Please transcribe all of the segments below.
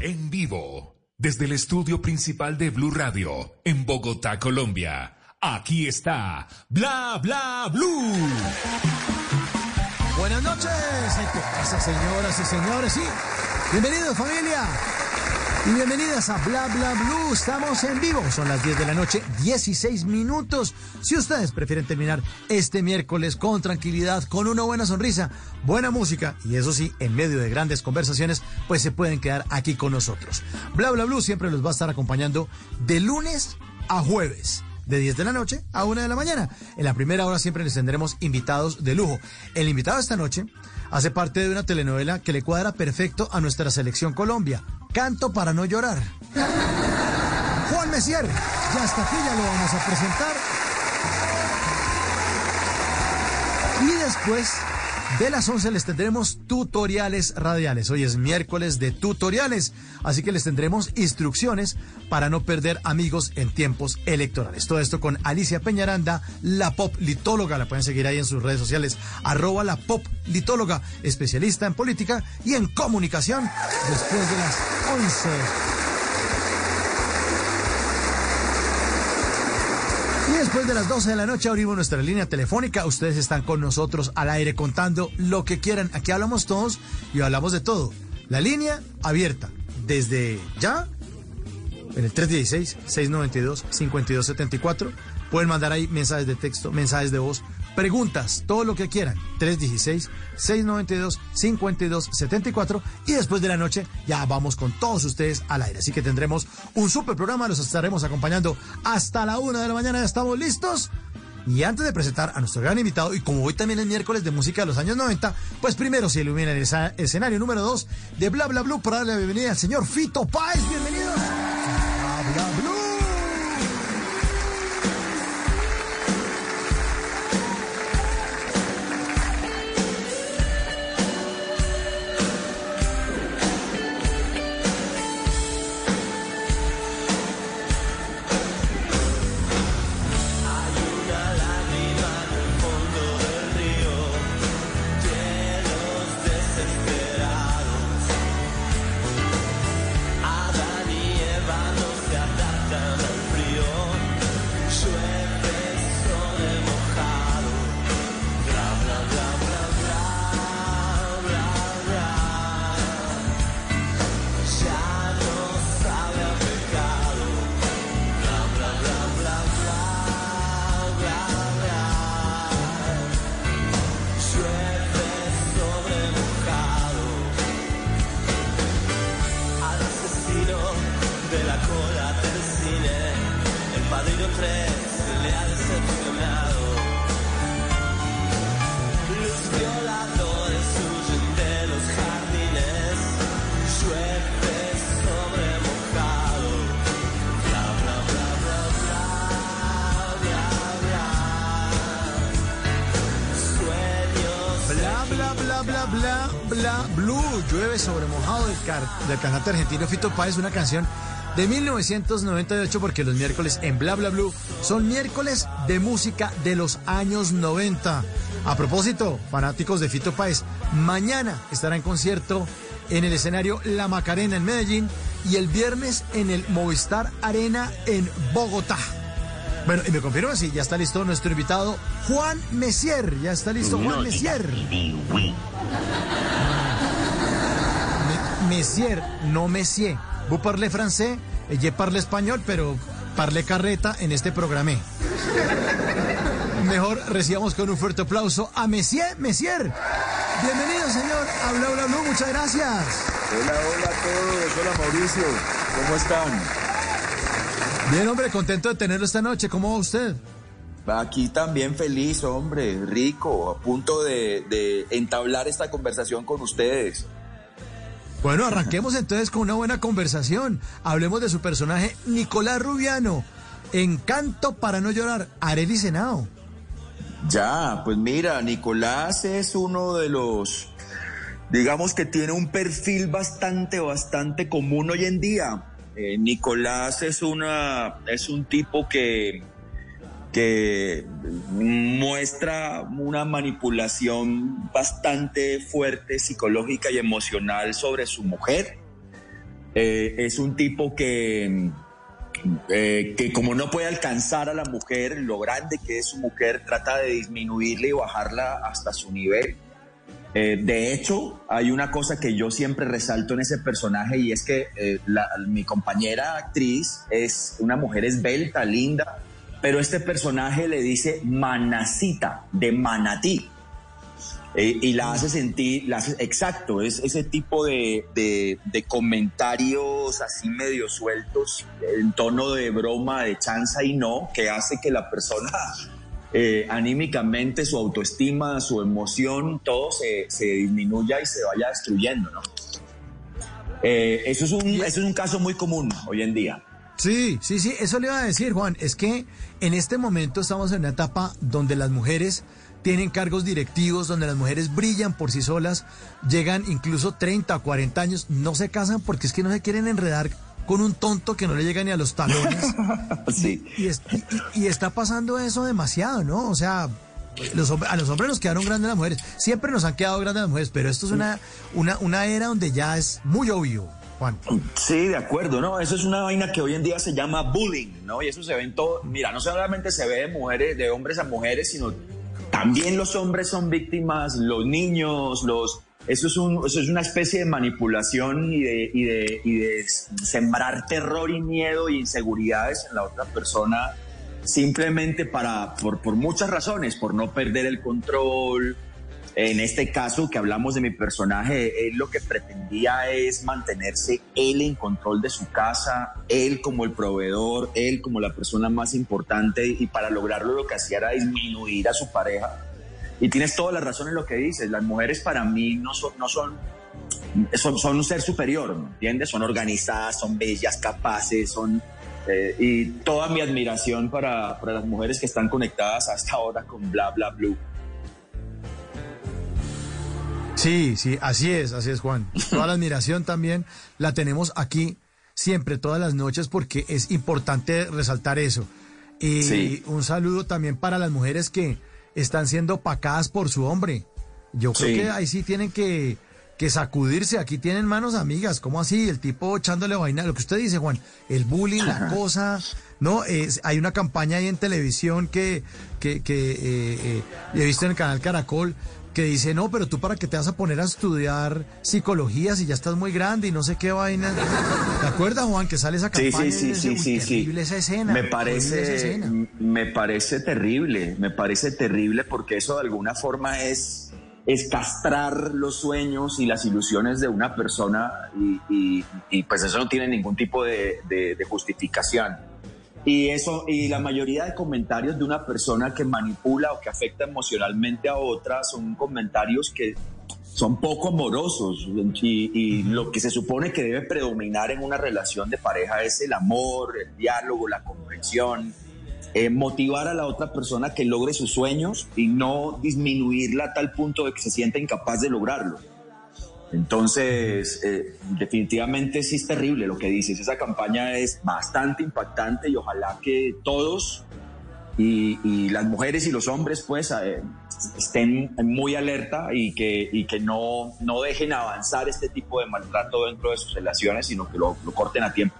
En vivo desde el estudio principal de Blue Radio en Bogotá, Colombia. Aquí está Bla Bla Blue. Buenas noches, ¿qué señoras y señores? Bienvenidos familia y bienvenidas a Bla Bla Blue. Estamos en vivo, son las 10 de la noche, 16 minutos. Si ustedes prefieren terminar este miércoles con tranquilidad, con una buena sonrisa, buena música y eso sí, en medio de grandes conversaciones, pues se pueden quedar aquí con nosotros. Bla Bla Blue siempre los va a estar acompañando de lunes a jueves de 10 de la noche a 1 de la mañana. En la primera hora siempre les tendremos invitados de lujo. El invitado esta noche hace parte de una telenovela que le cuadra perfecto a nuestra selección Colombia. Canto para no llorar. Juan Messier, ya hasta aquí ya lo vamos a presentar. Y después de las 11 les tendremos tutoriales radiales. Hoy es miércoles de tutoriales, así que les tendremos instrucciones para no perder amigos en tiempos electorales. Todo esto con Alicia Peñaranda, la pop litóloga. La pueden seguir ahí en sus redes sociales, arroba la pop litóloga, especialista en política y en comunicación, después de las 11. Después de las 12 de la noche abrimos nuestra línea telefónica. Ustedes están con nosotros al aire contando lo que quieran. Aquí hablamos todos y hablamos de todo. La línea abierta desde ya en el 316-692-5274. Pueden mandar ahí mensajes de texto, mensajes de voz, preguntas, todo lo que quieran. 316-692-5274. Y después de la noche ya vamos con todos ustedes al aire. Así que tendremos un super programa. Los estaremos acompañando hasta la una de la mañana. ¿Ya estamos listos? Y antes de presentar a nuestro gran invitado, y como hoy también es miércoles de música de los años 90, pues primero se ilumina el escenario número 2 de Bla Bla Blue para darle la bienvenida al señor Fito Páez. Bienvenidos. Bla Bla Blue. Del, cantante argentino Fito Páez, una canción de 1998 porque los miércoles en Bla Bla Blue son miércoles de música de los años 90. A propósito, fanáticos de Fito Páez, mañana estará en concierto en el escenario La Macarena en Medellín y el viernes en el Movistar Arena en Bogotá. Bueno, y me confirma si ya está listo nuestro invitado Juan Messier. Ya está listo Juan Messier. Messier, no Messier. Vous parlez français, je parle español, pero parle carreta en este programa. Mejor recibamos con un fuerte aplauso a Messier, Messier. Bienvenido, señor. Habla, habla, no, muchas gracias. Hola, hola a todos. Hola, Mauricio. ¿Cómo están? Bien, hombre, contento de tenerlo esta noche. ¿Cómo va usted? Aquí también feliz, hombre, rico, a punto de, de entablar esta conversación con ustedes. Bueno, arranquemos entonces con una buena conversación. Hablemos de su personaje Nicolás Rubiano. Encanto para no llorar, Areli Senao. Ya, pues mira, Nicolás es uno de los, digamos que tiene un perfil bastante, bastante común hoy en día. Eh, Nicolás es una, es un tipo que, que muestra una manipulación bastante fuerte psicológica y emocional sobre su mujer. Eh, es un tipo que, eh, que como no puede alcanzar a la mujer, lo grande que es su mujer, trata de disminuirla y bajarla hasta su nivel. Eh, de hecho, hay una cosa que yo siempre resalto en ese personaje y es que la- mi compañera actriz es una mujer esbelta, linda, pero este personaje le dice manacita, de manatí. Eh, y la hace sentir, la hace- exacto, es ese tipo de, de- de comentarios así medio sueltos, en tono de broma, de chanza y no, que hace que la persona eh, anímicamente, su autoestima, su emoción, todo se, se disminuya y se vaya destruyendo, ¿no? Eh, eso, es un, eso es un caso muy común hoy en día. Sí, sí, sí, eso le iba a decir, Juan. Es que en este momento estamos en una etapa donde las mujeres tienen cargos directivos, donde las mujeres brillan por sí solas, llegan incluso 30 o 40 años, no se casan porque es que no se quieren enredar con un tonto que no le llega ni a los talones. Sí. Y, es- y- y está pasando eso demasiado, ¿no? O sea, los, a los hombres nos quedaron grandes las mujeres. Siempre nos han quedado grandes las mujeres, pero esto es una, una, una era donde ya es muy obvio, Sí, de acuerdo, ¿no? Eso es una vaina que hoy en día se llama bullying, ¿no? Y eso se ve en todo, mira, no solamente se ve de mujeres, de hombres a mujeres, sino también los hombres son víctimas, los niños, los... Eso es, un, eso es una especie de manipulación y de, y, de, y de sembrar terror y miedo y inseguridades en la otra persona simplemente para, por, por muchas razones, por no perder el control, en este caso que hablamos de mi personaje, él lo que pretendía es mantenerse él en control de su casa, él como el proveedor, él como la persona más importante y para lograrlo lo que hacía era disminuir a su pareja. Y tienes toda la razón en lo que dices, las mujeres para mí no son, no son, son, son un ser superior, ¿me ¿entiendes? Son organizadas, son bellas, capaces, son... eh, y toda mi admiración para, para las mujeres que están conectadas hasta ahora con Bla Bla Blue. Sí, sí, así es, así es, Juan. Toda la admiración también la tenemos aquí siempre, todas las noches, porque es importante resaltar eso. Y Sí. un saludo también para las mujeres que están siendo opacadas por su hombre. Yo creo Sí. que ahí sí tienen que, que sacudirse. Aquí tienen manos amigas. ¿Cómo así? El tipo echándole vaina. Lo que usted dice, Juan, el bullying, la cosa. No, es, hay una campaña ahí en televisión que, que, que eh, eh, he visto en el canal Caracol que dice, no, pero tú para qué te vas a poner a estudiar psicología si ya estás muy grande y no sé qué vaina. ¿Te acuerdas, Juan, que sale esa campaña? sí, sí, sí, "Uy, sí, sí. terrible esa escena. Me parece, escena". me parece terrible, me parece terrible porque eso de alguna forma es, es castrar los sueños y las ilusiones de una persona y, y- y, pues eso no tiene ningún tipo de, de- de justificación. Y eso, y la mayoría de comentarios de una persona que manipula o que afecta emocionalmente a otra son comentarios que son poco amorosos y, y lo que se supone que debe predominar en una relación de pareja es el amor, el diálogo, la comprensión, eh, motivar a la otra persona que logre sus sueños y no disminuirla a tal punto de que se sienta incapaz de lograrlo. Entonces, eh, definitivamente sí es terrible lo que dices. Esa campaña es bastante impactante y ojalá que todos y, y las mujeres y los hombres pues eh, estén muy alerta y que, y no, dejen avanzar este tipo de maltrato dentro de sus relaciones, sino que lo, corten a tiempo.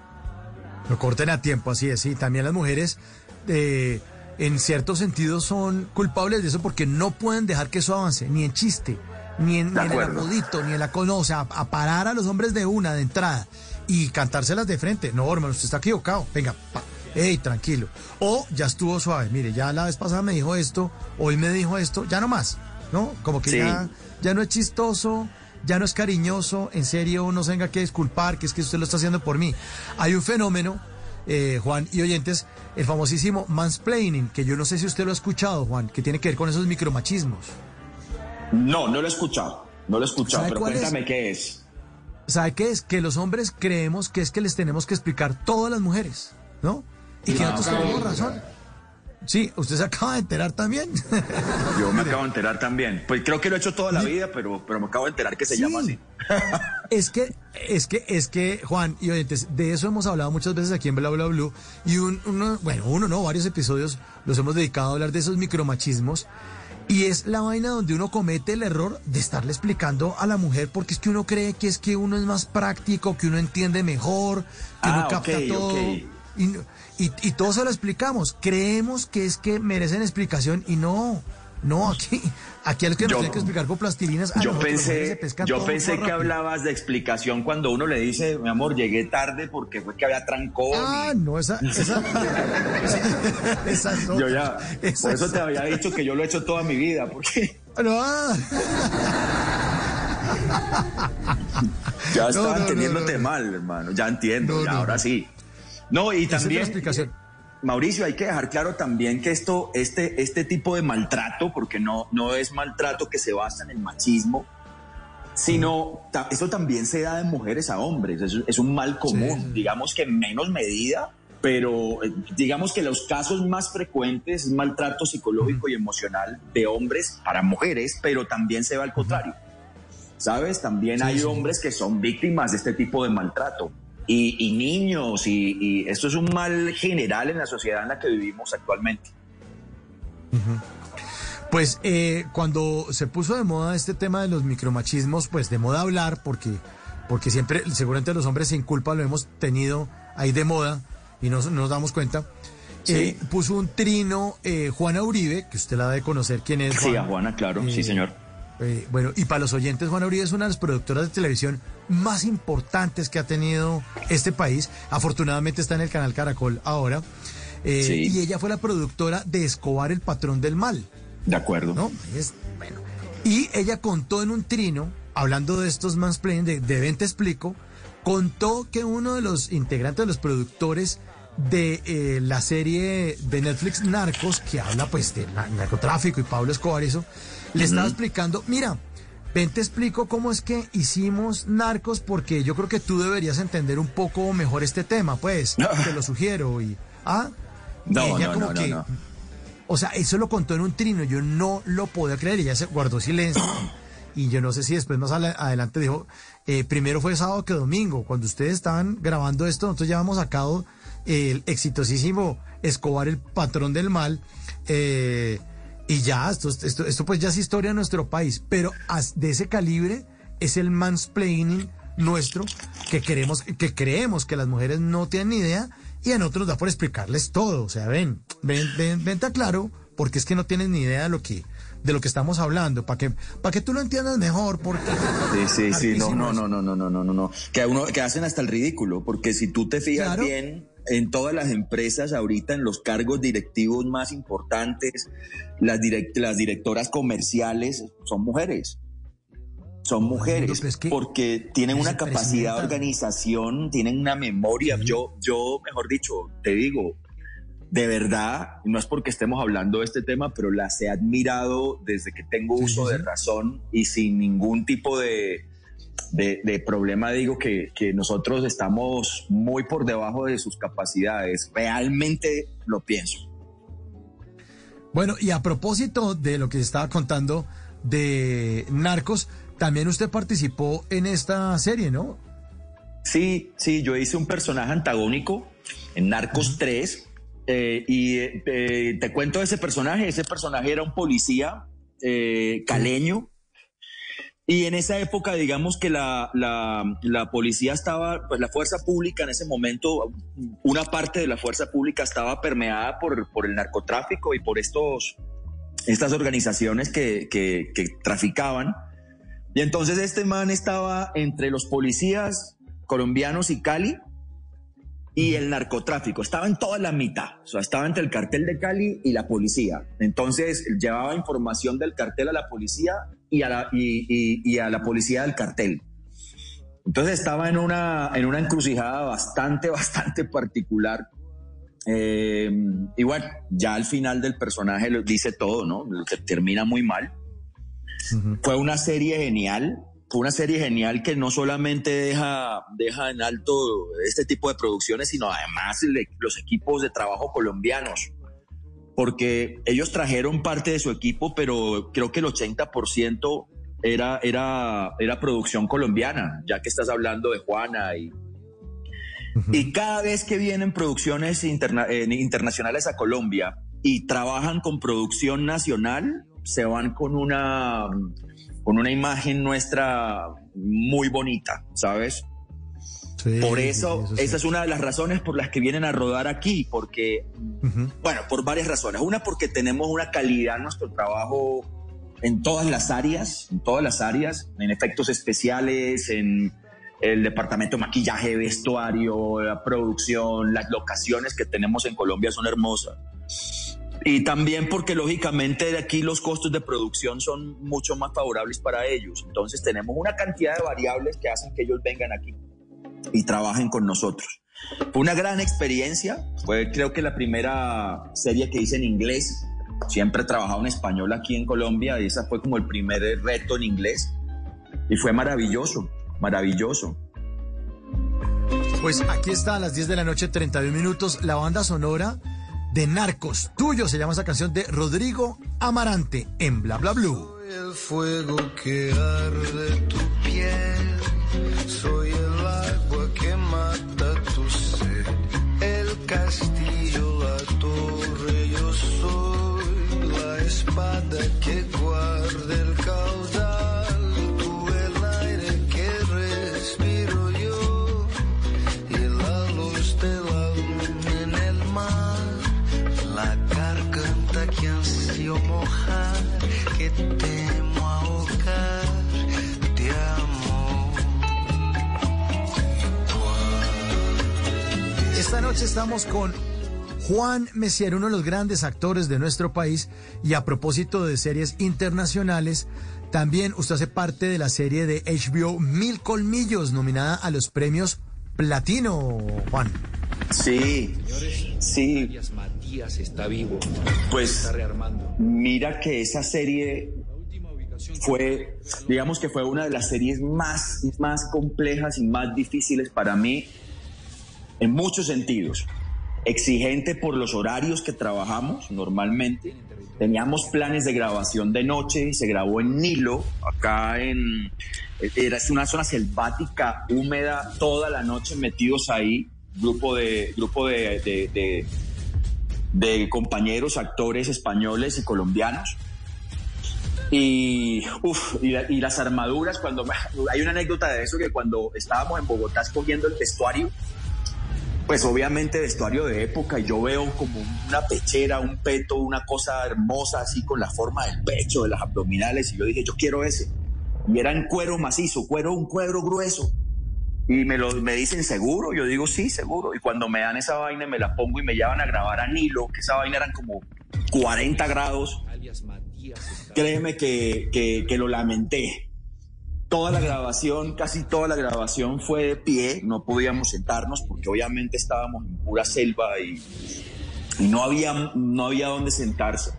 Lo corten a tiempo, así es. Sí, también las mujeres, eh, en cierto sentido, son culpables de eso porque no pueden dejar que eso avance, ni en chiste, ni en, De ni en el acuerdo. apodito, ni en la cosa. O sea, a parar a los hombres de una, de entrada, y cantárselas de frente. No, hermano, usted está equivocado. Venga, pa. Ey, tranquilo. O ya estuvo suave. Mire, ya la vez pasada me dijo esto, hoy me dijo esto, ya no más. ¿No? Como que Sí. ya, ya no es chistoso, ya no es cariñoso, en serio no se venga que disculpar, que es que usted lo está haciendo por mí. Hay un fenómeno, eh, Juan y oyentes, el famosísimo mansplaining, que yo no sé si usted lo ha escuchado, Juan, que tiene que ver con esos micromachismos. No, no lo he escuchado, no lo he escuchado, ¿Sabe pero es? cuéntame qué es. ¿sabe qué es? Que los hombres creemos que es que les tenemos que explicar todo a las mujeres, ¿no? Y que nosotros tenemos razón. Sí, usted se acaba de enterar también. Yo me acabo de enterar también. Pues creo que lo he hecho toda la vida, pero, pero me acabo de enterar que se Sí. llama así. Es que, es que, es que, Juan y oyentes, de eso hemos hablado muchas veces aquí en Bla Bla Blue. Y un, uno, bueno, uno no, varios episodios los hemos dedicado a hablar de esos micromachismos. Y es la vaina donde uno comete el error de estarle explicando a la mujer porque es que uno cree que es que uno es más práctico, que uno entiende mejor, que uno Ah, capta todo. Y, y, y todo se lo explicamos. Creemos que es que merecen explicación y no. No, aquí, aquí a los que nos Yo- tienen que explicar con plastilinas. Yo pensé, yo pensé que hablabas de explicación cuando uno le dice, mi amor, llegué tarde porque fue que había trancón. Ah, y- no, esa, esa, esa es Yo ya, Esa por eso es- te había dicho que yo lo he hecho toda mi vida, porque No, ah, ya No, estaban no, no, teniéndote mal, hermano. Ya entiendo, ya, ahora sí. No, y esa es también, explicación. Mauricio, hay que dejar claro también que esto, este, este tipo de maltrato, porque no, no es maltrato que se basa en el machismo, sino esto también se da de mujeres a hombres. Es, es un mal común, Sí. digamos que en menos medida, pero eh, digamos que los casos más frecuentes es maltrato psicológico y emocional de hombres para mujeres, pero también se va al contrario. ¿Sabes? También hay hombres que son víctimas de este tipo de maltrato. Y, y niños, y, y esto es un mal general en la sociedad en la que vivimos actualmente. Pues eh, cuando se puso de moda este tema de los micromachismos, pues de moda hablar, porque, porque siempre, seguramente los hombres sin culpa lo hemos tenido ahí de moda y no, no nos damos cuenta. Sí. Eh, puso un trino eh, Juana Uribe, que usted la debe conocer quién es. Sí, a Juana, claro, Eh, sí, señor. Eh, bueno, y para los oyentes, Juana Uribe es una de las productoras de televisión más importantes que ha tenido este país. Afortunadamente está en el canal Caracol ahora. Eh, Sí. Y ella fue la productora de Escobar, el patrón del mal. De acuerdo. ¿no? Es, bueno. Y ella contó en un trino, hablando de estos mansplaining, de, de Ven Te Explico, contó que uno de los integrantes de los productores de eh, la serie de Netflix Narcos, que habla pues de na- narcotráfico y Pablo Escobar y eso, le estaba explicando, mira, ven te explico cómo es que hicimos Narcos, porque yo creo que tú deberías entender un poco mejor este tema, pues, te lo sugiero. Y, ah, No, ella no, como no, no, que- no. o sea, eso lo contó en un trino, yo no lo podía creer, ella se guardó silencio. Y yo no sé si después más adelante dijo, eh, primero fue sábado que domingo, cuando ustedes estaban grabando esto, nosotros ya hemos sacado el exitosísimo Escobar, el patrón del mal, eh, y ya, esto, esto, esto pues ya es historia de nuestro país, pero de ese calibre es el mansplaining nuestro que queremos, que creemos que las mujeres no tienen ni idea y a nosotros nos da por explicarles todo. O sea, ven, ven, ven, vente claro, porque es que no tienes ni idea de lo que, de lo que estamos hablando, para que, para que tú lo entiendas mejor, porque. Sí, sí, sí, no, no, no, no, no, no, no, no. Que, uno, que hacen hasta el ridículo, porque si tú te fijas Claro. bien, en todas las empresas ahorita, en los cargos directivos más importantes, las, direct- las directoras comerciales son mujeres. Son mujeres, que porque tienen una capacidad de organización, tienen una memoria. Sí. Yo, yo, mejor dicho, te digo, de verdad, no es porque estemos hablando de este tema, pero las he admirado desde que tengo uso sí, de razón y sin ningún tipo de, de, de problema digo que, que nosotros estamos muy por debajo de sus capacidades. Realmente lo pienso. Bueno, y a propósito de lo que estaba contando de Narcos, también usted participó en esta serie, ¿no? Sí, sí, yo hice un personaje antagónico en Narcos 3 eh, y eh, te cuento de ese personaje. Ese personaje era un policía eh, caleño y en esa época, digamos que la, la, policía estaba, pues la fuerza pública en ese momento, una parte de la fuerza pública estaba permeada por, por el narcotráfico y por estos, estas organizaciones que, que, que traficaban. Y entonces este man estaba entre los policías colombianos y Cali y el narcotráfico. Estaba en toda la mitad. O sea, estaba entre el cartel de Cali y la policía. Entonces llevaba información del cartel a la policía y a la, y, y- y a la policía del cartel. Entonces estaba en una, en una encrucijada bastante, bastante particular. Eh, y bueno, ya al final del personaje lo dice todo, ¿no? Te- Termina muy mal. Fue una serie genial. fue una serie genial que no solamente deja, deja en alto este tipo de producciones, sino además los equipos de trabajo colombianos. Porque ellos trajeron parte de su equipo, pero creo que el 80% era, era, era producción colombiana, ya que estás hablando de Juana y, y cada vez que vienen producciones eh, internacionales a Colombia y trabajan con producción nacional, se van con una con una imagen nuestra muy bonita, ¿sabes? Por eso, esa es una de las razones por las que vienen a rodar aquí, porque, bueno, por varias razones. Una, porque tenemos una calidad en nuestro trabajo en todas las áreas, en todas las áreas, en efectos especiales, en el departamento de maquillaje, vestuario, la producción, las locaciones que tenemos en Colombia son hermosas. Y también porque lógicamente de aquí los costos de producción son mucho más favorables para ellos. Entonces tenemos una cantidad de variables que hacen que ellos vengan aquí y trabajen con nosotros. Fue una gran experiencia, fue creo que la primera serie que hice en inglés. Siempre he trabajado en español aquí en Colombia y esa fue como el primer reto en inglés. Y fue maravilloso, maravilloso. Pues aquí está a las 10 de la noche, 31 minutos, la banda sonora de Narcos. Tuyo se llama esa canción de Rodrigo Amarante en Bla Bla Blue. Soy el fuego que arde estamos con Juan Messier, uno de los grandes actores de nuestro país, y a propósito de series internacionales, también usted hace parte de la serie de HBO Mil Colmillos, nominada a los premios Platino, Juan. Sí, sí. Matías está vivo. Pues está rearmando. mira que esa serie fue, digamos que fue una de las series más, más complejas y más difíciles para mí en muchos sentidos. Exigente por los horarios que trabajamos normalmente. Teníamos planes de grabación de noche, se grabó en Nilo, acá en... Era una zona selvática, húmeda, toda la noche metidos ahí, grupo de, grupo de, de, de, compañeros, actores españoles y colombianos. Y, uf, y, y las armaduras, cuando hay una anécdota de eso que cuando estábamos en Bogotá escogiendo el vestuario, pues obviamente vestuario de época, y yo veo como una pechera, un peto, una cosa hermosa así con la forma del pecho, de las abdominales, y yo dije, yo quiero ese. Y era en cuero macizo, cuero, un cuero grueso. Y me, lo, me dicen, ¿seguro? Yo digo, sí, seguro. Y cuando me dan esa vaina, me la pongo y me llevan a grabar a Nilo, que esa vaina eran como 40 grados. Créeme que, que, que lo lamenté. Toda la grabación, casi toda la grabación fue de pie, no podíamos sentarnos porque obviamente estábamos en pura selva y, no, había, no había dónde sentarse.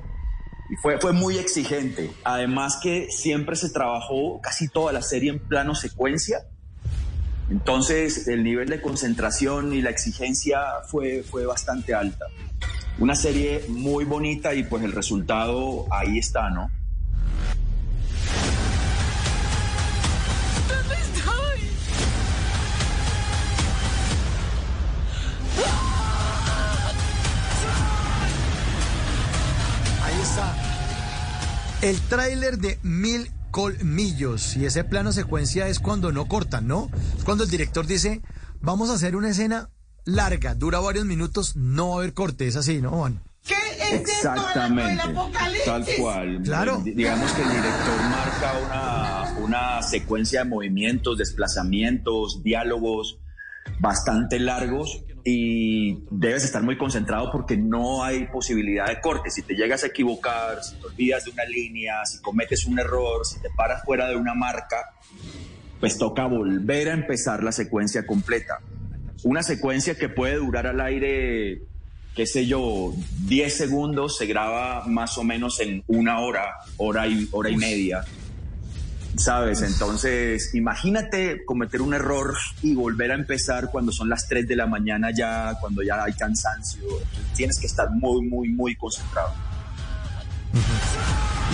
Y fue, fue muy exigente. Además que siempre se trabajó casi toda la serie en plano secuencia. Entonces el nivel de concentración y la exigencia fue, fue bastante alta. Una serie muy bonita y pues el resultado ahí está, ¿no? El tráiler de Mil Colmillos. Y ese plano secuencia es cuando no cortan, ¿no? Es cuando el director dice, vamos a hacer una escena larga, dura varios minutos, no va a haber corte. Es así, ¿no, Juan? Exactamente, tal cual. Claro. Digamos que el director marca una, una secuencia de movimientos, desplazamientos, diálogos bastante largos y debes estar muy concentrado porque no hay posibilidad de corte. Si te llegas a equivocar, si te olvidas de una línea, si cometes un error, si te paras fuera de una marca, pues toca volver a empezar la secuencia completa. Una secuencia que puede durar al aire, qué sé yo, 10 segundos, se graba más o menos en una hora, hora y, hora y media. ¿Sabes? Entonces, imagínate cometer un error y volver a empezar cuando son las 3 de la mañana ya, cuando ya hay cansancio. Tienes que estar muy, muy, muy concentrado.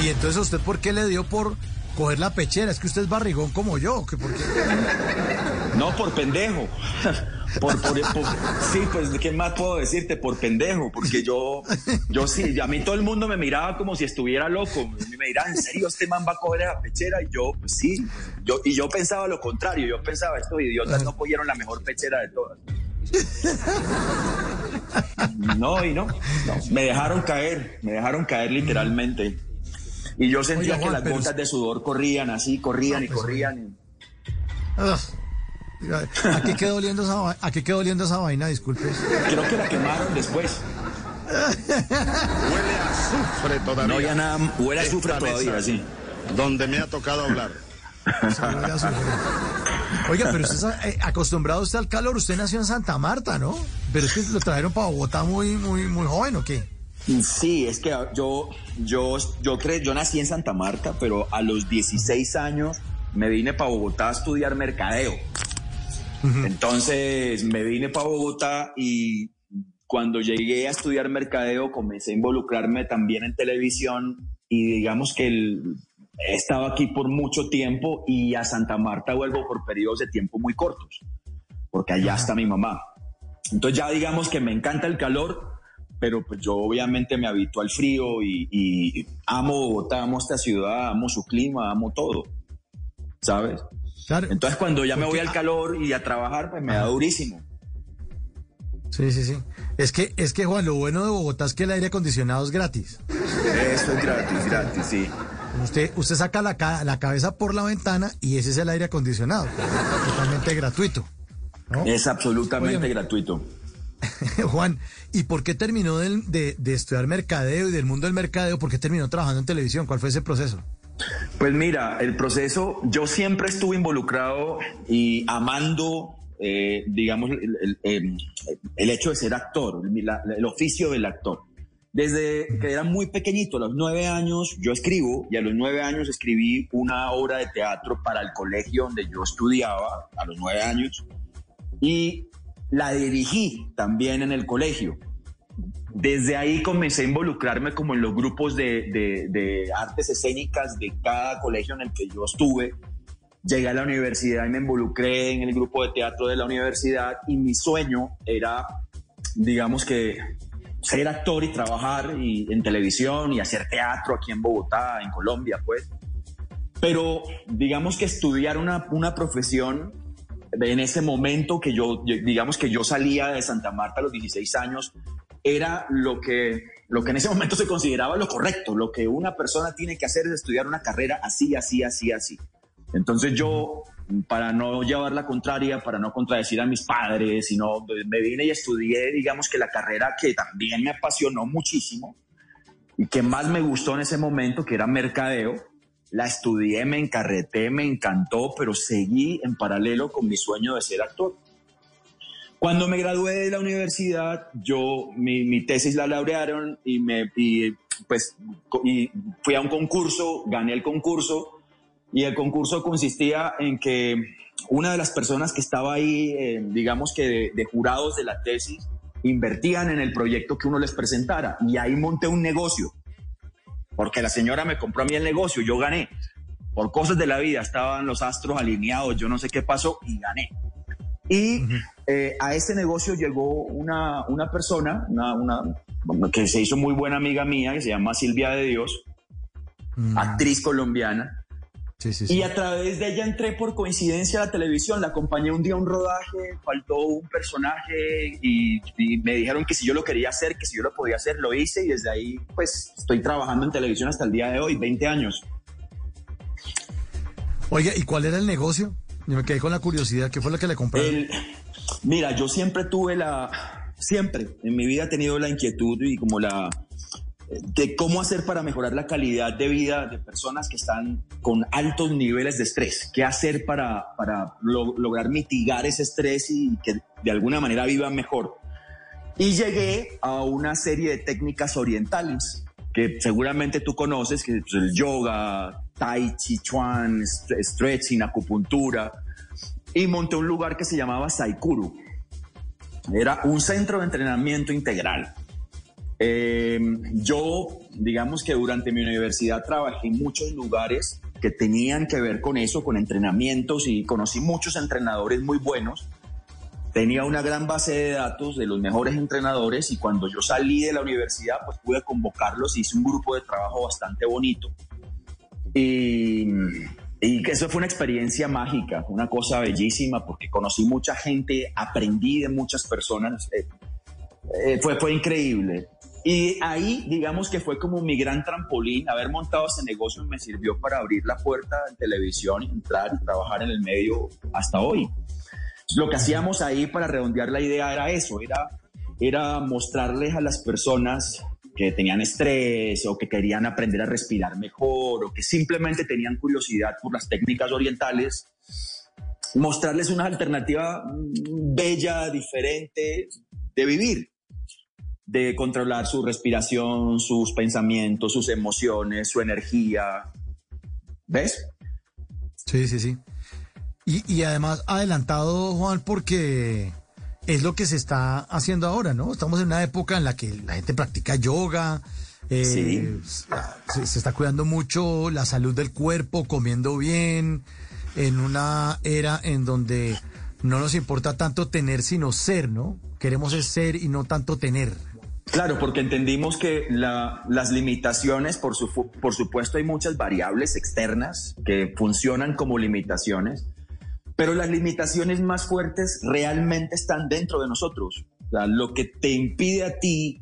Y entonces, ¿usted por qué le dio por coger la pechera? Es que usted es barrigón como yo. ¿que por qué? No, por pendejo. Por, por- por- sí, pues, ¿qué más puedo decirte? Por pendejo, porque yo, yo sí, a mí todo el mundo me miraba como si estuviera loco. Me dirán, ¿en serio este man va a coger esa pechera? Y yo, pues sí. Yo, y yo pensaba lo contrario. Yo pensaba, estos idiotas no cogieron la mejor pechera de todas. No, y no, no. Me dejaron caer, me dejaron caer literalmente. Y yo sentía que las gotas de sudor corrían así, corrían y pues, corrían. y- Ah. ¿A qué quedó oliendo esa, ¿A qué quedó oliendo esa vaina? Disculpe. Creo que la quemaron después. Huele a azufre todavía. No había nada, huele a Esta azufre todavía, mesa sí. Donde me ha tocado hablar. Oiga, pero usted está eh, acostumbrado usted al calor. Usted nació en Santa Marta, ¿no? Pero es que lo trajeron para Bogotá muy, muy, muy joven, ¿o qué? Sí, es que yo, yo, yo, cre- yo nací en Santa Marta, pero a los 16 años me vine para Bogotá a estudiar mercadeo. Entonces me vine para Bogotá y cuando llegué a estudiar mercadeo comencé a involucrarme también en televisión y digamos que el- he estado aquí por mucho tiempo y a Santa Marta vuelvo por periodos de tiempo muy cortos, porque allá está mi mamá. Entonces ya digamos que me encanta el calor, pero pues yo obviamente me habito al frío y, y amo Bogotá, amo esta ciudad, amo su clima, amo todo, ¿sabes? Claro. Entonces cuando ya me voy al calor y a trabajar, pues me da durísimo. Sí, sí, sí. Es que, es que, Juan, lo bueno de Bogotá es que el aire acondicionado es gratis. Eso es gratis, gratis, sí. Usted, usted saca la, ca- la cabeza por la ventana y ese es el aire acondicionado. Totalmente gratuito. ¿no? Es absolutamente gratuito. Juan, ¿y por qué terminó del- de, de estudiar mercadeo y del mundo del mercadeo? ¿Por qué terminó trabajando en televisión? ¿Cuál fue ese proceso? Pues mira, el proceso, yo siempre estuve involucrado y amando, eh, digamos, el, hecho de ser actor, el, el oficio del actor. Desde que era muy pequeñito, a los nueve años, yo escribo y a los nueve años escribí una obra de teatro para el colegio donde yo estudiaba, a los nueve años, y la dirigí también en el colegio. Desde ahí comencé a involucrarme como en los grupos de, de- de artes escénicas de cada colegio en el que yo estuve. Llegué a la universidad y me involucré en el grupo de teatro de la universidad y mi sueño era, digamos que, ser actor y trabajar y- en televisión y hacer teatro aquí en Bogotá, en Colombia, pues. Pero digamos que estudiar una, una profesión en ese momento que yo, digamos que yo salía de Santa Marta a los 16 años, era lo que, lo que en ese momento se consideraba lo correcto, lo que una persona tiene que hacer es estudiar una carrera así, así, así, así. Entonces yo, para no llevar la contraria, para no contradecir a mis padres, sino me vine y estudié, digamos que la carrera que también me apasionó muchísimo y que más me gustó en ese momento, que era mercadeo. La estudié, me encarreté, me encantó, pero seguí en paralelo con mi sueño de ser actor. Cuando me gradué de la universidad, yo mi, mi tesis la laurearon y me y, pues y fui a un concurso, gané el concurso y el concurso consistía en que una de las personas que estaba ahí, eh, digamos que de, de jurados de la tesis, invertían en el proyecto que uno les presentara y ahí monté un negocio porque la señora me compró a mí el negocio, yo gané. Por cosas de la vida, estaban los astros alineados, yo no sé qué pasó y gané. Y eh, a ese negocio llegó una, una persona, una, una- que se hizo muy buena amiga mía, que se llama Silvia de Dios, actriz colombiana. Sí, sí, Y a través de ella entré por coincidencia a la televisión, la acompañé un día a un rodaje, faltó un personaje y, y me dijeron que si yo lo quería hacer, que si yo lo podía hacer, lo hice y desde ahí pues estoy trabajando en televisión hasta el día de hoy, 20 años. Oiga, ¿y cuál era el negocio? Yo me quedé con la curiosidad. ¿Qué fue lo que le compraron? El- mira, yo siempre tuve la, siempre en mi vida he tenido la inquietud y como la, de cómo hacer para mejorar la calidad de vida de personas que están con altos niveles de estrés. ¿Qué hacer para, para lo- lograr mitigar ese estrés y que de alguna manera vivan mejor? Y llegué a una serie de técnicas orientales que seguramente tú conoces, que es el yoga, tai chi chuan, st- stretching, acupuntura, y monté un lugar que se llamaba Saikuru. Era un centro de entrenamiento integral. Eh, yo, digamos que durante mi universidad trabajé en muchos lugares que tenían que ver con eso, con entrenamientos y conocí muchos entrenadores muy buenos. Tenía una gran base de datos de los mejores entrenadores y cuando yo salí de la universidad pues pude convocarlos, hice un grupo de trabajo bastante bonito. Y, y eso fue una experiencia mágica, una cosa bellísima porque conocí mucha gente, aprendí de muchas personas, eh, eh, fue, fue increíble. Y ahí, digamos que fue como mi gran trampolín. Haber montado ese negocio me sirvió para abrir la puerta en televisión, entrar y trabajar en el medio hasta hoy. Lo que hacíamos ahí para redondear la idea era eso, era, era mostrarles a las personas que tenían estrés o que querían aprender a respirar mejor o que simplemente tenían curiosidad por las técnicas orientales, mostrarles una alternativa bella, diferente de vivir de controlar su respiración, sus pensamientos, sus emociones, su energía. ¿Ves? Sí, sí, sí. Y, y además adelantado, Juan, porque es lo que se está haciendo ahora, ¿no? Estamos en una época en la que la gente practica yoga, eh, Sí. se, se está cuidando mucho la salud del cuerpo, comiendo bien, en una era en donde no nos importa tanto tener sino ser, ¿no? Queremos es ser y no tanto tener. Claro, porque entendimos que la- las limitaciones, por, su, por supuesto, hay muchas variables externas que funcionan como limitaciones, pero las limitaciones más fuertes realmente están dentro de nosotros. Lo que te impide a ti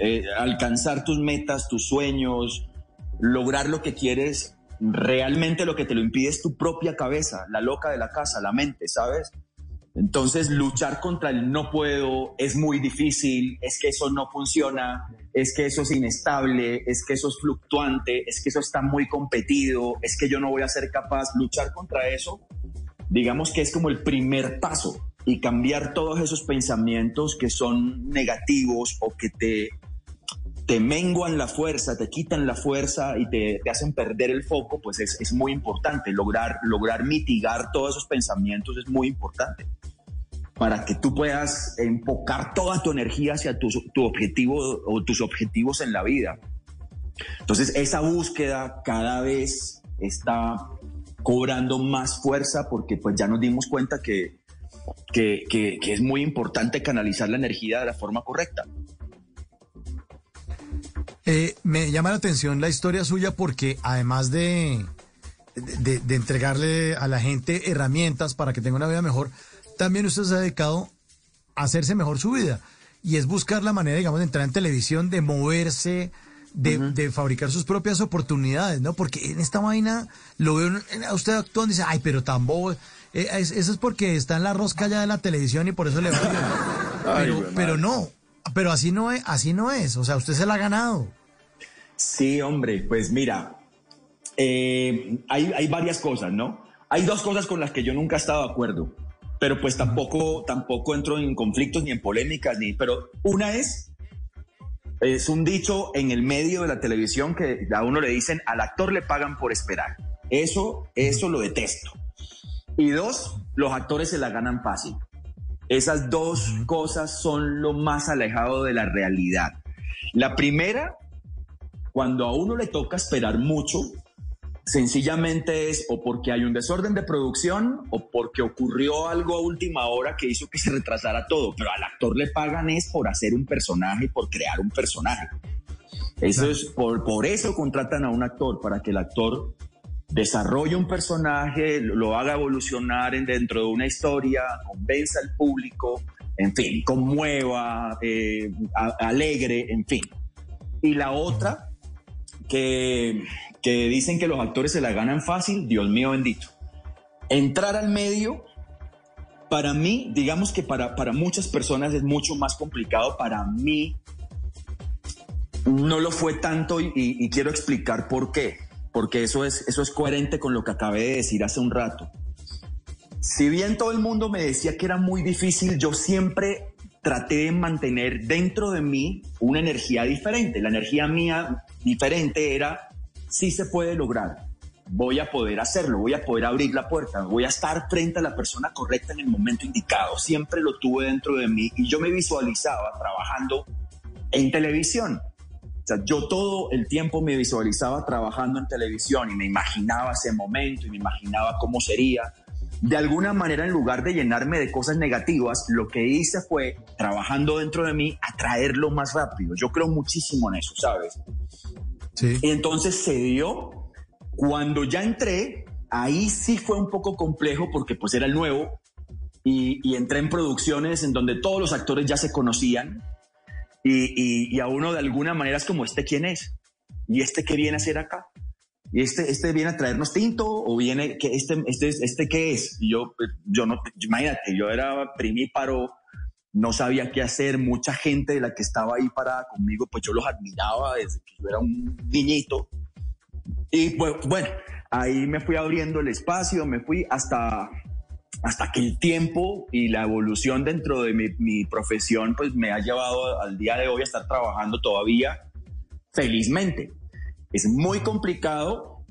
eh, alcanzar tus metas, tus sueños, lograr lo que quieres, realmente lo que te lo impide es tu propia cabeza, la loca de la casa, la mente, ¿sabes? Entonces, luchar contra el no puedo es muy difícil, es que eso no funciona, es que eso es inestable, es que eso es fluctuante, es que eso está muy competido, es que yo no voy a ser capaz. Luchar contra eso, digamos que es como el primer paso y cambiar todos esos pensamientos que son negativos o que te, te menguan la fuerza, te quitan la fuerza y te, hacen perder el foco, pues es, es muy importante. Lograr, lograr mitigar todos esos pensamientos es muy importante para que tú puedas enfocar toda tu energía hacia tu, tu objetivo o tus objetivos en la vida. Entonces, esa búsqueda cada vez está cobrando más fuerza porque pues ya nos dimos cuenta que, que, que, es muy importante canalizar la energía de la forma correcta. Eh, me llama la atención la historia suya porque además de, de, de entregarle a la gente herramientas para que tenga una vida mejor, también usted se ha dedicado a hacerse mejor su vida. Y es buscar la manera, digamos, de entrar en televisión, de moverse, de, de fabricar sus propias oportunidades, ¿no? Porque en esta vaina lo veo a usted actuando y dice, ay, pero tan bobo. Eh, es- eso es porque está en la rosca ya de la televisión y por eso le va Pero, pero no, pero así no es, así no es. O sea, usted se la ha ganado. Sí, hombre, pues mira, eh, hay, hay varias cosas, ¿no? Hay dos cosas con las que yo nunca he estado de acuerdo, pero pues tampoco, tampoco entro en conflictos ni en polémicas, ni, pero una es, es un dicho en el medio de la televisión que a uno le dicen, al actor le pagan por esperar. Eso, eso lo detesto. Y dos, los actores se la ganan fácil. Esas dos cosas son lo más alejado de la realidad. La primera, cuando a uno le toca esperar mucho, sencillamente es o porque hay un desorden de producción o porque ocurrió algo a última hora que hizo que se retrasara todo. Pero al actor le pagan es por hacer un personaje, por crear un personaje. Eso es por, por eso contratan a un actor, para que el actor desarrolle un personaje, lo, haga evolucionar en- dentro de una historia, convenza al público, en fin, conmueva, eh, a- alegre, en fin. Y la otra, que, dicen que los actores se la ganan fácil, Dios mío bendito. Entrar al medio, para mí, digamos que para, para muchas personas es mucho más complicado, para mí no lo fue tanto y quiero explicar por qué, porque eso es, eso es coherente con lo que acabé de decir hace un rato. Si bien todo el mundo me decía que era muy difícil, yo siempre traté de mantener dentro de mí una energía diferente. La energía mía diferente era, sí se puede lograr, voy a poder hacerlo, voy a poder abrir la puerta, voy a estar frente a la persona correcta en el momento indicado. Siempre lo tuve dentro de mí y yo me visualizaba trabajando en televisión. O sea, yo todo el tiempo me visualizaba trabajando en televisión y me imaginaba ese momento y me imaginaba cómo sería. De alguna manera, en lugar de llenarme de cosas negativas, lo que hice fue, trabajando dentro de mí, atraerlo más rápido. Yo creo muchísimo en eso, ¿sabes? Sí. Y entonces se dio. Cuando ya entré, ahí sí fue un poco complejo porque pues era el nuevo y, y entré en producciones en donde todos los actores ya se conocían y, y- y a uno de alguna manera es como, ¿este quién es? ¿Y este qué viene a hacer acá? ¿Y este, este viene a traernos tinto o viene, que este, este, este qué es? Y yo, pues, yo no, imagínate, yo era primíparo, no sabía qué hacer, mucha gente de la que estaba ahí parada conmigo, pues yo los admiraba desde que yo era un niñito. Y pues bueno, ahí me fui abriendo el espacio, me fui hasta, hasta que el tiempo y la evolución dentro de mi, mi profesión pues me ha llevado al día de hoy a estar trabajando todavía felizmente. Es muy complicado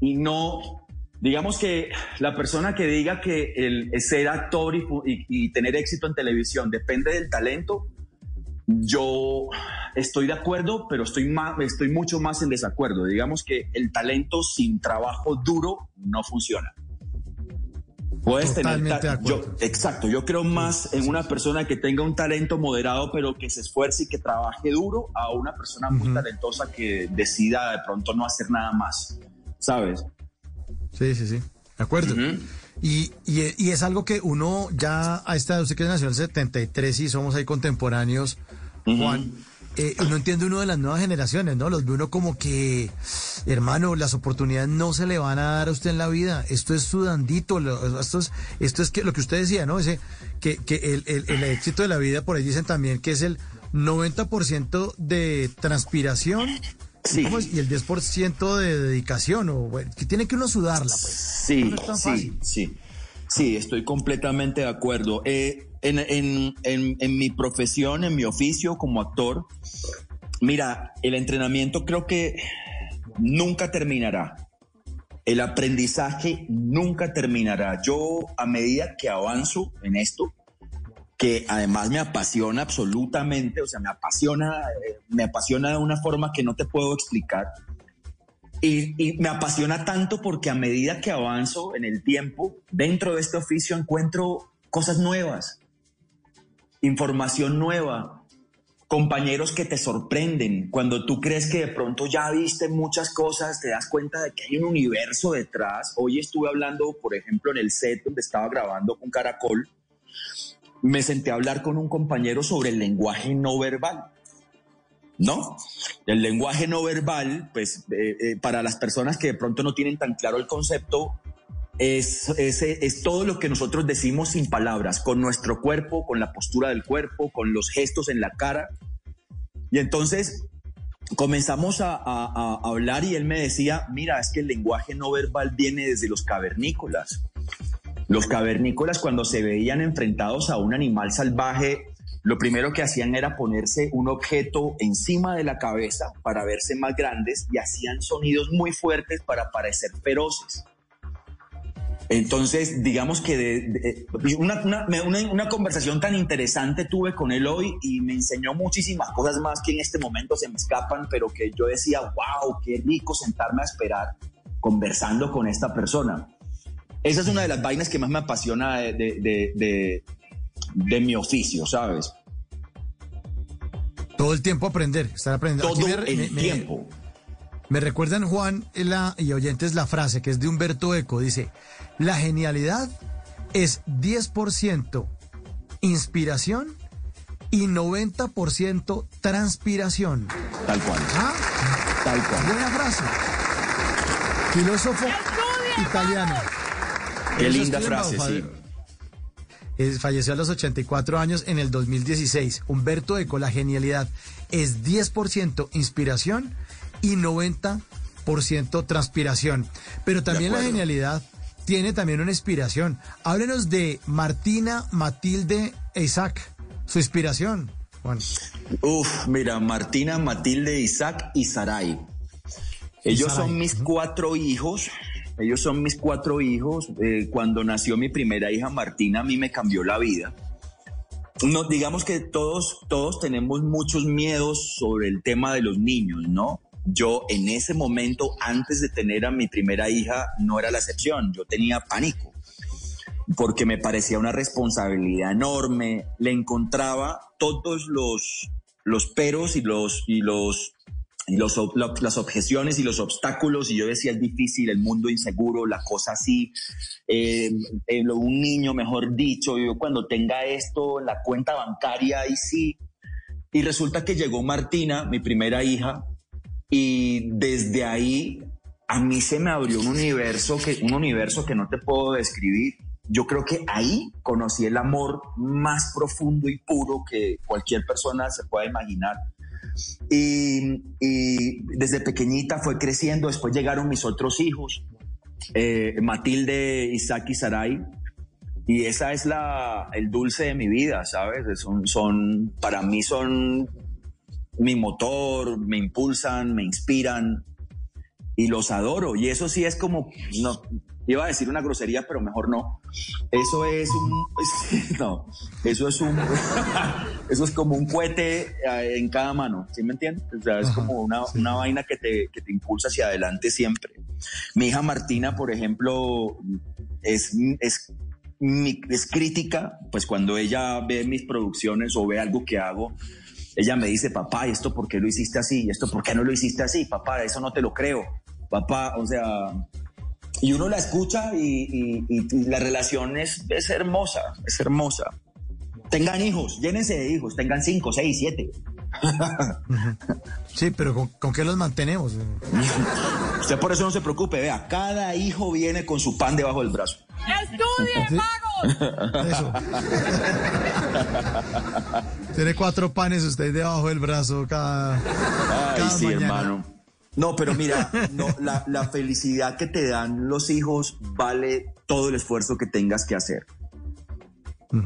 y no, digamos que la persona que diga que el, ser actor y tener éxito en televisión depende del talento, yo estoy de acuerdo, pero estoy, más, estoy mucho más en desacuerdo. Digamos que el talento sin trabajo duro no funciona. Puedes Totalmente de tener yo, exacto, yo creo más en una persona que tenga un talento moderado, pero que se esfuerce y que trabaje duro, a una persona muy talentosa que decida de pronto no hacer nada más, ¿sabes? Sí, sí, sí. De acuerdo. y, y- y es algo que uno ya a esta edad, usted que nació en el 73 y somos ahí contemporáneos, Juan, eh, uno entiende uno de las nuevas generaciones, ¿no? Los ve uno como que, hermano, las oportunidades no se le van a dar a usted en la vida. Esto es sudandito, lo- esto es, esto es que, lo que usted decía, ¿no? Ese, que, que el, el- el éxito de la vida, por ahí dicen también que es el 90% de transpiración ¿cómo es? y el 10% de dedicación, o bueno, que tiene que uno sudarla, pues. Sí, No sí, sí. Sí, estoy completamente de acuerdo. Eh, en, en- en- en mi profesión, en mi oficio como actor, mira, el entrenamiento creo que nunca terminará. El aprendizaje nunca terminará. Yo, a medida que avanzo en esto, que además me apasiona absolutamente, o sea, me apasiona, eh, me apasiona de una forma que no te puedo explicar. Y, y me apasiona tanto porque a medida que avanzo en el tiempo, dentro de este oficio encuentro cosas nuevas, información nueva, compañeros que te sorprenden. Cuando tú crees que de pronto ya viste muchas cosas, te das cuenta de que hay un universo detrás. Hoy estuve hablando, por ejemplo, en el set donde estaba grabando con Caracol, me senté a hablar con un compañero sobre el lenguaje no verbal. ¿no? El lenguaje no verbal, pues eh, eh, para las personas que de pronto no tienen tan claro el concepto, es, es, es todo lo que nosotros decimos sin palabras, con nuestro cuerpo, con la postura del cuerpo, con los gestos en la cara. Y entonces comenzamos a, a- a hablar y él me decía, mira, es que el lenguaje no verbal viene desde los cavernícolas. Los cavernícolas cuando se veían enfrentados a un animal salvaje, lo primero que hacían era ponerse un objeto encima de la cabeza para verse más grandes y hacían sonidos muy fuertes para parecer feroces. Entonces, digamos que de- de- una, una- me- una- conversación tan interesante tuve con él hoy y me enseñó muchísimas cosas más que en este momento se me escapan, pero que yo decía, wow, qué rico sentarme a esperar conversando con esta persona. Esa es una de las vainas que más me apasiona de, de- de- mi oficio, ¿sabes? Todo el tiempo aprender, estar aprendiendo. Todo Aquí el tiempo. Me recuerdan, Juan la, y oyentes, la frase que es de Humberto Eco. Dice, la genialidad es 10% inspiración y 90% transpiración. Tal cual. ¿Ah? Tal cual. Buena frase. Filósofo italiano. Qué Eso linda frase, sí. Falleció a los 84 años en el 2016. Humberto Eco, la genialidad es 10% inspiración y 90% transpiración. Pero también la genialidad tiene también una inspiración. Háblenos de Martina, Matilde e Isaac, su inspiración. Juan. Uf, mira, Martina, Matilde, Isaac y Sarai. Ellos Sarai, son mis cuatro hijos ellos son mis cuatro hijos. Eh, cuando nació mi primera hija Martina, a mí me cambió la vida. No, digamos que todos, todos tenemos muchos miedos sobre el tema de los niños, ¿no? Yo en ese momento, antes de tener a mi primera hija, no era la excepción. Yo tenía pánico porque me parecía una responsabilidad enorme. Le encontraba todos los, los peros y los, y los y los, las objeciones y los obstáculos, y yo decía, es difícil, el mundo inseguro, la cosa así, eh, eh, un niño, mejor dicho, yo cuando tenga esto, la cuenta bancaria, y sí. Y resulta que llegó Martina, mi primera hija, y desde ahí a mí se me abrió un universo que, un universo que no te puedo describir. Yo creo que ahí conocí el amor más profundo y puro que cualquier persona se pueda imaginar y, desde pequeñita fue creciendo, después llegaron mis otros hijos, eh, Matilde, Isaac y Sarai, y esa es la, el dulce de mi vida, ¿sabes? Son, son, para mí son mi motor, me impulsan, me inspiran y los adoro. Y eso sí es como, no, Iba a decir una grosería, pero mejor no. Eso es un. No, eso es un. Eso es como un cohete eh, en cada mano, ¿sí me entiendes? O sea, es como una, una vaina que te, que te impulsa hacia adelante siempre. Mi hija Martina, por ejemplo, es, es, es crítica, pues cuando ella ve mis producciones o ve algo que hago, ella me dice, papá, ¿y esto por qué lo hiciste así? ¿Y esto por qué no lo hiciste así? Papá, eso no te lo creo. Papá, o sea, y uno la escucha y, la relación es, es, hermosa, es hermosa. Tengan hijos, llénense de hijos, tengan cinco, seis, siete. Sí, pero ¿con, qué los mantenemos? Usted por eso no se preocupe, vea, cada hijo viene con su pan debajo del brazo. ¡Estudien, magos! Eso. Tiene cuatro panes usted debajo del brazo cada, Ay, sí, hermano. No, pero mira, no, la, felicidad que te dan los hijos vale todo el esfuerzo que tengas que hacer.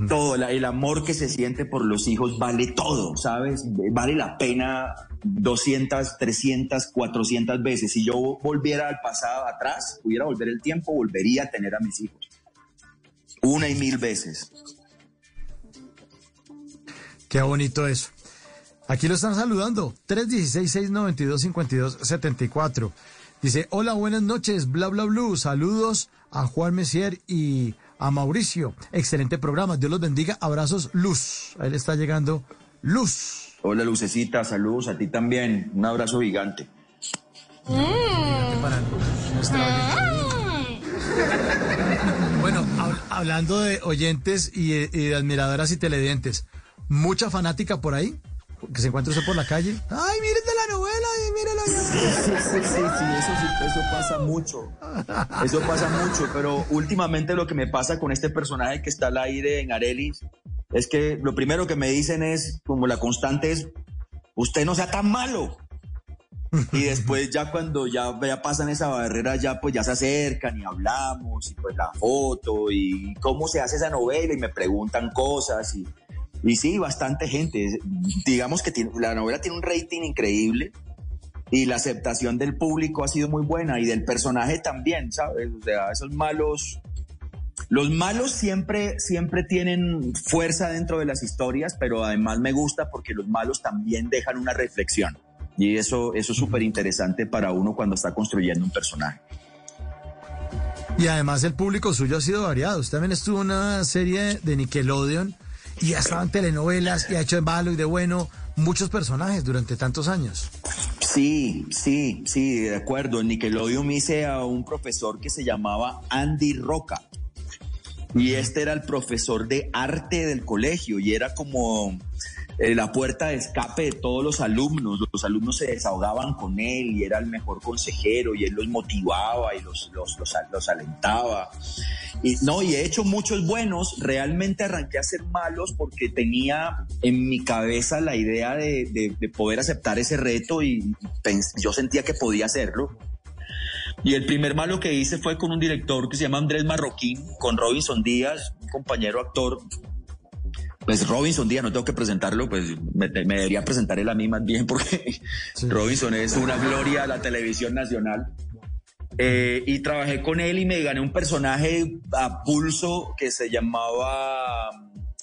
Todo, el amor que se siente por los hijos vale todo, ¿sabes? Vale la pena 200, 300, 400 veces. Si yo volviera al pasado atrás, pudiera volver el tiempo, volvería a tener a mis hijos. Una y mil veces. Qué bonito eso. Aquí lo están saludando. 316-692-5274. Dice, hola, buenas noches, bla, bla, bla. Saludos a Juan Messier y a Mauricio. Excelente programa. Dios los bendiga. Abrazos, Luz. Ahí le está llegando Luz. Hola, Lucecita. Saludos a ti también. Un abrazo gigante. Bueno, hablando de oyentes y, y de admiradoras y televidentes, ¿mucha fanática por ahí? que se encuentre usted por la calle. Ay, miren de la novela, mírelo Sí, sí, sí, sí, eso, eso pasa mucho. Eso pasa mucho, pero últimamente lo que me pasa con este personaje que está al aire en Arelis es que lo primero que me dicen es, como la constante es, usted no sea tan malo. Y después ya cuando ya, ya pasan esa barrera, ya pues ya se acercan y hablamos, y pues la foto, y cómo se hace esa novela, y me preguntan cosas, y y sí, bastante gente. Digamos que la novela tiene un rating increíble y la aceptación del público ha sido muy buena y del personaje también, ¿sabes? O sea, esos malos... Los malos siempre, siempre tienen fuerza dentro de las historias, pero además me gusta porque los malos también dejan una reflexión. Y eso, eso es súper interesante para uno cuando está construyendo un personaje. Y además el público suyo ha sido variado. Usted también estuvo en una serie de Nickelodeon y ha estado en telenovelas y ha hecho de malo y de bueno muchos personajes durante tantos años. Sí, sí, sí, de acuerdo. En Nickelodeon hice a un profesor que se llamaba Andy Roca. Y este era el profesor de arte del colegio y era como eh, la puerta de escape de todos los alumnos. Los alumnos se desahogaban con él y era el mejor consejero y él los motivaba y los, los, los, alentaba. Y, no, y he hecho muchos buenos. Realmente arranqué a ser malos porque tenía en mi cabeza la idea de, de, poder aceptar ese reto y yo sentía que podía hacerlo. Y el primer malo que hice fue con un director que se llama Andrés Marroquín, con Robinson Díaz, un compañero actor pues Robinson Díaz, no tengo que presentarlo, pues me, debería presentar él a mí más bien porque Robinson es una gloria de la televisión nacional. Eh, y trabajé con él y me gané un personaje a pulso que se llamaba.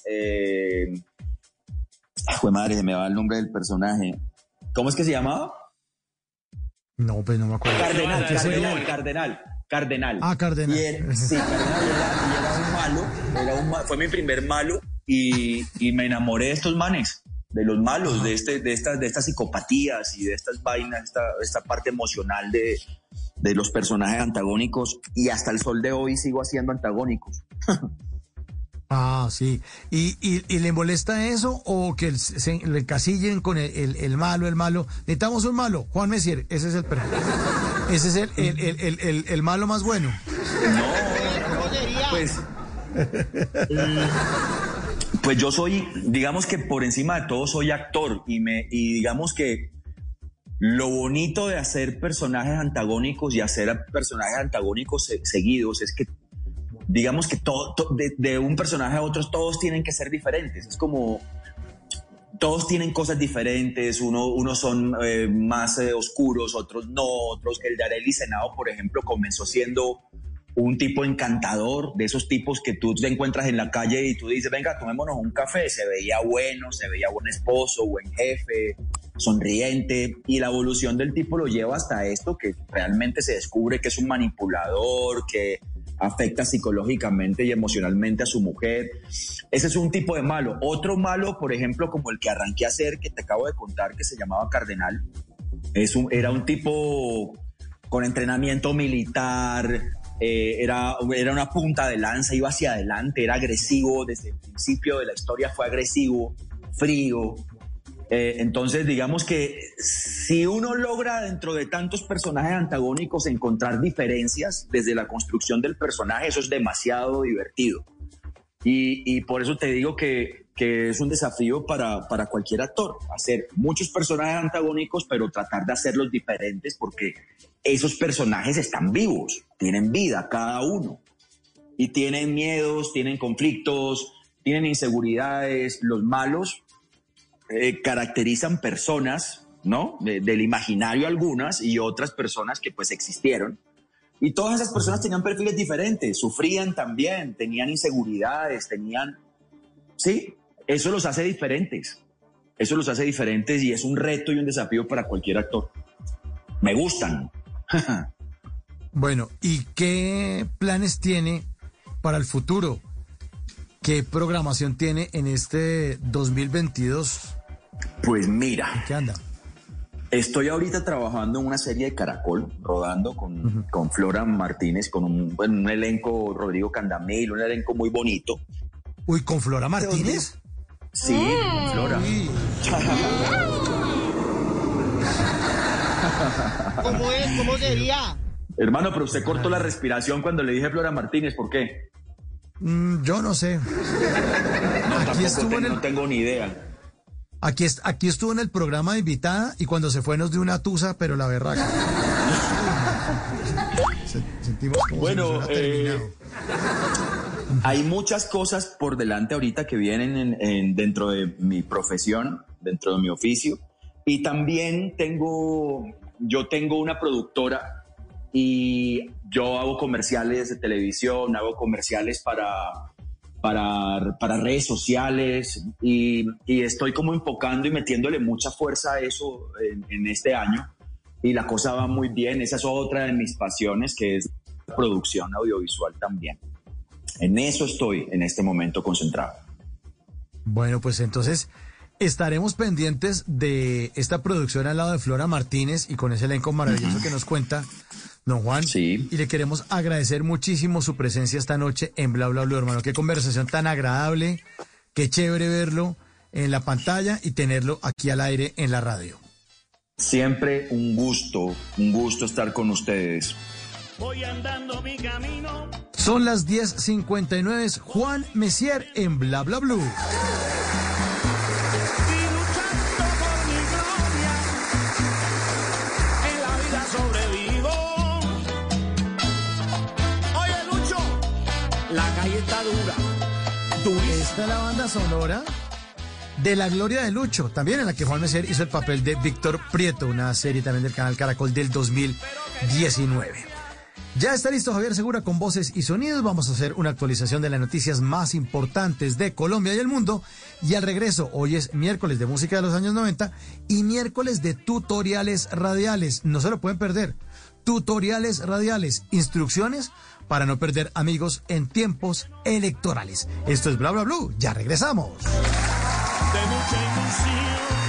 Eh, madre, se me va el nombre del personaje. ¿Cómo es que se llamaba? No, pues no me acuerdo. Cardenal. Cardenal, Cardenal. Cardenal. Ah, Cardenal. Y él- sí, Cardenal era, y era un malo, era un fue mi primer malo y, y me enamoré de estos manes, de los malos, de, este, de, estas, de estas psicopatías y de estas vainas, esta, esta parte emocional de, de los personajes antagónicos y hasta el sol de hoy sigo haciendo antagónicos. Ah, sí. ¿Y, y, y le molesta eso o que el- se, le casillen con el, el- el malo, el malo? Necesitamos un malo. Juan Messier, ese es el perfecto. Ese es el, el, el, el, el- el malo más bueno. Pues, pues yo soy, digamos que por encima de todo soy actor y me y digamos que lo bonito de hacer personajes antagónicos y hacer personajes antagónicos se- seguidos es que digamos que todo, to- de, de un personaje a otro todos tienen que ser diferentes. Es como todos tienen cosas diferentes, uno, unos son eh, más eh, oscuros, otros no, otros. El de Arely Senado, por ejemplo, comenzó siendo un tipo encantador, de esos tipos que tú te encuentras en la calle y tú dices, venga, tomémonos un café. Se veía bueno, se veía buen esposo, buen jefe, sonriente. Y la evolución del tipo lo lleva hasta esto, que realmente se descubre que es un manipulador, que afecta psicológicamente y emocionalmente a su mujer. Ese es un tipo de malo. Otro malo, por ejemplo, como el que arranqué a hacer, que te acabo de contar, que se llamaba Cardenal, es un, era un tipo con entrenamiento militar, eh, era, era una punta de lanza, iba hacia adelante, era agresivo, desde el principio de la historia fue agresivo, frío. Eh, entonces, digamos que si uno logra dentro de tantos personajes antagónicos encontrar diferencias desde la construcción del personaje, eso es demasiado divertido. Y, y por eso te digo que, que es un desafío para, para cualquier actor, hacer muchos personajes antagónicos, pero tratar de hacerlos diferentes porque esos personajes están vivos, tienen vida cada uno. Y tienen miedos, tienen conflictos, tienen inseguridades. Los malos eh, caracterizan personas, ¿no? De- del imaginario algunas y otras personas que pues existieron. Y todas esas personas tenían perfiles diferentes, sufrían también, tenían inseguridades, tenían... Sí, eso los hace diferentes. Eso los hace diferentes y es un reto y un desafío para cualquier actor. Me gustan. Bueno, ¿y qué planes tiene para el futuro? ¿Qué programación tiene en este 2022? Pues mira, ¿Qué anda? estoy ahorita trabajando en una serie de Caracol, rodando con, con Flora Martínez, con un, un elenco, Rodrigo Candamil, un elenco muy bonito. Uy, con Flora Martínez. Sí, Flora. ¿Cómo es? ¿Cómo sería? Hermano, pero usted cortó la respiración cuando le dije Flora Martínez, ¿por qué? mm, yo no sé. No, Aquí estuvo te- en el- no tengo ni idea. Aquí, est- aquí estuvo en el programa de invitada y cuando se fue nos dio una tusa, pero la berraca. Se- sentimos como Bueno, si nos hubiera eh, terminado. Hay muchas cosas por delante ahorita que vienen en- en- dentro de mi profesión, dentro de mi oficio. Y también tengo, yo tengo una productora y yo hago comerciales de televisión, hago comerciales para, para, para redes sociales y, y estoy como enfocando y metiéndole mucha fuerza a eso en, en este año. Y la cosa va muy bien. Esa es otra de mis pasiones, que es producción audiovisual también. En eso estoy en este momento concentrado. Bueno, pues entonces estaremos pendientes de esta producción al lado de Flora Martínez y con ese elenco maravilloso que nos cuenta don Juan. Sí. Y le queremos agradecer muchísimo su presencia esta noche en Bla Bla Bla, hermano. Qué conversación tan agradable, qué chévere verlo en la pantalla y tenerlo aquí al aire en la radio. Siempre un gusto, un gusto estar con ustedes. Voy andando mi camino. Son las 10.59, Juan Messier en Bla Bla Blue. Y luchando por mi gloria, en la vida sobrevivo. Oye, Lucho, la calle está dura, durísima. Esta es la banda sonora de La Gloria de Lucho, también en la que Juan Messier hizo el papel de Víctor Prieto, una serie también del canal Caracol del 2019. Ya está listo Javier Segura con voces y sonidos. Vamos a hacer una actualización de las noticias más importantes de Colombia y el mundo. Y al regreso, hoy es miércoles de música de los años 90 y miércoles de tutoriales radiales. No se lo pueden perder. Tutoriales radiales, instrucciones para no perder amigos en tiempos electorales. Esto es Bla Bla Blue. Ya regresamos. de mucha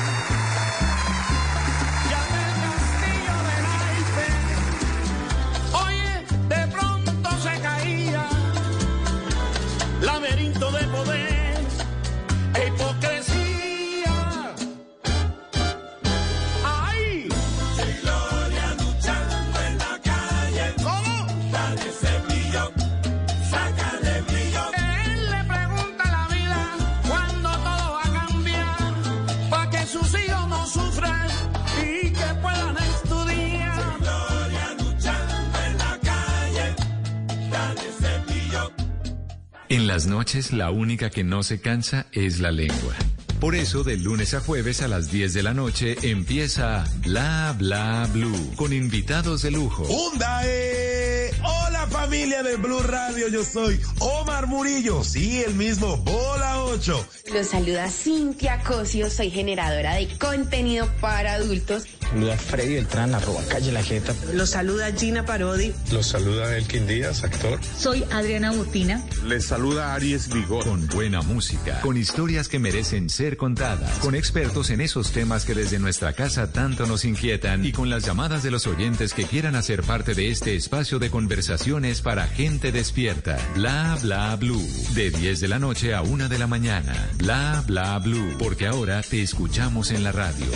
En las noches la única que no se cansa es la lengua. Por eso, de lunes a jueves a las 10 de la noche empieza Bla Bla Blue con invitados de lujo. ¡Hundae! Hola familia de Blue Radio, yo soy Omar Murillo, sí, el mismo, Bola 8. Los saluda Cintia Cosio, soy generadora de contenido para adultos. Saluda Freddy Beltrán, arroba calle la jeta. Los saluda Gina Parodi. Los saluda Elkin Díaz, actor. Soy Adriana Butina. Les saluda Aries Vigor. Con buena música, con historias que merecen ser contadas, con expertos en esos temas que desde nuestra casa tanto nos inquietan y con las llamadas de los oyentes que quieran hacer parte de este espacio de conversaciones para gente despierta. Bla bla blue. De 10 de la noche a 1 de la mañana. Bla bla blue. Porque ahora te escuchamos en la radio.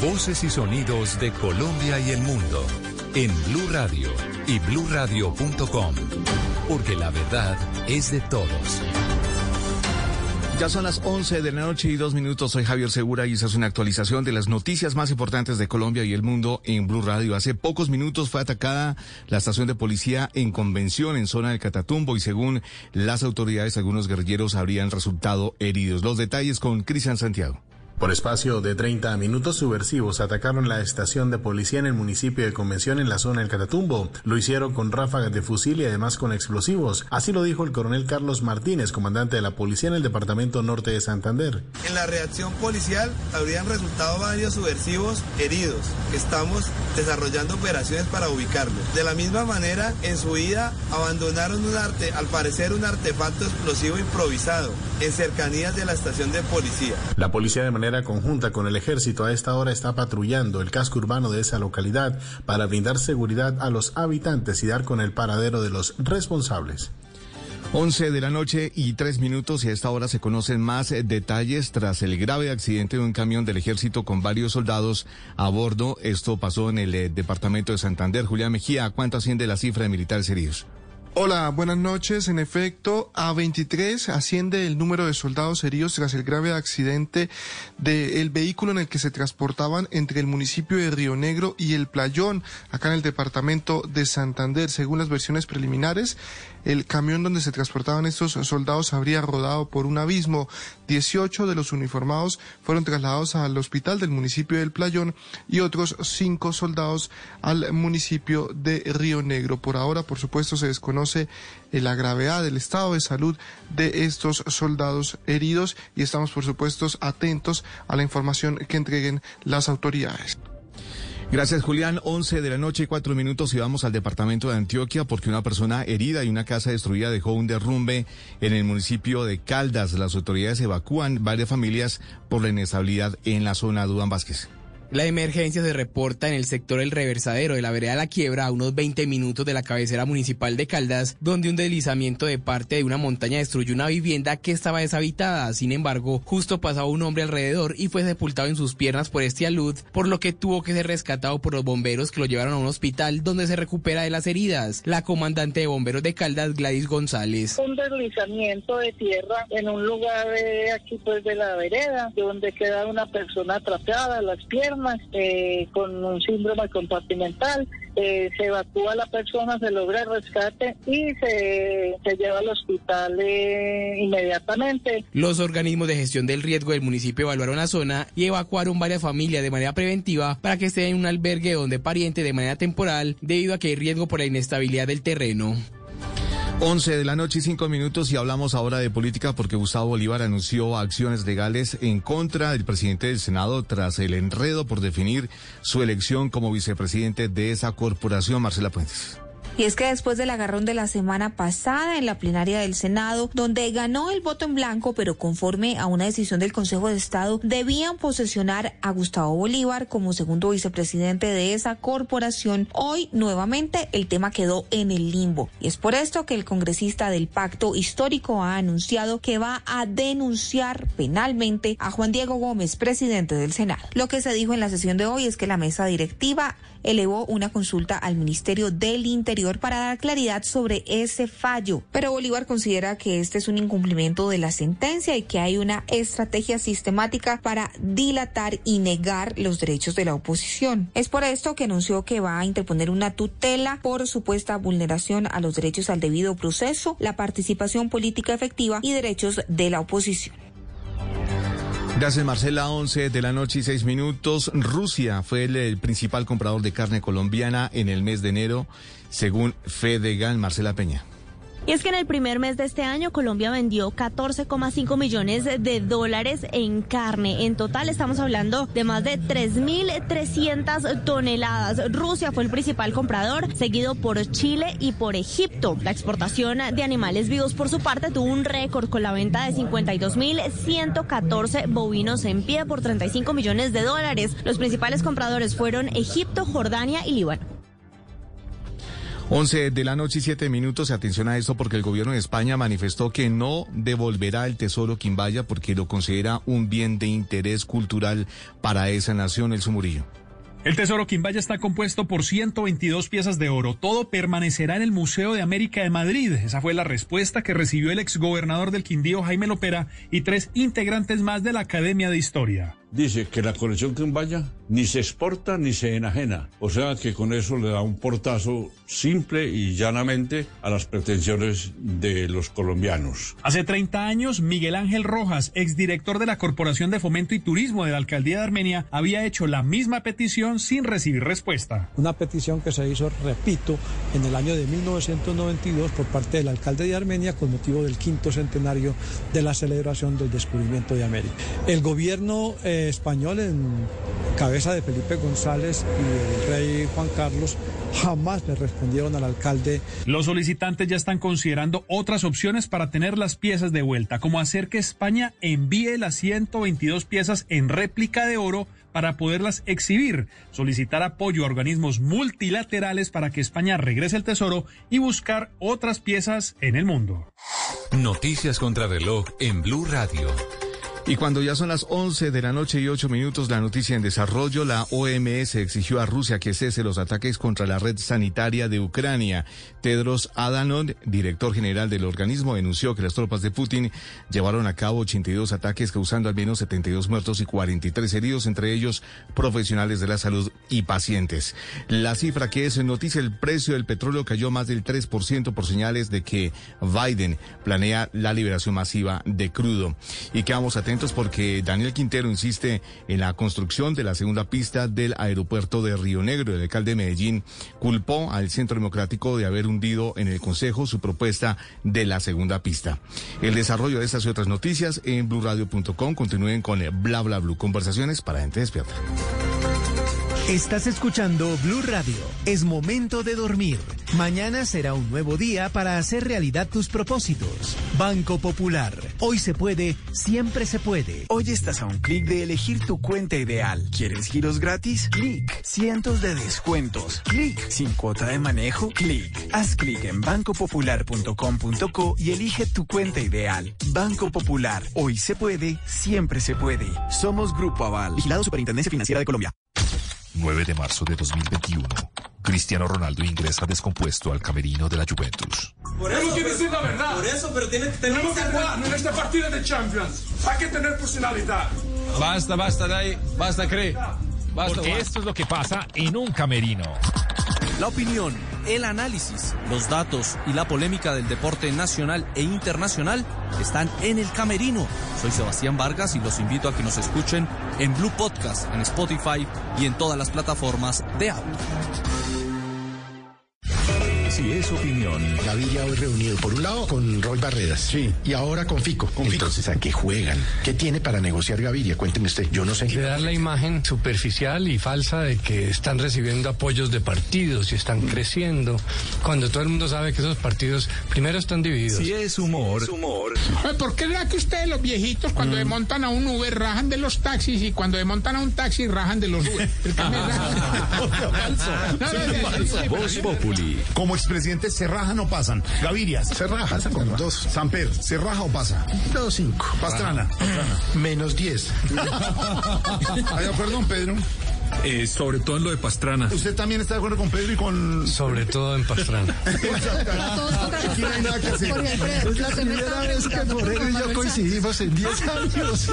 Voces y sonidos de Colombia y el mundo en Blue Radio y bluradio.com, porque la verdad es de todos. Ya son las 11 de la noche y dos minutos. Soy Javier Segura y esa es una actualización de las noticias más importantes de Colombia y el mundo en Blue Radio. Hace pocos minutos fue atacada la estación de policía en Convención en zona del Catatumbo y según las autoridades algunos guerrilleros habrían resultado heridos. Los detalles con Cristian Santiago. Por espacio de 30 minutos, subversivos atacaron la estación de policía en el municipio de Convención en la zona del Catatumbo. Lo hicieron con ráfagas de fusil y además con explosivos. Así lo dijo el coronel Carlos Martínez, comandante de la policía en el departamento norte de Santander. En la reacción policial habrían resultado varios subversivos heridos. Estamos desarrollando operaciones para ubicarlos. De la misma manera, en su ida abandonaron un arte, al parecer un artefacto explosivo improvisado, en cercanías de la estación de policía. La policía de manera conjunta con el ejército a esta hora está patrullando el casco urbano de esa localidad para brindar seguridad a los habitantes y dar con el paradero de los responsables. 11 de la noche y tres minutos y a esta hora se conocen más eh, detalles tras el grave accidente de un camión del ejército con varios soldados a bordo. Esto pasó en el eh, departamento de Santander. Julián Mejía, ¿cuánto asciende la cifra de militares heridos? Hola, buenas noches. En efecto, a 23 asciende el número de soldados heridos tras el grave accidente del vehículo en el que se transportaban entre el municipio de Río Negro y el Playón, acá en el departamento de Santander. Según las versiones preliminares, el camión donde se transportaban estos soldados habría rodado por un abismo. 18 de los uniformados fueron trasladados al hospital del municipio del Playón y otros cinco soldados al municipio de Río Negro. Por ahora, por supuesto, se desconoce la gravedad del estado de salud de estos soldados heridos y estamos, por supuesto, atentos a la información que entreguen las autoridades. Gracias, Julián. 11 de la noche, cuatro minutos y vamos al departamento de Antioquia porque una persona herida y una casa destruida dejó un derrumbe en el municipio de Caldas. Las autoridades evacúan varias familias por la inestabilidad en la zona. Dudan Vázquez. La emergencia se reporta en el sector El Reversadero de la vereda La Quiebra, a unos 20 minutos de la cabecera municipal de Caldas, donde un deslizamiento de parte de una montaña destruyó una vivienda que estaba deshabitada. Sin embargo, justo pasaba un hombre alrededor y fue sepultado en sus piernas por este alud, por lo que tuvo que ser rescatado por los bomberos que lo llevaron a un hospital donde se recupera de las heridas. La comandante de bomberos de Caldas, Gladys González. Un deslizamiento de tierra en un lugar de aquí pues de la vereda, donde queda una persona atrapada, las piernas eh, con un síndrome compartimental. Eh, se evacúa a la persona, se logra el rescate y se, se lleva al hospital eh, inmediatamente. Los organismos de gestión del riesgo del municipio evaluaron la zona y evacuaron varias familias de manera preventiva para que estén en un albergue donde pariente de manera temporal debido a que hay riesgo por la inestabilidad del terreno. 11 de la noche y 5 minutos y hablamos ahora de política porque Gustavo Bolívar anunció acciones legales en contra del presidente del Senado tras el enredo por definir su elección como vicepresidente de esa corporación, Marcela Puentes. Y es que después del agarrón de la semana pasada en la plenaria del Senado, donde ganó el voto en blanco, pero conforme a una decisión del Consejo de Estado, debían posesionar a Gustavo Bolívar como segundo vicepresidente de esa corporación, hoy nuevamente el tema quedó en el limbo. Y es por esto que el congresista del pacto histórico ha anunciado que va a denunciar penalmente a Juan Diego Gómez, presidente del Senado. Lo que se dijo en la sesión de hoy es que la mesa directiva elevó una consulta al Ministerio del Interior para dar claridad sobre ese fallo. Pero Bolívar considera que este es un incumplimiento de la sentencia y que hay una estrategia sistemática para dilatar y negar los derechos de la oposición. Es por esto que anunció que va a interponer una tutela por supuesta vulneración a los derechos al debido proceso, la participación política efectiva y derechos de la oposición. Gracias Marcela, 11 de la noche y 6 minutos. Rusia fue el, el, principal comprador de carne colombiana en el mes de enero, según Fedegan. Marcela Peña. Y es que en el primer mes de este año Colombia vendió 14,5 millones de dólares en carne. En total estamos hablando de más de 3.300 toneladas. Rusia fue el principal comprador, seguido por Chile y por Egipto. La exportación de animales vivos por su parte tuvo un récord con la venta de 52.114 bovinos en pie por 35 millones de dólares. Los principales compradores fueron Egipto, Jordania y Líbano. 11 de la noche y 7 minutos. Atención a esto porque el gobierno de España manifestó que no devolverá el tesoro Quimbaya porque lo considera un bien de interés cultural para esa nación, el Sumurillo. El tesoro Quimbaya está compuesto por 122 piezas de oro. Todo permanecerá en el Museo de América de Madrid. Esa fue la respuesta que recibió el exgobernador del Quindío, Jaime Lopera, y tres integrantes más de la Academia de Historia. Dice que la colección Quimbaya ni se exporta ni se enajena. O sea que con eso le da un portazo simple y llanamente a las pretensiones de los colombianos. Hace 30 años, Miguel Ángel Rojas, exdirector de la Corporación de Fomento y Turismo de la Alcaldía de Armenia, había hecho la misma petición sin recibir respuesta. Una petición que se hizo, repito, en el año de 1992 por parte del alcalde de Armenia con motivo del quinto centenario de la celebración del descubrimiento de América. El gobierno eh, español en cabeza de Felipe González y el rey Juan Carlos jamás le respondieron al alcalde. Los solicitantes ya están considerando otras opciones para tener las piezas de vuelta, como hacer que España envíe las 122 piezas en réplica de oro para poderlas exhibir, solicitar apoyo a organismos multilaterales para que España regrese el tesoro y buscar otras piezas en el mundo. Noticias contra reloj en Blue Radio. Y cuando ya son las 11 de la noche y 8 minutos, la noticia en desarrollo, la OMS exigió a Rusia que cese los ataques contra la red sanitaria de Ucrania. Tedros Adhanom, director general del organismo, denunció que las tropas de Putin llevaron a cabo 82 ataques causando al menos 72 muertos y 43 heridos, entre ellos profesionales de la salud y pacientes. La cifra que es en noticia, el precio del petróleo cayó más del 3% por señales de que Biden planea la liberación masiva de crudo. Y quedamos porque Daniel Quintero insiste en la construcción de la segunda pista del aeropuerto de Río Negro. El alcalde de Medellín culpó al Centro Democrático de haber hundido en el Consejo su propuesta de la segunda pista. El desarrollo de estas y otras noticias en blurradio.com. Continúen con Bla Bla Blue. Conversaciones para gente despierta. Estás escuchando Blue Radio. Es momento de dormir. Mañana será un nuevo día para hacer realidad tus propósitos. Banco Popular. Hoy se puede, siempre se puede. Hoy estás a un clic de elegir tu cuenta ideal. ¿Quieres giros gratis? Clic. Cientos de descuentos. Clic. Sin cuota de manejo. Clic. Haz clic en bancopopular.com.co y elige tu cuenta ideal. Banco Popular. Hoy se puede, siempre se puede. Somos Grupo Aval. Vigilado Superintendencia Financiera de Colombia. 9 de marzo de 2021. Cristiano Ronaldo ingresa descompuesto al camerino de la Juventus. Por eso hay que decir la verdad. Por eso, pero tiene, tenemos que jugar en este partido de Champions. Hay que tener personalidad. Basta, basta, dai, basta, Cre. porque esto es lo que pasa en un camerino. La opinión, el análisis, los datos y la polémica del deporte nacional e internacional están en el camerino. Soy Sebastián Vargas y los invito a que nos escuchen en Blue Podcast, en Spotify y en todas las plataformas de audio. Si es opinión. Gaviria hoy reunido por un lado con Roy Barreras. Sí. Y ahora con Fico. Entonces, ¿a qué juegan? ¿Qué tiene para negociar Gaviria? Cuénteme usted. Yo no sé. De dar la imagen superficial y falsa de que están recibiendo apoyos de partidos y están creciendo, cuando todo el mundo sabe que esos partidos primero están divididos. Si es humor. Ay, ¿Por qué será que ustedes los viejitos cuando desmontan a un Uber rajan de los taxis y cuando desmontan a un taxi rajan de los Uber? No, no, no, Voz Populi. Como expresidente se raja o pasan. Gaviria. Se raja. Con dos. Samper. ¿Se raja o pasa? Dos, cinco. Pastrana. Menos diez. Ay, perdón, Pedro. Eh, sobre todo en lo de Pastrana. ¿Usted también está de acuerdo con Pedro y con...? Sobre todo en Pastrana. Aquí no hay nada que hacer. Es la primera vez que Moreno y yo coincidimos en 10 años.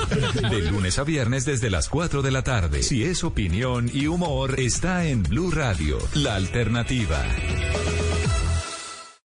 De lunes a viernes desde las 4 de la tarde. Si es opinión y humor, está en Blue Radio, la alternativa.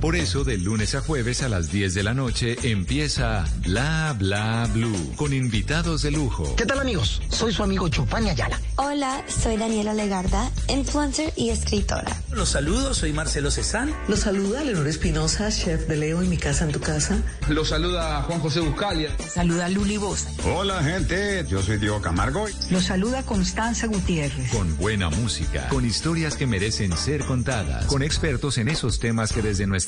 Por eso, de lunes a jueves a las 10 de la noche empieza Bla Bla Blue con invitados de lujo. ¿Qué tal, amigos? Soy su amigo Chupani Ayala. Hola, soy Daniela Legarda, influencer y escritora. Los saludo, soy Marcelo Cezán. Los saluda Leonor Espinosa, chef de Leo en mi casa en tu casa. Los saluda Juan José Buscalia. Saluda Luli Bosa. Hola gente, yo soy Diego Camargo. Los saluda Constanza Gutiérrez. Con buena música, con historias que merecen ser contadas, con expertos en esos temas que desde nuestra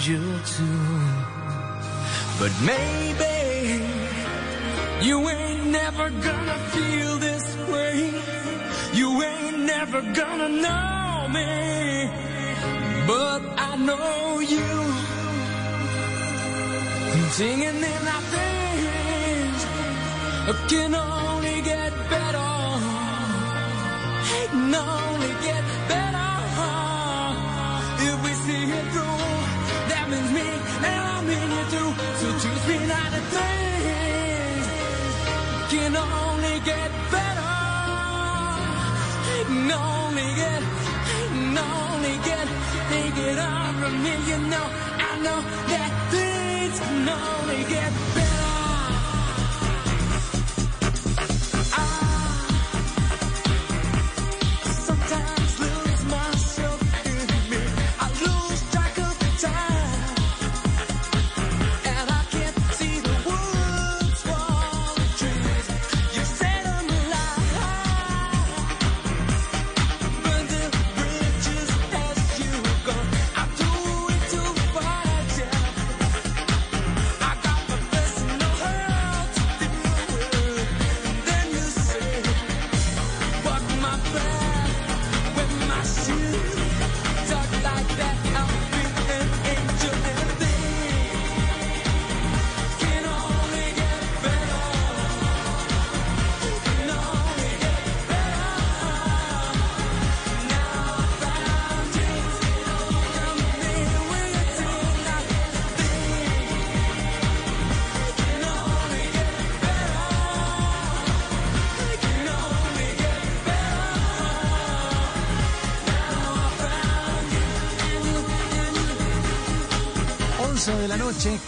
Too. But maybe you ain't never gonna feel this way. You ain't never gonna know me. But I know you. Singing in our things can only get better. Can only get better. Get better. Can only get, can only get, take it on from me. You know, I know that things can only get better.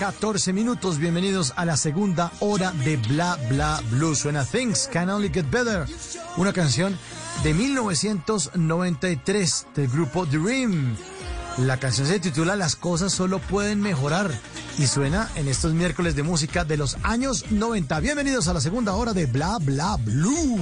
14 minutos. Bienvenidos a la segunda hora de Bla Bla Blue. Suena Things Can Only Get Better, una canción de 1993 del grupo Dream. La canción se titula Las cosas solo pueden mejorar y suena en estos miércoles de música de los años 90. Bienvenidos a la segunda hora de Bla Bla Blue.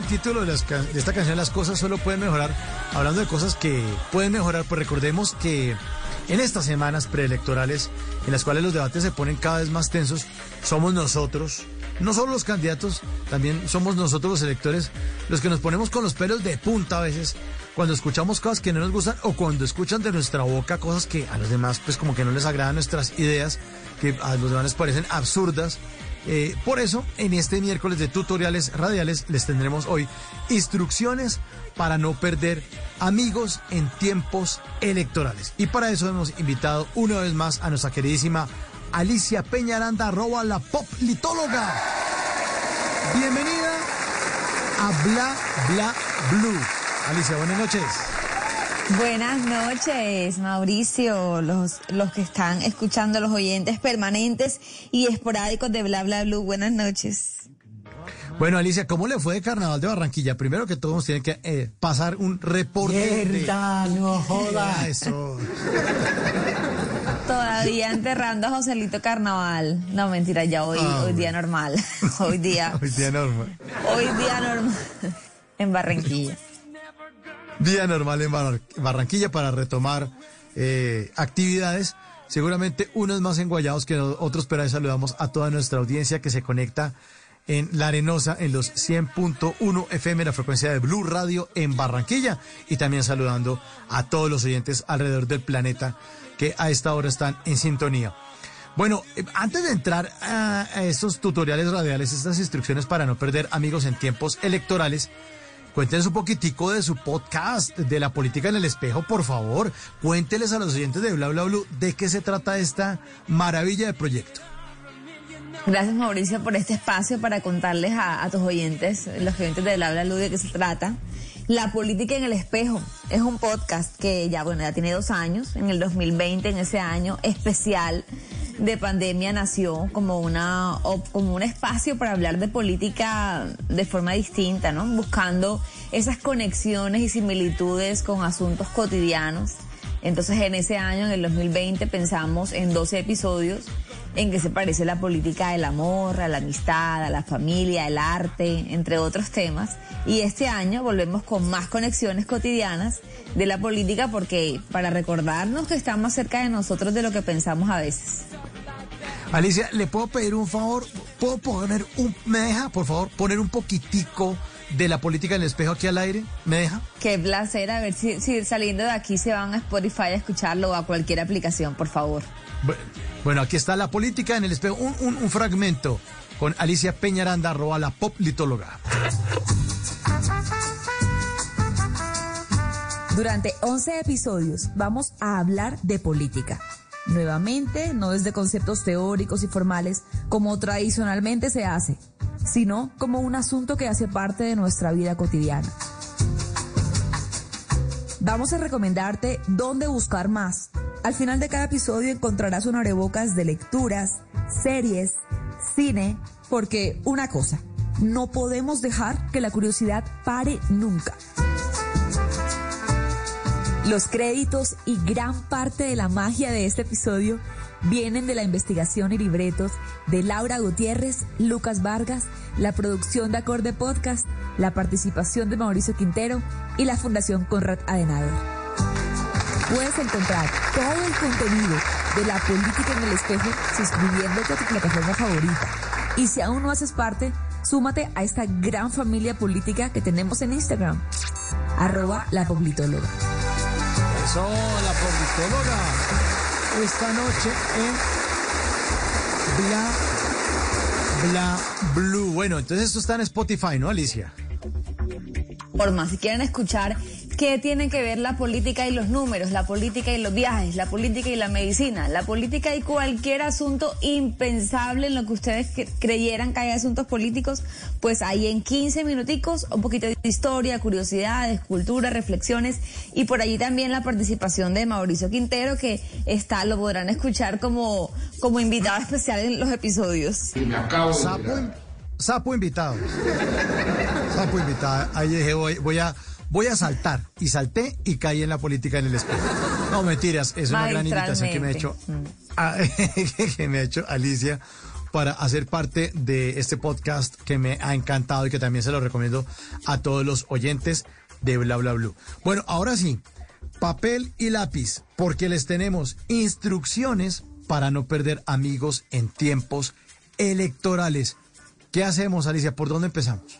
El título de, las can- de esta canción, las cosas solo pueden mejorar. Hablando de cosas que pueden mejorar, pues recordemos que en estas semanas preelectorales, en las cuales los debates se ponen cada vez más tensos, somos nosotros, no solo los candidatos, también somos nosotros los electores, los que nos ponemos con los pelos de punta a veces cuando escuchamos cosas que no nos gustan o cuando escuchan de nuestra boca cosas que a los demás pues como que no les agradan nuestras ideas, que a los demás les parecen absurdas. Eh, por eso, en este miércoles de tutoriales radiales les tendremos hoy instrucciones para no perder amigos en tiempos electorales. Y para eso hemos invitado una vez más a nuestra queridísima Alicia Peñaranda, arroba la poplitóloga. Bienvenida a Bla Bla Blue. Alicia, buenas noches. Buenas noches, Mauricio, los, los que están escuchando, los oyentes permanentes y esporádicos de Bla Bla Blue. Buenas noches. Bueno, Alicia, ¿cómo le fue de Carnaval de Barranquilla? Primero que todos tienen que eh, pasar un reporte. de- Mierda, no joda. Eso. Todavía enterrando a Joselito Carnaval. No, mentira, ya hoy, Ah, hoy día normal. Hoy día, Hoy día normal. hoy día normal en Barranquilla. Día normal en Barra- Barranquilla para retomar eh, actividades. Seguramente unos más enguayados que otros, pero ahí saludamos a toda nuestra audiencia que se conecta en La Arenosa en los 100.1 FM, la frecuencia de Blue Radio en Barranquilla. Y también saludando a todos los oyentes alrededor del planeta que a esta hora están en sintonía. Bueno, eh, antes de entrar a estos tutoriales radiales, estas instrucciones para no perder amigos en tiempos electorales, Cuéntenos un poquitico de su podcast, de la política en el espejo, por favor. Cuénteles a los oyentes de Bla Bla Blue de qué se trata esta maravilla de proyecto. Gracias Mauricio por este espacio para contarles a, tus oyentes, los oyentes de Bla Bla Blue, de qué se trata. La política en el espejo es un podcast que ya, bueno, ya tiene dos años. En el 2020, en ese año especial de pandemia, nació como una como un espacio para hablar de política de forma distinta, ¿no? Buscando esas conexiones y similitudes con asuntos cotidianos. Entonces, en ese año, en el 2020, pensamos en 12 episodios en que se parece la política del amor, a la amistad, a la familia, el arte, entre otros temas. Y este año volvemos con más conexiones cotidianas de la política porque para recordarnos que está más cerca de nosotros de lo que pensamos a veces. Alicia, ¿le puedo pedir un favor? ¿Puedo poner un... ¿Me deja, por favor, poner un poquitico de la política en el espejo aquí al aire? ¿Me deja? Qué placer, a ver si, si saliendo de aquí se van a Spotify a escucharlo o a cualquier aplicación, por favor. Bu- Bueno, aquí está la política en el espejo. Un, un- un fragmento con Alicia Peñaranda, arroba la poplitóloga. Durante 11 episodios vamos a hablar de política. Nuevamente, no desde conceptos teóricos y formales como tradicionalmente se hace, sino como un asunto que hace parte de nuestra vida cotidiana. Vamos a recomendarte dónde buscar más. Al final de cada episodio encontrarás un abrebocas de lecturas, series, cine, porque una cosa, no podemos dejar que la curiosidad pare nunca. Los créditos y gran parte de la magia de este episodio vienen de la investigación y libretos de Laura Gutiérrez, Lucas Vargas, la producción de Acorde Podcast, la participación de Mauricio Quintero y la Fundación Conrad Adenauer. Puedes encontrar todo el contenido de la política en el espejo suscribiéndote a tu plataforma favorita. Y si aún no haces parte, súmate a esta gran familia política que tenemos en Instagram. Arroba la Poplitóloga. Eso, la politóloga. Esta noche en Bla Bla Blue. Bueno, entonces esto está en Spotify, ¿no, Alicia? Por más, si quieren escuchar qué tiene que ver la política y los números, la política y los viajes, la política y la medicina, la política y cualquier asunto impensable en lo que ustedes cre- creyeran que hay asuntos políticos, pues ahí en 15 minuticos un poquito de historia, curiosidades, cultura, reflexiones y por allí también la participación de Mauricio Quintero que está, lo podrán escuchar como, como invitado especial en los episodios. Sapo, in- sapo invitado. Sapo invitado. Ahí dije, voy, voy a, voy a saltar. Y salté y caí en la política en el espejo. No, mentiras. Es una gran invitación que me ha hecho, a- que me ha hecho Alicia para hacer parte de este podcast que me ha encantado y que también se lo recomiendo a todos los oyentes de Bla Bla Blue. Bueno, ahora sí, papel y lápiz, porque les tenemos instrucciones para no perder amigos en tiempos electorales. ¿Qué hacemos, Alicia? ¿Por dónde empezamos?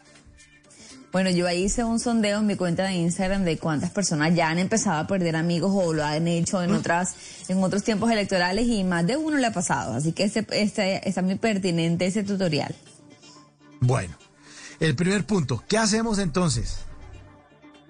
Bueno, yo ahí hice un sondeo en mi cuenta de Instagram de cuántas personas ya han empezado a perder amigos o lo han hecho en otras, en otros tiempos electorales y más de uno le ha pasado. Así que este, este, está muy pertinente ese tutorial. Bueno, el primer punto, ¿qué hacemos entonces?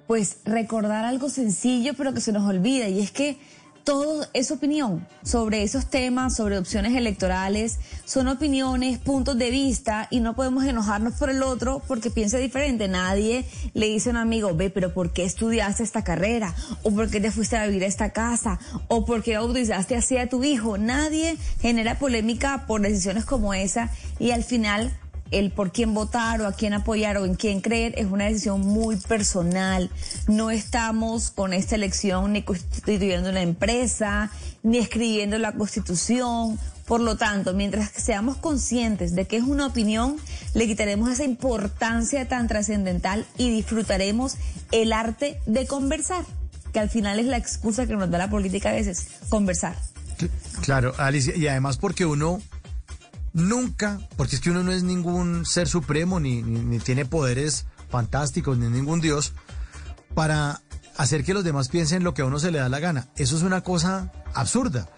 Pues recordar algo sencillo pero que se nos olvida y es que todo es opinión sobre esos temas, sobre opciones electorales, son opiniones, puntos de vista y no podemos enojarnos por el otro porque piensa diferente. Nadie le dice a un amigo, ve, pero ¿por qué estudiaste esta carrera? ¿O por qué te fuiste a vivir a esta casa? ¿O por qué bautizaste así a tu hijo? Nadie genera polémica por decisiones como esa y al final el por quién votar o a quién apoyar o en quién creer es una decisión muy personal. No estamos con esta elección ni constituyendo una empresa, ni escribiendo la constitución. Por lo tanto, mientras seamos conscientes de que es una opinión, le quitaremos esa importancia tan trascendental y disfrutaremos el arte de conversar, que al final es la excusa que nos da la política a veces, conversar. Claro, Alicia, y además porque uno nunca, porque es que uno no es ningún ser supremo, ni, tiene poderes fantásticos, ni ningún dios, para hacer que los demás piensen lo que a uno se le da la gana. Eso es una cosa absurda.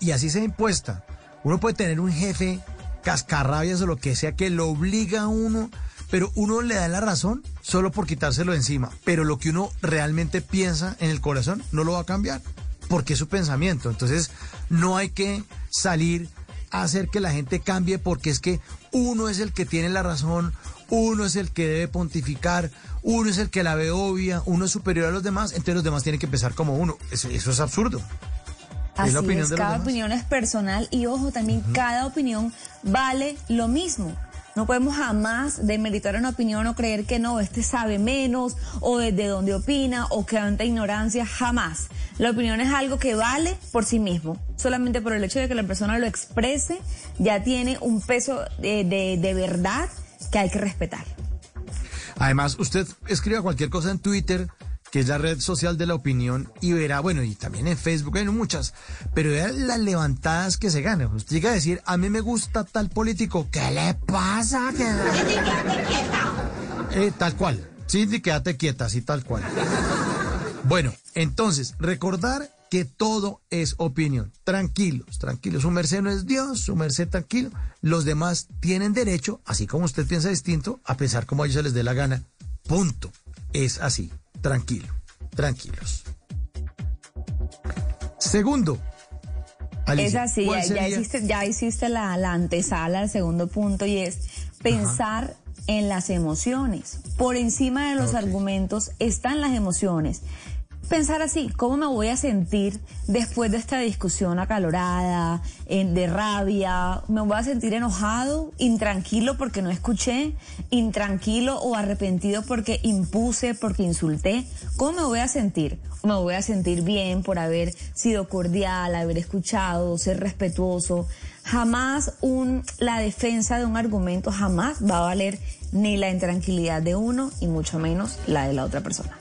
Y así se impuesta. Uno puede tener un jefe cascarrabias o lo que sea que lo obliga a uno, pero uno le da la razón solo por quitárselo encima. Pero lo que uno realmente piensa en el corazón no lo va a cambiar, porque es su pensamiento. Entonces, no hay que salir hacer que la gente cambie porque es que uno es el que tiene la razón, uno es el que debe pontificar, uno es el que la ve obvia, uno es superior a los demás, entonces los demás tienen que pensar como uno. Eso, eso es absurdo. Así la opinión es, cada opinión es personal y ojo, también cada opinión vale lo mismo. No podemos jamás demeritar una opinión o creer que no, este sabe menos o desde dónde opina o que anta ignorancia, jamás. La opinión es algo que vale por sí mismo. Solamente por el hecho de que la persona lo exprese, ya tiene un peso de, de- de verdad que hay que respetar. Además, usted escriba cualquier cosa en Twitter, que es la red social de la opinión, y verá, bueno, y también en Facebook hay muchas, pero vea las levantadas que se ganan. Usted llega a decir, a mí me gusta tal político, ¿qué le pasa? ¿Qué- Eh, tal cual. Cindy, quédate quieta, así tal cual. Bueno, entonces, recordar que todo es opinión. Tranquilos, tranquilos. Su merced no es Dios, su merced tranquilo. Los demás tienen derecho, así como usted piensa distinto, a pensar como a ellos se les dé la gana. Punto. Es así. Tranquilo. Tranquilos. Segundo. Alicia, es así, ¿cuál ya, hiciste, ya hiciste la, la antesala al segundo punto y es pensar en las emociones. Por encima de los argumentos están las emociones. Pensar así, ¿cómo me voy a sentir después de esta discusión acalorada, de rabia? ¿Me voy a sentir enojado, intranquilo porque no escuché, intranquilo o arrepentido porque impuse, porque insulté? ¿Cómo me voy a sentir? me voy a sentir bien por haber sido cordial, haber escuchado, ser respetuoso. Jamás un, la defensa de un argumento jamás va a valer ni la intranquilidad de uno y mucho menos la de la otra persona.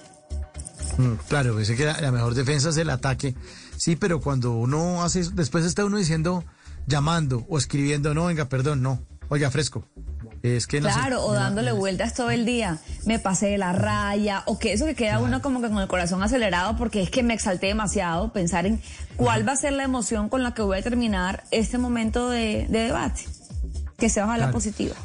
Mm, Claro, pensé que la, la mejor defensa es el ataque. Sí, pero cuando uno hace eso, después está uno diciendo, llamando o escribiendo, no, venga, perdón, no, oiga, fresco. Es que no sé, Claro, o dándole vueltas todo el día. Me pasé de la raya, o que eso que queda uno como que con el corazón acelerado porque es que me exalté demasiado, pensar en cuál va a ser la emoción con la que voy a terminar este momento de, de debate. Que sea ojalá Claro. positiva.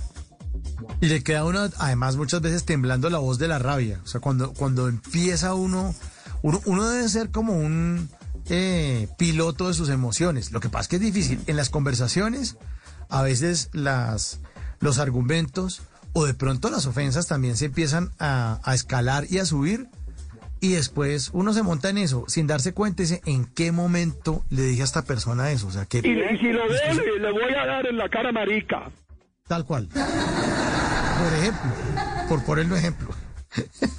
Y le queda uno, además, muchas veces temblando la voz de la rabia. O sea, cuando, cuando empieza uno, uno, uno debe ser como un eh, piloto de sus emociones. Lo que pasa es que es difícil. En las conversaciones, a veces las, los argumentos o de pronto las ofensas también se empiezan a, a escalar y a subir. Y después uno se monta en eso sin darse cuenta dice, ¿en qué momento le dije a esta persona eso? O sea. Y, si lo le, le voy a dar en la cara marica. Tal cual. Por ejemplo, por ponerlo ejemplo.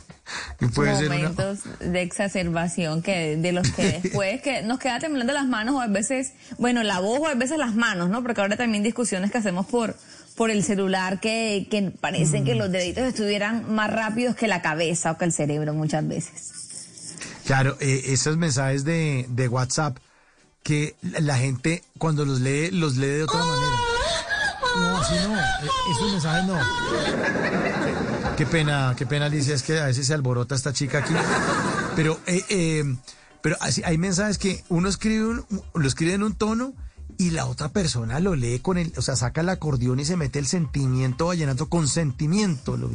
Y puede ser una- momentos de exacerbación que de los que después que nos queda temblando las manos o a veces, bueno, la voz o a veces las manos, ¿no? Porque ahora también discusiones que hacemos por por el celular que, que parecen Mm. que los deditos estuvieran más rápidos que la cabeza o que el cerebro muchas veces. Claro, eh, esos mensajes de, de WhatsApp que la la gente cuando los lee, los lee de otra manera. No, así no. eh, Esos mensajes no. Qué pena, qué pena, Alicia, es que a veces se alborota esta chica aquí. Pero, eh, eh, pero así, hay mensajes que uno escribe, lo escribe en un tono y la otra persona lo lee con el, o sea, saca el acordeón y se mete el sentimiento vallenato con sentimiento, lo,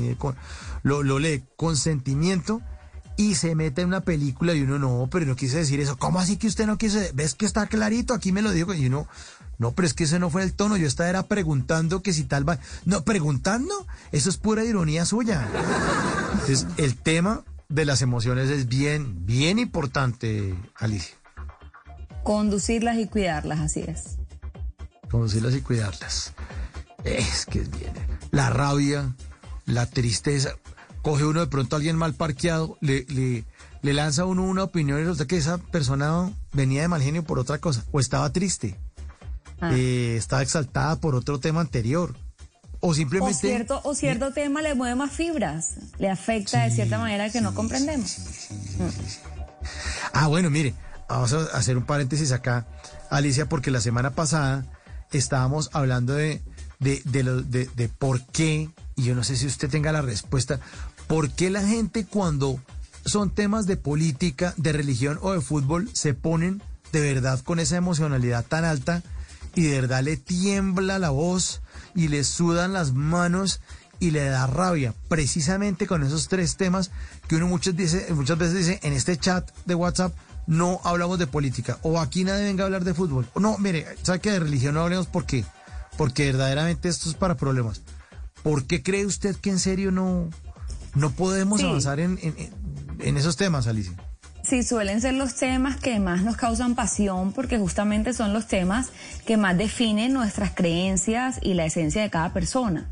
lo, lo lee con sentimiento y se mete en una película y uno no, pero no quise decir eso. ¿Cómo así que usted no quise? ¿Ves que está clarito? Aquí me lo digo y uno, no, pero es que ese no fue el tono. Yo estaba era preguntando que si tal va. No, preguntando, eso es pura ironía suya. Entonces, el tema de las emociones es bien, bien importante, Alicia. Conducirlas y cuidarlas, así es. Conducirlas y cuidarlas. Es que es bien. La rabia, la tristeza. Coge uno de pronto a alguien mal parqueado, le, le, le lanza a uno una opinión y resulta que esa persona venía de mal genio por otra cosa. O estaba triste. Ah. eh, estaba exaltada por otro tema anterior. O O simplemente. cierto, o cierto tema le mueve más fibras, le afecta de cierta manera que no comprendemos. Ah, bueno, mire, vamos a hacer un paréntesis acá, Alicia, porque la semana pasada estábamos hablando de, de, de, lo- de, de por qué, y yo no sé si usted tenga la respuesta, por qué la gente cuando son temas de política, de religión o de fútbol se ponen de verdad con esa emocionalidad tan alta y de verdad le tiembla la voz y le sudan las manos y le da rabia, precisamente con esos tres temas que uno muchas, dice, muchas veces dice en este chat de WhatsApp no hablamos de política o aquí nadie venga a hablar de fútbol. No, mire, ¿sabe que de religión no hablemos por qué? Porque verdaderamente esto es para problemas. ¿Por qué cree usted que en serio no, no podemos Sí. avanzar en, en- en- en esos temas, Alicia? Sí, suelen ser los temas que más nos causan pasión porque justamente son los temas que más definen nuestras creencias y la esencia de cada persona.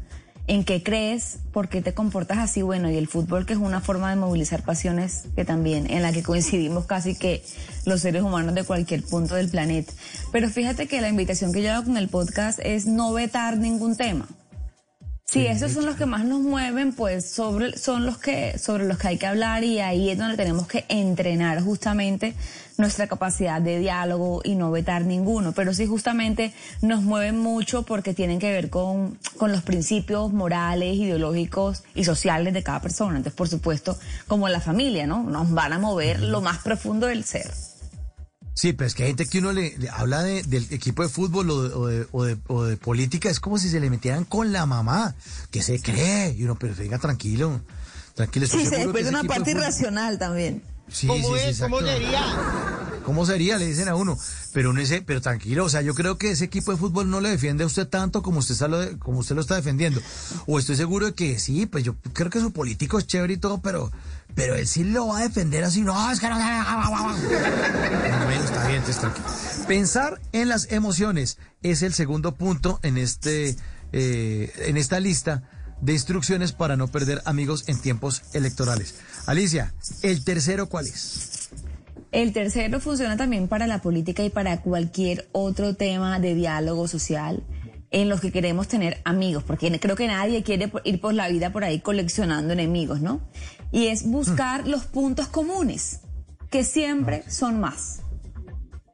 ¿En qué crees? ¿Por qué te comportas así? Bueno, y el fútbol que es una forma de movilizar pasiones que también, en la que coincidimos casi que los seres humanos de cualquier punto del planeta. Pero fíjate que la invitación que yo hago con el podcast es no vetar ningún tema. Sí, esos son los que más nos mueven, pues sobre, son los que, sobre los que hay que hablar y ahí es donde tenemos que entrenar justamente nuestra capacidad de diálogo y no vetar ninguno. Pero sí justamente nos mueven mucho porque tienen que ver con, con los principios morales, ideológicos y sociales de cada persona. Entonces, por supuesto, como la familia, ¿no? Nos van a mover lo más profundo del ser. Sí, pero es que hay gente que uno le, le habla de- del equipo de fútbol o de, o, de, o de- o de política, es como si se le metieran con la mamá, que se cree, y uno, pero venga, tranquilo, tranquilo. Sí, se despierta ese una de parte irracional también. Sí, sí, sí, exacto. ¿Cómo sería? Le dicen a uno. Pero uno dice, pero tranquilo, o sea, yo creo que ese equipo de fútbol no le defiende a usted tanto como usted, está lo, como usted lo está defendiendo. O estoy seguro de que sí, pues yo creo que su político es chévere y todo, pero, pero él sí lo va a defender así. No, es que no. Está bien. Pensar en las emociones es el segundo punto en este, eh, en esta lista de instrucciones para no perder amigos en tiempos electorales. Alicia, el tercero, ¿cuál es? El tercero funciona también para la política y para cualquier otro tema de diálogo social en los que queremos tener amigos, porque creo que nadie quiere ir por la vida por ahí coleccionando enemigos, ¿no? Y es buscar los puntos comunes, que siempre son más.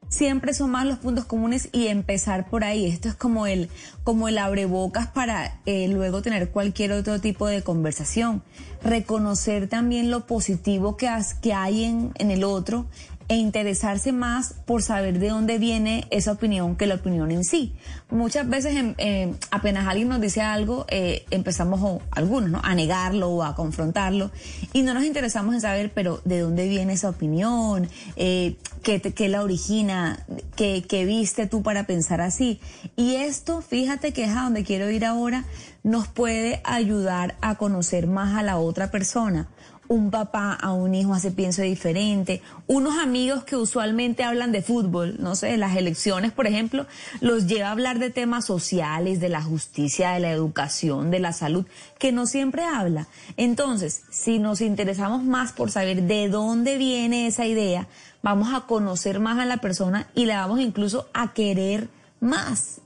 Siempre son más los puntos comunes y empezar por ahí. Esto es como el, como el abrebocas para eh, luego tener cualquier otro tipo de conversación. Reconocer también lo positivo que, has- que hay en, en el otro e interesarse más por saber de dónde viene esa opinión que la opinión en sí. Muchas veces em, eh, apenas alguien nos dice algo, eh, empezamos, o algunos, ¿no? a negarlo o a confrontarlo y no nos interesamos en saber, pero de dónde viene esa opinión, eh, qué, qué la origina, qué, qué viste tú para pensar así. Y esto, fíjate que es a donde quiero ir ahora, nos puede ayudar a conocer más a la otra persona. Un papá a un hijo hace pienso diferente, unos amigos que usualmente hablan de fútbol, no sé, las elecciones, por ejemplo, los lleva a hablar de temas sociales, de la justicia, de la educación, de la salud, que no siempre habla. Entonces, si nos interesamos más por saber de dónde viene esa idea, vamos a conocer más a la persona y la vamos incluso a querer más.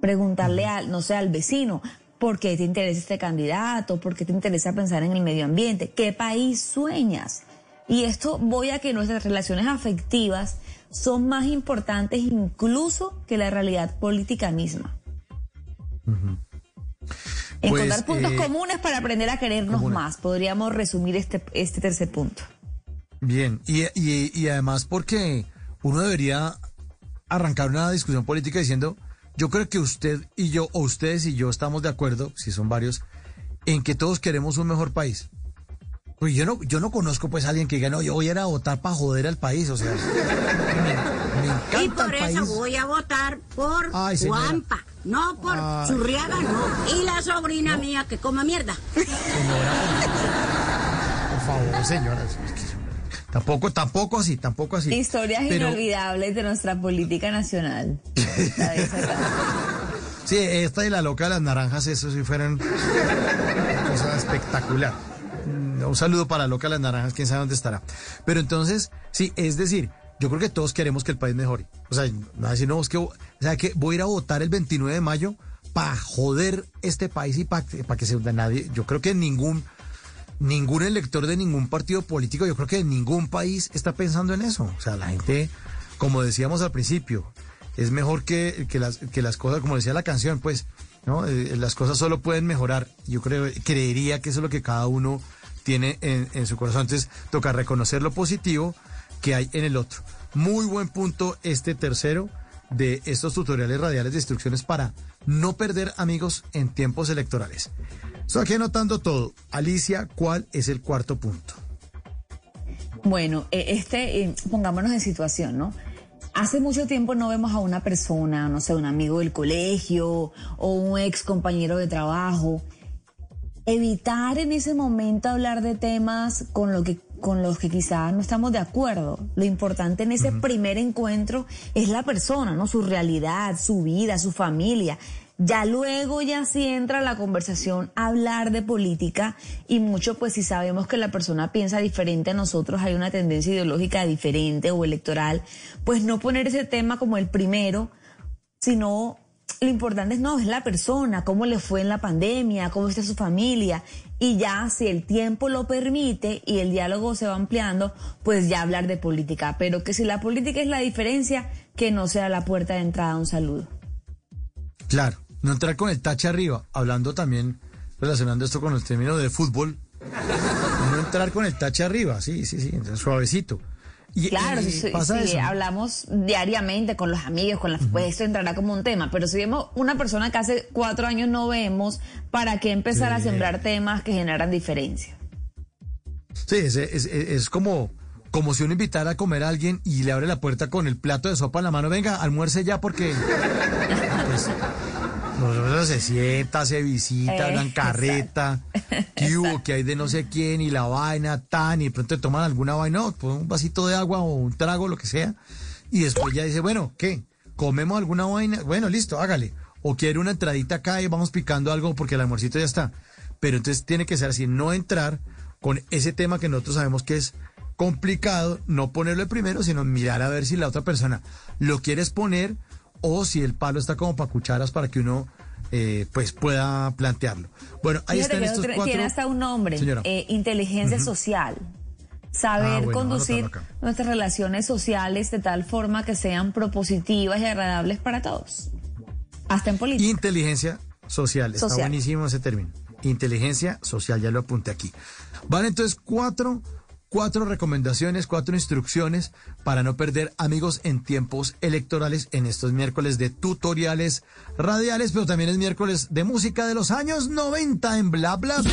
Preguntarle al, no sé, al vecino, ¿Por qué te interesa este candidato? ¿Por qué te interesa pensar en el medio ambiente? ¿Qué país sueñas? Y esto voy a que nuestras relaciones afectivas son más importantes incluso que la realidad política misma. Encontrar Pues, puntos eh, comunes para aprender a querernos comunes. más. Podríamos resumir este, este tercer punto. Bien, y, y, y además porque uno debería arrancar una discusión política diciendo, yo creo que usted y yo, o ustedes y yo estamos de acuerdo, si son varios, en que todos queremos un mejor país. Pues yo no, yo no conozco pues a alguien que diga, no, yo voy a ir a votar para joder al país, o sea, me, me encanta Y por el eso país. voy a votar por Ay, señora. Juanpa, no por Ay. Churriaga, no. Y la sobrina mía que coma mierda. Por favor, señora. Tampoco, tampoco así, tampoco así. Historias Pero- inolvidables de nuestra política nacional. Sí, esta y la loca de las naranjas, eso sí fueron una cosa espectacular. Mm, Un saludo para la loca de las naranjas, quién sabe dónde estará. Pero entonces, sí, es decir, yo creo que todos queremos que el país mejore. O sea, decir, no, es que, o sea, que voy a ir a votar el 29 de mayo para joder este país y para que se hunda nadie. Yo creo que ningún, ningún elector de ningún partido político, yo creo que ningún país está pensando en eso. O sea, la gente, como decíamos al principio, es mejor que, que, las, que las cosas, como decía la canción, pues, ¿no? Eh, las cosas solo pueden mejorar. Yo creo, creería que eso es lo que cada uno tiene en, en su corazón. Entonces, toca reconocer lo positivo que hay en el otro. Muy buen punto este tercero de estos tutoriales radiales de instrucciones para no perder amigos en tiempos electorales. Estoy aquí anotando todo. Alicia, ¿cuál es el cuarto punto? Bueno, eh, este, eh, pongámonos en situación, ¿no? Hace mucho tiempo no vemos a una persona, no sé, un amigo del colegio o un ex compañero de trabajo. Evitar en ese momento hablar de temas con, lo que, con los que quizás no estamos de acuerdo. Lo importante en ese primer encuentro es la persona, ¿no? Su realidad, su vida, su familia. Ya luego ya sí entra la conversación hablar de política y mucho pues si sabemos que la persona piensa diferente a nosotros, hay una tendencia ideológica diferente o electoral, pues no poner ese tema como el primero, sino lo importante es no, es la persona, cómo le fue en la pandemia, cómo está su familia y ya si el tiempo lo permite y el diálogo se va ampliando, pues ya hablar de política, pero que si la política es la diferencia, que no sea la puerta de entrada un saludo. Claro, no entrar con el tache arriba, hablando también, relacionando esto con el término de fútbol. No entrar con el tache arriba, sí, sí, sí, suavecito. Y, Claro, y si, hablamos diariamente con los amigos, con la, pues esto entrará como un tema, pero si vemos una persona que hace cuatro años no vemos, ¿para qué empezar a sembrar temas que generan diferencia? Sí, es, es- es- es como, como si uno invitara a comer a alguien y le abre la puerta con el plato de sopa en la mano. Venga, almuerce ya porque. Pues, nosotros se sienta, se visita, Eh, hablan carreta, que hubo, que hay de no sé quién y la vaina, tan, y de pronto toman alguna vaina, no, pues un vasito de agua o un trago, lo que sea. Y después ya dice, bueno, ¿qué? ¿Comemos alguna vaina? Bueno, listo, hágale. O quiere una entradita acá y vamos picando algo porque el almuercito ya está. Pero entonces tiene que ser así, no entrar con ese tema que nosotros sabemos que es complicado, no ponerlo primero, sino mirar a ver si la otra persona lo quieres poner o si el palo está como para cucharas para que uno eh, pues pueda plantearlo. Bueno, ahí Fíjate están estos cuatro. tiene hasta un nombre, eh, inteligencia social. Saber Ah, bueno, conducir nuestras relaciones sociales de tal forma que sean propositivas y agradables para todos. Hasta en política. Inteligencia social. Está Social. buenísimo ese término. Inteligencia social, ya lo apunté aquí. Vale, entonces cuatro, cuatro recomendaciones, cuatro instrucciones para no perder amigos en tiempos electorales en estos miércoles de tutoriales radiales, pero también es miércoles de música de los años 90 en Bla Bla Blue.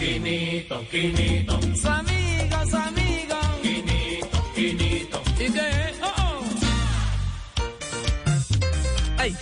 Quinito, Quinito. Su amigo, su amigo. Quinito, Quinito. ¿Y qué? Oh, oh. Ay.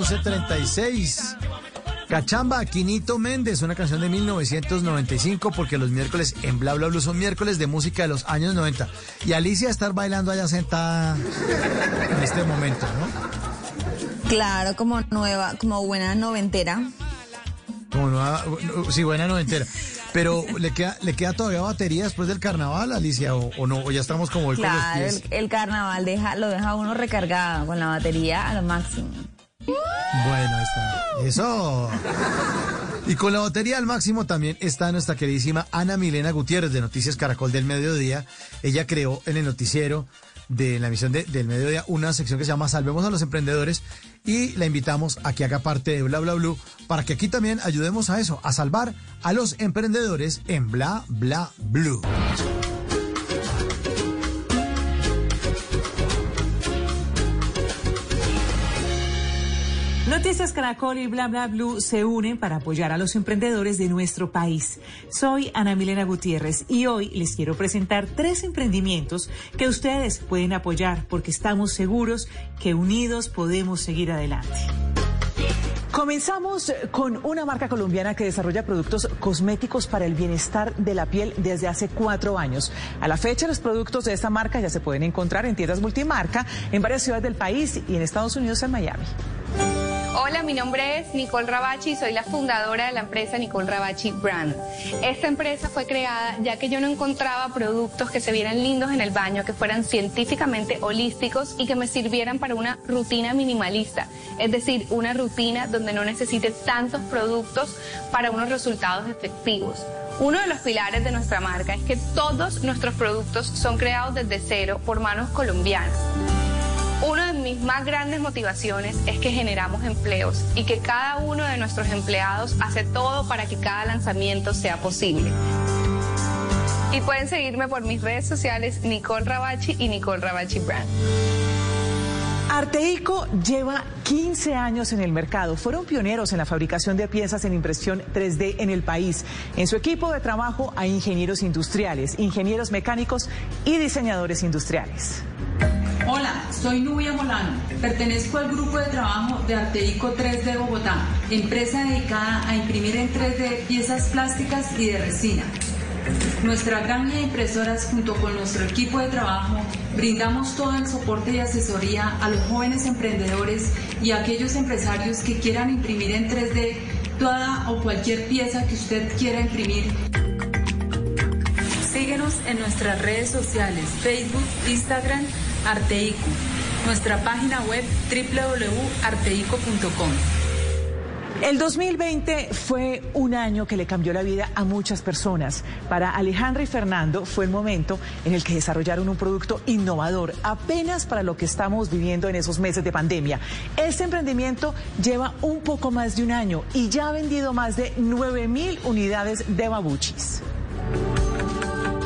11.36. Cachamba, Quinito Méndez, una canción de 1995, porque los miércoles en Bla Bla Blue son miércoles de música de los años 90. Y Alicia estar bailando allá sentada en este momento, ¿no? Claro, como nueva, como buena noventera. Como nueva, sí, buena noventera. Pero ¿le queda, ¿le queda todavía batería después del carnaval, Alicia? ¿O, o no? ¿O ya estamos como hoy con los Claro, pies? el, el carnaval deja, lo deja uno recargado con la batería a lo máximo. Eso. Y con la batería al máximo también está nuestra queridísima Ana Milena Gutiérrez de Noticias Caracol del Mediodía. Ella creó en el noticiero de la emisión de- del Mediodía una sección que se llama Salvemos a los Emprendedores y la invitamos a que haga parte de Bla Bla Blue para que aquí también ayudemos a eso, a salvar a los emprendedores en Bla Bla Blue. Noticias Caracol y Bla Bla Blue se unen para apoyar a los emprendedores de nuestro país. Soy Ana Milena Gutiérrez y hoy les quiero presentar tres emprendimientos que ustedes pueden apoyar porque estamos seguros que unidos podemos seguir adelante. Comenzamos con una marca colombiana que desarrolla productos cosméticos para el bienestar de la piel desde hace cuatro años. A la fecha, los productos de esta marca ya se pueden encontrar en tiendas multimarca en varias ciudades del país y en Estados Unidos en Miami. Hola, mi nombre es Nicole Rabachi y soy la fundadora de la empresa Nicole Rabachi Brand. Esta empresa fue creada ya que yo no encontraba productos que se vieran lindos en el baño, que fueran científicamente holísticos y que me sirvieran para una rutina minimalista, es decir, una rutina donde no necesite tantos productos para unos resultados efectivos. Uno de los pilares de nuestra marca es que todos nuestros productos son creados desde cero por manos colombianas. Una de mis más grandes motivaciones es que generamos empleos y que cada uno de nuestros empleados hace todo para que cada lanzamiento sea posible. Y pueden seguirme por mis redes sociales Nicole Rabachi y Nicole Rabachi Brand. Arteico lleva 15 años en el mercado. Fueron pioneros en la fabricación de piezas en impresión 3D en el país. En su equipo de trabajo hay ingenieros industriales, ingenieros mecánicos y diseñadores industriales. Hola, soy Nubia Molano. Pertenezco al grupo de trabajo de Arteico 3D Bogotá, empresa dedicada a imprimir en 3D piezas plásticas y de resina. Nuestra gran línea de impresoras junto con nuestro equipo de trabajo brindamos todo el soporte y asesoría a los jóvenes emprendedores y a aquellos empresarios que quieran imprimir en 3D toda o cualquier pieza que usted quiera imprimir. Síguenos en nuestras redes sociales, Facebook, Instagram, Arteico. Nuestra página web www.arteico.com. El 2020 fue un año que le cambió la vida a muchas personas. Para Alejandra y Fernando fue el momento en el que desarrollaron un producto innovador, apenas para lo que estamos viviendo en esos meses de pandemia. Este emprendimiento lleva un poco más de un año y ya ha vendido más de 9 mil unidades de babuchis.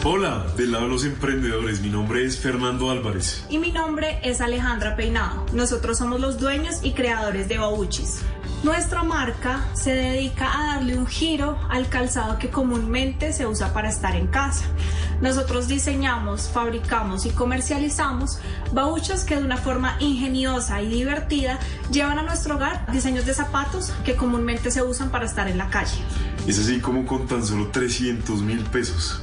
Hola, del lado de los emprendedores, mi nombre es Fernando Álvarez. Y mi nombre es Alejandra Peinado. Nosotros somos los dueños y creadores de Babuchis. Nuestra marca se dedica a darle un giro al calzado que comúnmente se usa para estar en casa. Nosotros diseñamos, fabricamos y comercializamos babuchos que de una forma ingeniosa y divertida llevan a nuestro hogar diseños de zapatos que comúnmente se usan para estar en la calle. Es así como con tan solo 300 mil pesos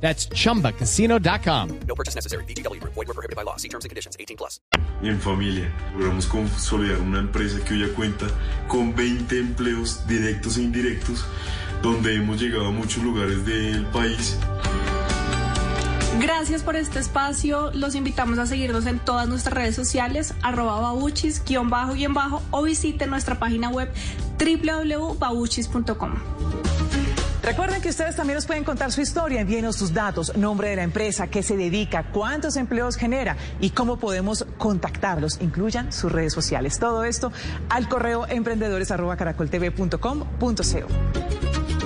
That's chumbacasino.com. No purchase necessary. BGW. Void were prohibited by law. See terms and conditions. 18 plus. En familia, logramos consolidar una empresa que hoy ya cuenta con 20 empleos directos e indirectos, donde hemos llegado a muchos lugares del país. Gracias por este espacio. Los invitamos a seguirnos en todas nuestras redes sociales, arroba babuchis, guion bajo, guion bajo, o visiten nuestra página web www.babuchis.com. Recuerden que ustedes también nos pueden contar su historia, envíenos sus datos, nombre de la empresa, qué se dedica, cuántos empleos genera y cómo podemos contactarlos. Incluyan sus redes sociales. Todo esto al correo emprendedores@caracoltv.com.co.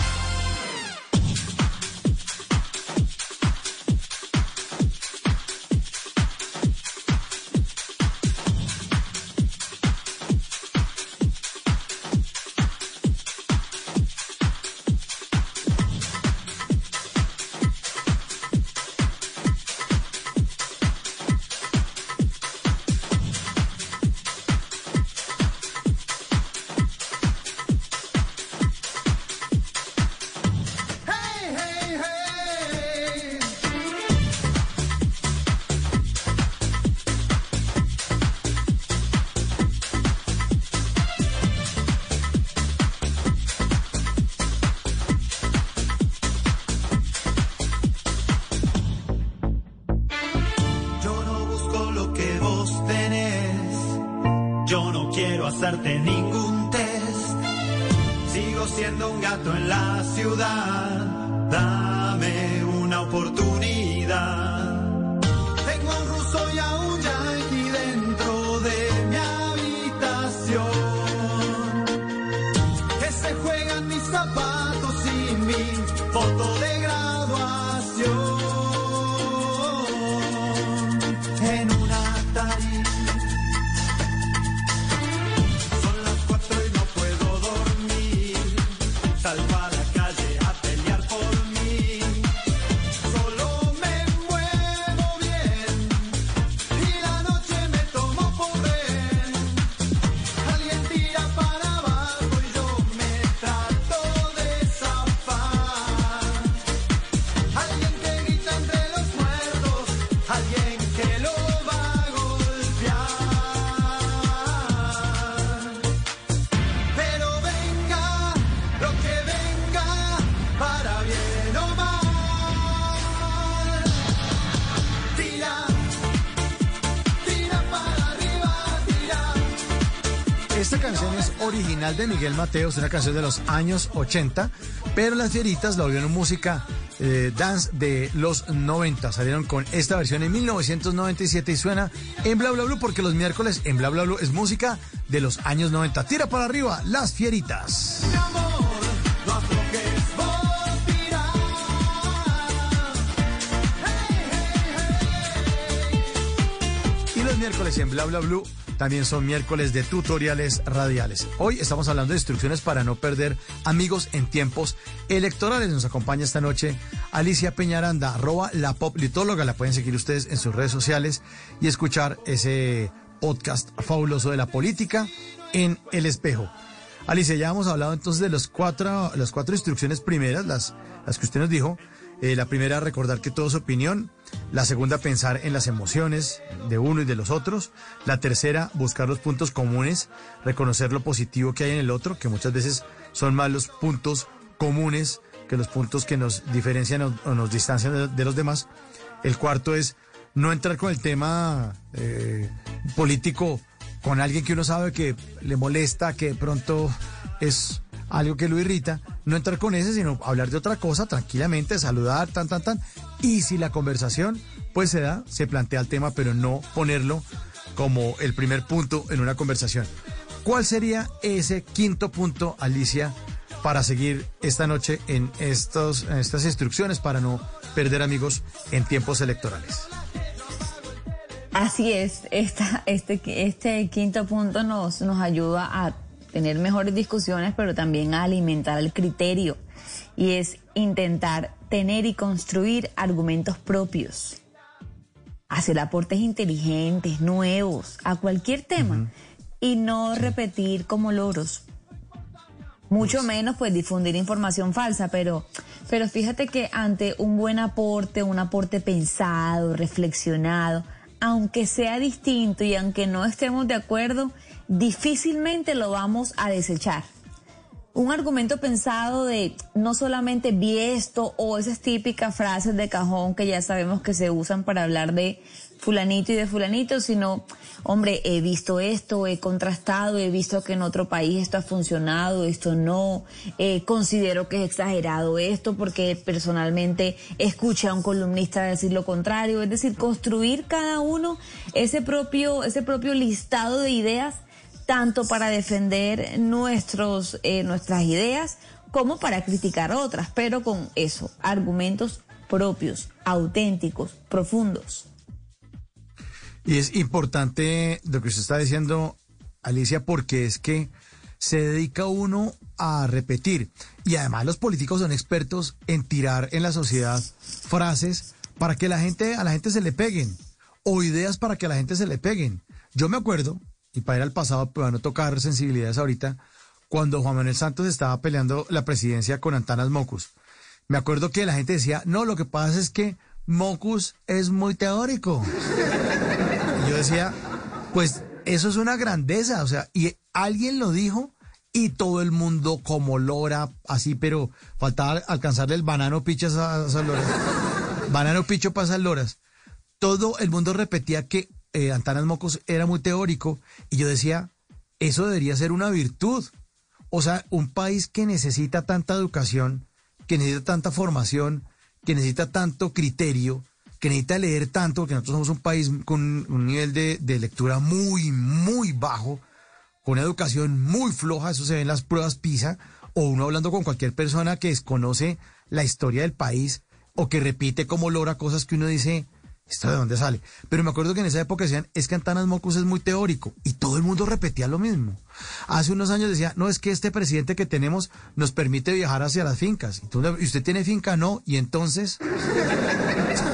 Sigo siendo un gato en la ciudad. Dame una oportunidad. Original de Miguel Mateos, una canción de los años 80, pero las fieritas la volvieron música eh, dance de los 90. Salieron con esta versión en 1997 y suena en Bla Bla Blue porque los miércoles en Bla Bla Blue es música de los años 90. Tira para arriba las fieritas. Miércoles en Bla Bla Blue también son miércoles de tutoriales radiales. Hoy estamos hablando de instrucciones para no perder amigos en tiempos electorales. Nos acompaña esta noche Alicia Peñaranda, arroba la pop litóloga. La pueden seguir ustedes en sus redes sociales y escuchar ese podcast fabuloso de la política en el espejo. Alicia, ya hemos hablado entonces de los cuatro, las cuatro instrucciones primeras, las, las que usted nos dijo. Eh, la primera, recordar que todo es opinión. La segunda, pensar en las emociones de uno y de los otros. La tercera, buscar los puntos comunes, reconocer lo positivo que hay en el otro, que muchas veces son más los puntos comunes que los puntos que nos diferencian o, nos distancian de, de los demás. El cuarto es no entrar con el tema eh, político con alguien que uno sabe que le molesta, que de pronto es algo que lo irrita, no entrar con ese, sino hablar de otra cosa tranquilamente, saludar, tan, tan, tan. Y si la conversación pues se da, se plantea el tema, pero no ponerlo como el primer punto en una conversación. ¿Cuál sería ese quinto punto, Alicia, para seguir esta noche en, estos, estas instrucciones para no perder amigos en tiempos electorales? Así es, esta, este, este quinto punto nos, nos ayuda a tener mejores discusiones, pero también a alimentar el criterio. Y es intentar tener y construir argumentos propios. Hacer aportes inteligentes, nuevos, a cualquier tema. Y no repetir como loros. Mucho menos pues difundir información falsa, pero, pero fíjate que ante un buen aporte, un aporte pensado, reflexionado, aunque sea distinto y aunque no estemos de acuerdo, difícilmente lo vamos a desechar. Un argumento pensado de no solamente vi esto o esas típicas frases de cajón que ya sabemos que se usan para hablar de fulanito y de fulanito, sino, hombre, he visto esto, he contrastado, he visto que en otro país esto ha funcionado, esto no, eh, considero que es exagerado esto porque personalmente escuché a un columnista decir lo contrario, es decir, construir cada uno ese propio, ese propio listado de ideas tanto para defender nuestros, eh, nuestras ideas como para criticar otras, pero con eso, argumentos propios, auténticos, profundos. Y es importante lo que usted está diciendo, Alicia, porque es que se dedica uno a repetir. Y además los políticos son expertos en tirar en la sociedad frases para que la gente, a la gente se le peguen. O ideas para que a la gente se le peguen. Yo me acuerdo, y para ir al pasado, para no tocar sensibilidades ahorita, cuando Juan Manuel Santos estaba peleando la presidencia con Antanas Mocus. Me acuerdo que la gente decía, no, lo que pasa es que Mocus es muy teórico. Y yo decía, pues eso es una grandeza, o sea, y alguien lo dijo y todo el mundo como lora, así, pero faltaba alcanzarle el banano picho a esas loras. banano picho para esas loras. Todo el mundo repetía que eh, Antanas Mocos era muy teórico y yo decía, eso debería ser una virtud. O sea, un país que necesita tanta educación, que necesita tanta formación, que necesita tanto criterio, que necesita leer tanto, porque nosotros somos un país con un nivel de, de lectura muy, muy bajo, con una educación muy floja, eso se ve en las pruebas PISA, o uno hablando con cualquier persona que desconoce la historia del país, o que repite como logra cosas que uno dice, ¿esto de dónde sale? Pero me acuerdo que en esa época decían, es que Antanas Mocus es muy teórico, y todo el mundo repetía lo mismo. Hace unos años decía, no, es que este presidente que tenemos nos permite viajar hacia las fincas. ¿y usted tiene finca? No, y entonces...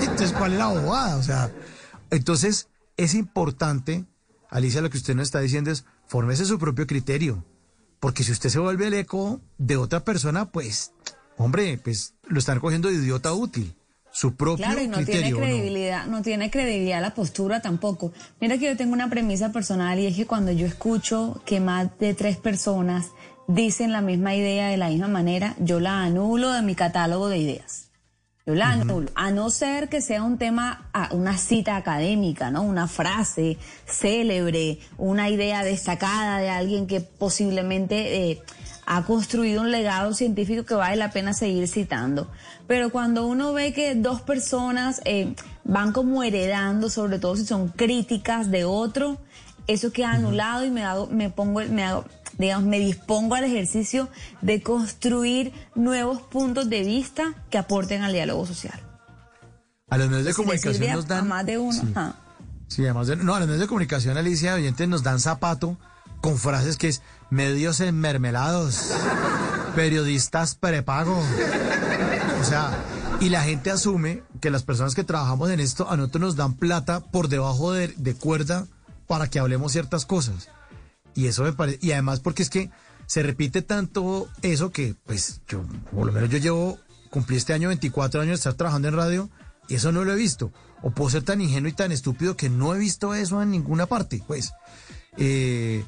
Entonces, ¿cuál es la bobada? O sea, entonces es importante, Alicia, lo que usted nos está diciendo es, fórmese su propio criterio. Porque si usted se vuelve el eco de otra persona, pues, hombre, pues lo están cogiendo de idiota útil. Su propio Claro, y no criterio. tiene credibilidad, ¿no? tiene credibilidad la postura tampoco. Mira que yo tengo una premisa personal y es que cuando yo escucho que más de tres personas dicen la misma idea de la misma manera, yo la anulo de mi catálogo de ideas. Yo la anulo, a no ser que sea un tema, una cita académica, ¿no? Una frase célebre, una idea destacada de alguien que posiblemente eh, ha construido un legado científico que vale la pena seguir citando. Pero cuando uno ve que dos personas eh, van como heredando, sobre todo si son críticas de otro, eso queda anulado y me hago, me pongo, me hago, digamos, me dispongo al ejercicio de construir nuevos puntos de vista que aporten al diálogo social. A los medios de comunicación nos dan... a más de uno. Sí. ajá. Sí, además de, no, a los medios de comunicación, Alicia, oyentes nos dan zapato con frases que es medios enmermelados, periodistas prepago. Sea, y la gente asume que las personas que trabajamos en esto, a nosotros nos dan plata por debajo de, de cuerda para que hablemos ciertas cosas. Y eso me parece, y además porque es que se repite tanto eso que, pues, yo, por lo menos yo llevo, cumplí este año 24 años de estar trabajando en radio, y eso no lo he visto. O puedo ser tan ingenuo y tan estúpido que no he visto eso en ninguna parte, pues. Eh,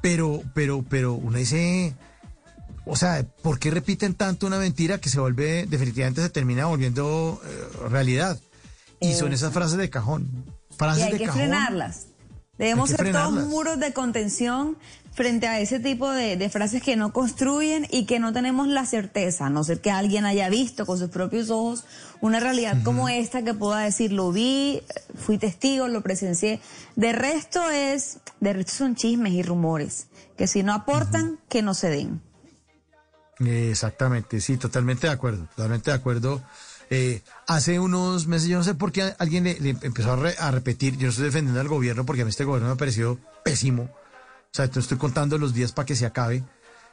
pero, pero, pero uno dice, o sea, ¿por qué repiten tanto una mentira que se vuelve, definitivamente se termina volviendo eh, realidad? Y son esas frases de cajón. Y Frases hay de que cajón. frenarlas. Debemos Hay ser todos frenarlas. muros de contención frente a ese tipo de, de frases que no construyen y que no tenemos la certeza, a no ser que alguien haya visto con sus propios ojos una realidad como esta que pueda decir, lo vi, fui testigo, lo presencié. De resto es, de resto son chismes y rumores, que si no aportan, que no se den. Eh, Exactamente, sí, totalmente de acuerdo, totalmente de acuerdo. Eh, hace unos meses, yo no sé por qué alguien le, le empezó a, re- a repetir, yo no estoy defendiendo al gobierno porque a mí este gobierno me pareció pésimo, o sea, te estoy contando los días para que se acabe,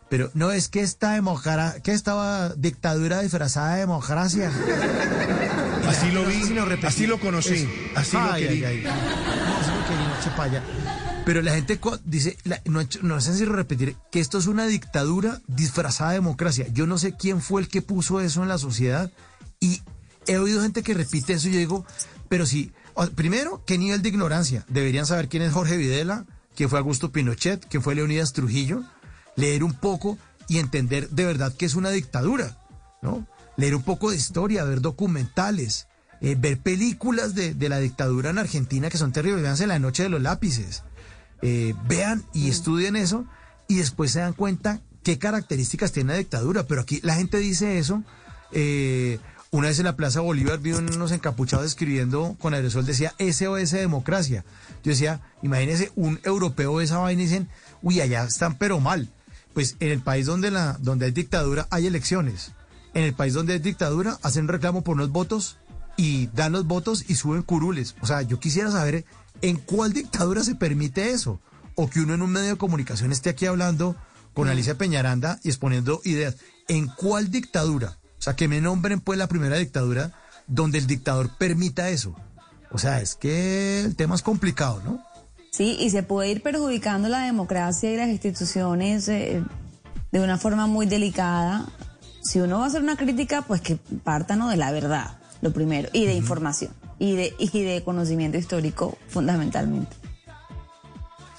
pero no es que esta democracia, que estaba dictadura disfrazada de democracia. Así lo vi, así lo conocí, así lo Ay, ay, ay. Así lo querí, no. Pero la gente dice, no, es sencillo repetir que esto es una dictadura disfrazada de democracia. Yo no sé quién fue el que puso eso en la sociedad y he oído gente que repite eso y yo digo, pero o- primero, ¿qué nivel de ignorancia? Deberían saber quién es Jorge Videla, quién fue Augusto Pinochet, quién fue Leonidas Trujillo, leer un poco y entender de verdad que es una dictadura, ¿no? Leer un poco de historia, ver documentales, eh, ver películas de, de la dictadura en Argentina que son terribles, véanse La Noche de los Lápices, Eh, vean y estudien eso y después se dan cuenta qué características tiene la dictadura, pero aquí la gente dice eso. eh, una vez en la Plaza Bolívar vi unos encapuchados escribiendo con aerosol, decía SOS Democracia. Yo decía, imagínense un europeo de esa vaina y dicen, uy, allá están pero mal. Pues en el país donde, la, donde hay dictadura hay elecciones. En el país donde hay dictadura hacen reclamo por unos votos y dan los votos y suben curules. O sea, yo quisiera saber en cuál dictadura se permite eso. O que uno en un medio de comunicación esté aquí hablando con Alicia Peñaranda y exponiendo ideas. ¿En cuál dictadura? O sea, que me nombren pues la primera dictadura donde el dictador permita eso. O sea, es que el tema es complicado, ¿no? Sí, y se puede ir perjudicando la democracia y las instituciones eh, de una forma muy delicada. Si uno va a hacer una crítica, pues que parta ¿no? de la verdad, lo primero, y de información, y de, y de conocimiento histórico fundamentalmente.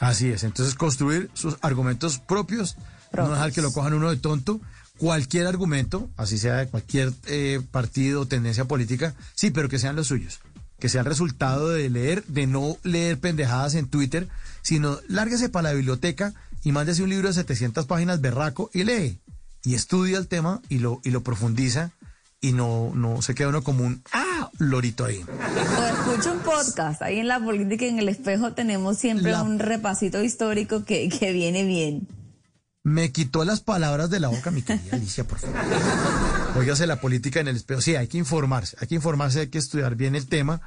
Así es. Entonces, construir sus argumentos propios, no dejar que lo cojan uno de tonto. Cualquier argumento, así sea de cualquier eh, partido o tendencia política, sí, pero que sean los suyos. Que sea el resultado de leer, de no leer pendejadas en Twitter, sino lárguese para la biblioteca y mándese un libro de 700 páginas berraco y lee. Y estudia el tema y lo, y lo profundiza y no, no se queda uno como un ah, lorito ahí. O escucha un podcast. Ahí en la política y en el espejo tenemos siempre La- un repasito histórico que, que viene bien. Me quitó las palabras de la boca, mi querida Alicia, por favor. Óigase la política en el espejo. Sí, hay que informarse, hay que informarse, hay que estudiar bien el tema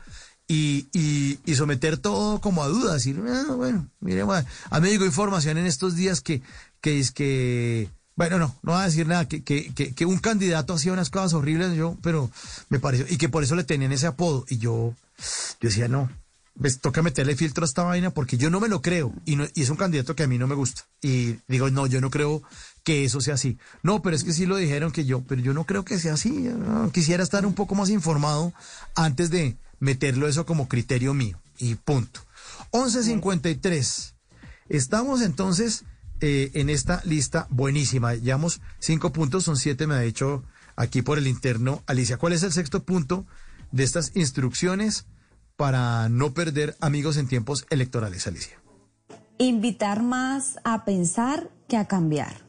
y, y, y someter todo como a dudas. Decir, "Ah, bueno, mire, bueno". a mí me llegó información en estos días que, que es que, bueno, no, no voy a decir nada, que, que, que, que un candidato hacía unas cosas horribles, yo, pero me pareció, y que por eso le tenían ese apodo. Y yo, yo decía, no, pues toca meterle filtro a esta vaina porque yo no me lo creo y, no- y es un candidato que a mí no me gusta. Y digo, no, yo no creo que eso sea así. No, pero es que sí lo dijeron que yo, pero yo no creo que sea así. Quisiera estar un poco más informado antes de meterlo eso como criterio mío. Y punto. 11.53. Estamos entonces eh, en esta lista buenísima. Llevamos cinco puntos, son siete, me ha dicho aquí por el interno. Alicia, ¿cuál es el sexto punto de estas instrucciones para no perder amigos en tiempos electorales, Alicia? Invitar más a pensar que a cambiar.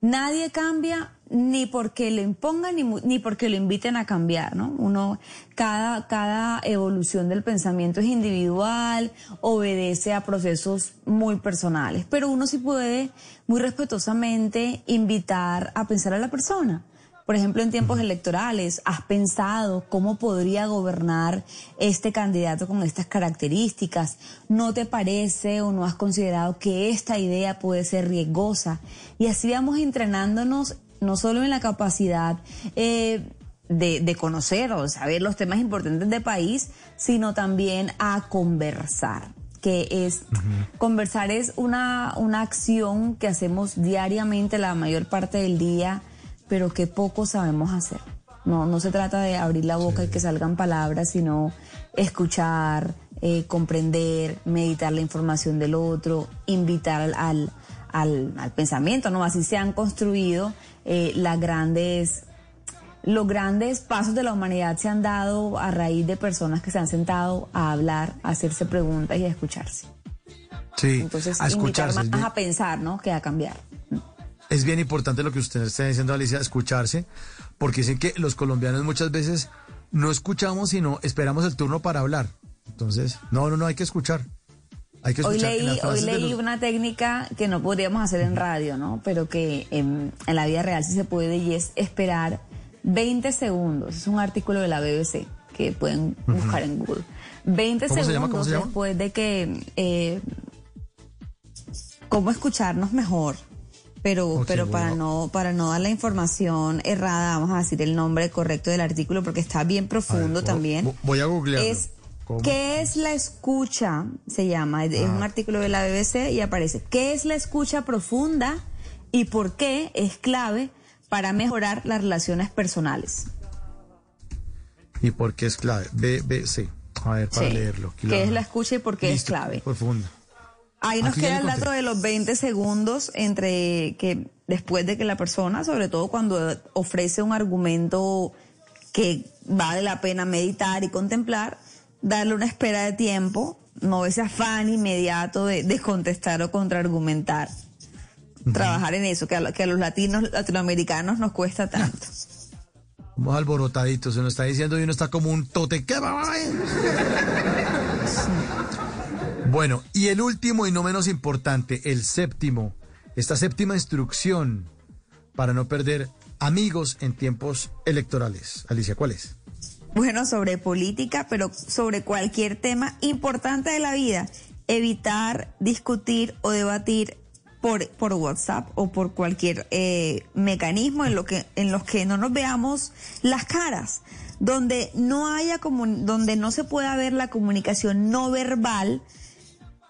Nadie cambia ni porque le impongan ni, ni porque lo inviten a cambiar, ¿no? Uno, cada, cada evolución del pensamiento es individual, obedece a procesos muy personales, pero uno sí puede muy respetuosamente invitar a pensar a la persona. Por ejemplo, en tiempos electorales, ¿has pensado cómo podría gobernar este candidato con estas características? ¿No te parece o no has considerado que esta idea puede ser riesgosa? Y así vamos entrenándonos no solo en la capacidad eh, de, de conocer o saber los temas importantes del país, sino también a conversar que es conversar es una, una acción que hacemos diariamente la mayor parte del día, pero que poco sabemos hacer. No, no se trata de abrir la boca y que salgan palabras, sino escuchar, eh, comprender, meditar la información del otro, invitar al, al, al- al pensamiento, ¿no? Así se han construido eh, las grandes los grandes pasos de la humanidad se han dado a raíz de personas que se han sentado a hablar, a hacerse preguntas y a escucharse. Sí, Entonces, a invitar escucharse. más Es bien, a pensar, ¿no? Que a cambiar. es bien importante lo que usted está diciendo, Alicia, escucharse, porque dicen que los colombianos muchas veces no escuchamos, sino esperamos el turno para hablar. Entonces, no, no, no, hay que escuchar. Hay que Hoy leí, hoy leí los- una técnica que no podríamos hacer en radio, ¿no? Pero que en, en la vida real sí se puede y es esperar 20 segundos. Es un artículo de la BBC que pueden buscar en Google. 20 ¿Cómo se segundos después de que... eh, ¿Cómo escucharnos mejor? Pero, pero para no para no dar la información errada, vamos a decir el nombre correcto del artículo porque está bien profundo también. voy a googlearlo. Es ¿Cómo? ¿Qué es la escucha? Se llama, es Ah. un artículo de la BBC y aparece. ¿Qué es la escucha profunda y por qué es clave para mejorar las relaciones personales? ¿Y por qué es clave? BBC. A ver, para Sí. leerlo. ¿Qué es la escucha y por qué es clave? Profunda. Ahí nos Aquí queda el dato conté. de los 20 segundos entre que después de que la persona, sobre todo cuando ofrece un argumento que vale la pena meditar y contemplar, darle una espera de tiempo, no ese afán inmediato de, de contestar o contraargumentar. Trabajar en eso, que a, que a los latinos, latinoamericanos nos cuesta tanto. Vamos alborotaditos, se nos está diciendo y uno está como un tote. ¿Qué va? Bueno, y el último y no menos importante, el séptimo, esta séptima instrucción para no perder amigos en tiempos electorales. Alicia, ¿cuál es? Bueno, sobre política, pero sobre cualquier tema importante de la vida. Evitar discutir o debatir por, por WhatsApp o por cualquier eh, mecanismo en, lo que, en los que no nos veamos las caras, donde no haya donde no se pueda ver la comunicación no verbal,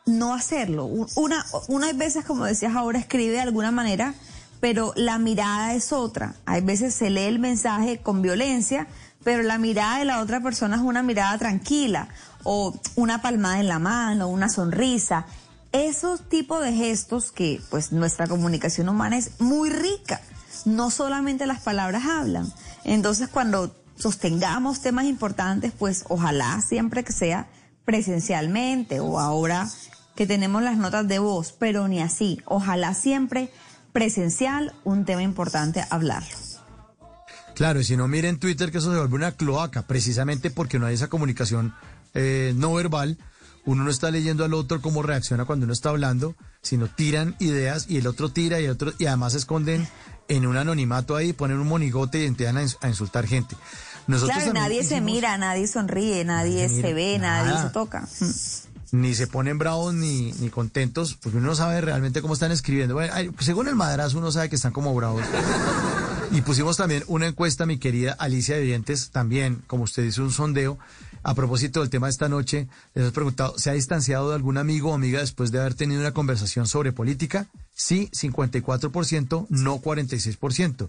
no hacerlo. Un- Una, unas veces, como decías ahora, escribe de alguna manera, pero la mirada es otra. Hay veces se lee el mensaje con violencia, pero la mirada de la otra persona es una mirada tranquila, o una palmada en la mano, una sonrisa. Esos tipos de gestos que, pues, nuestra comunicación humana es muy rica. No solamente las palabras hablan. Entonces, cuando sostengamos temas importantes, pues, ojalá siempre que sea presencialmente o ahora que tenemos las notas de voz, pero ni así. Ojalá siempre presencial, un tema importante hablarlo. Claro, y si no miren Twitter que eso se vuelve una cloaca, precisamente porque no hay esa comunicación eh, no verbal. Uno no está leyendo al otro cómo reacciona cuando uno está hablando, sino tiran ideas y el otro tira y el otro y además se esconden en un anonimato ahí, ponen un monigote y empiezan a, ins- a insultar gente. Nosotros claro, nadie se mira, nadie sonríe, nadie se ve, nadie se toca. ni se ponen bravos ni, ni contentos, porque uno no sabe realmente cómo están escribiendo. Bueno, según el madrazo uno sabe que están como bravos. Y pusimos también una encuesta, mi querida Alicia de Dientes, también, como usted hizo un sondeo, a propósito del tema de esta noche, les hemos preguntado, ¿se ha distanciado de algún amigo o amiga después de haber tenido una conversación sobre política? Sí, 54%, no 46%.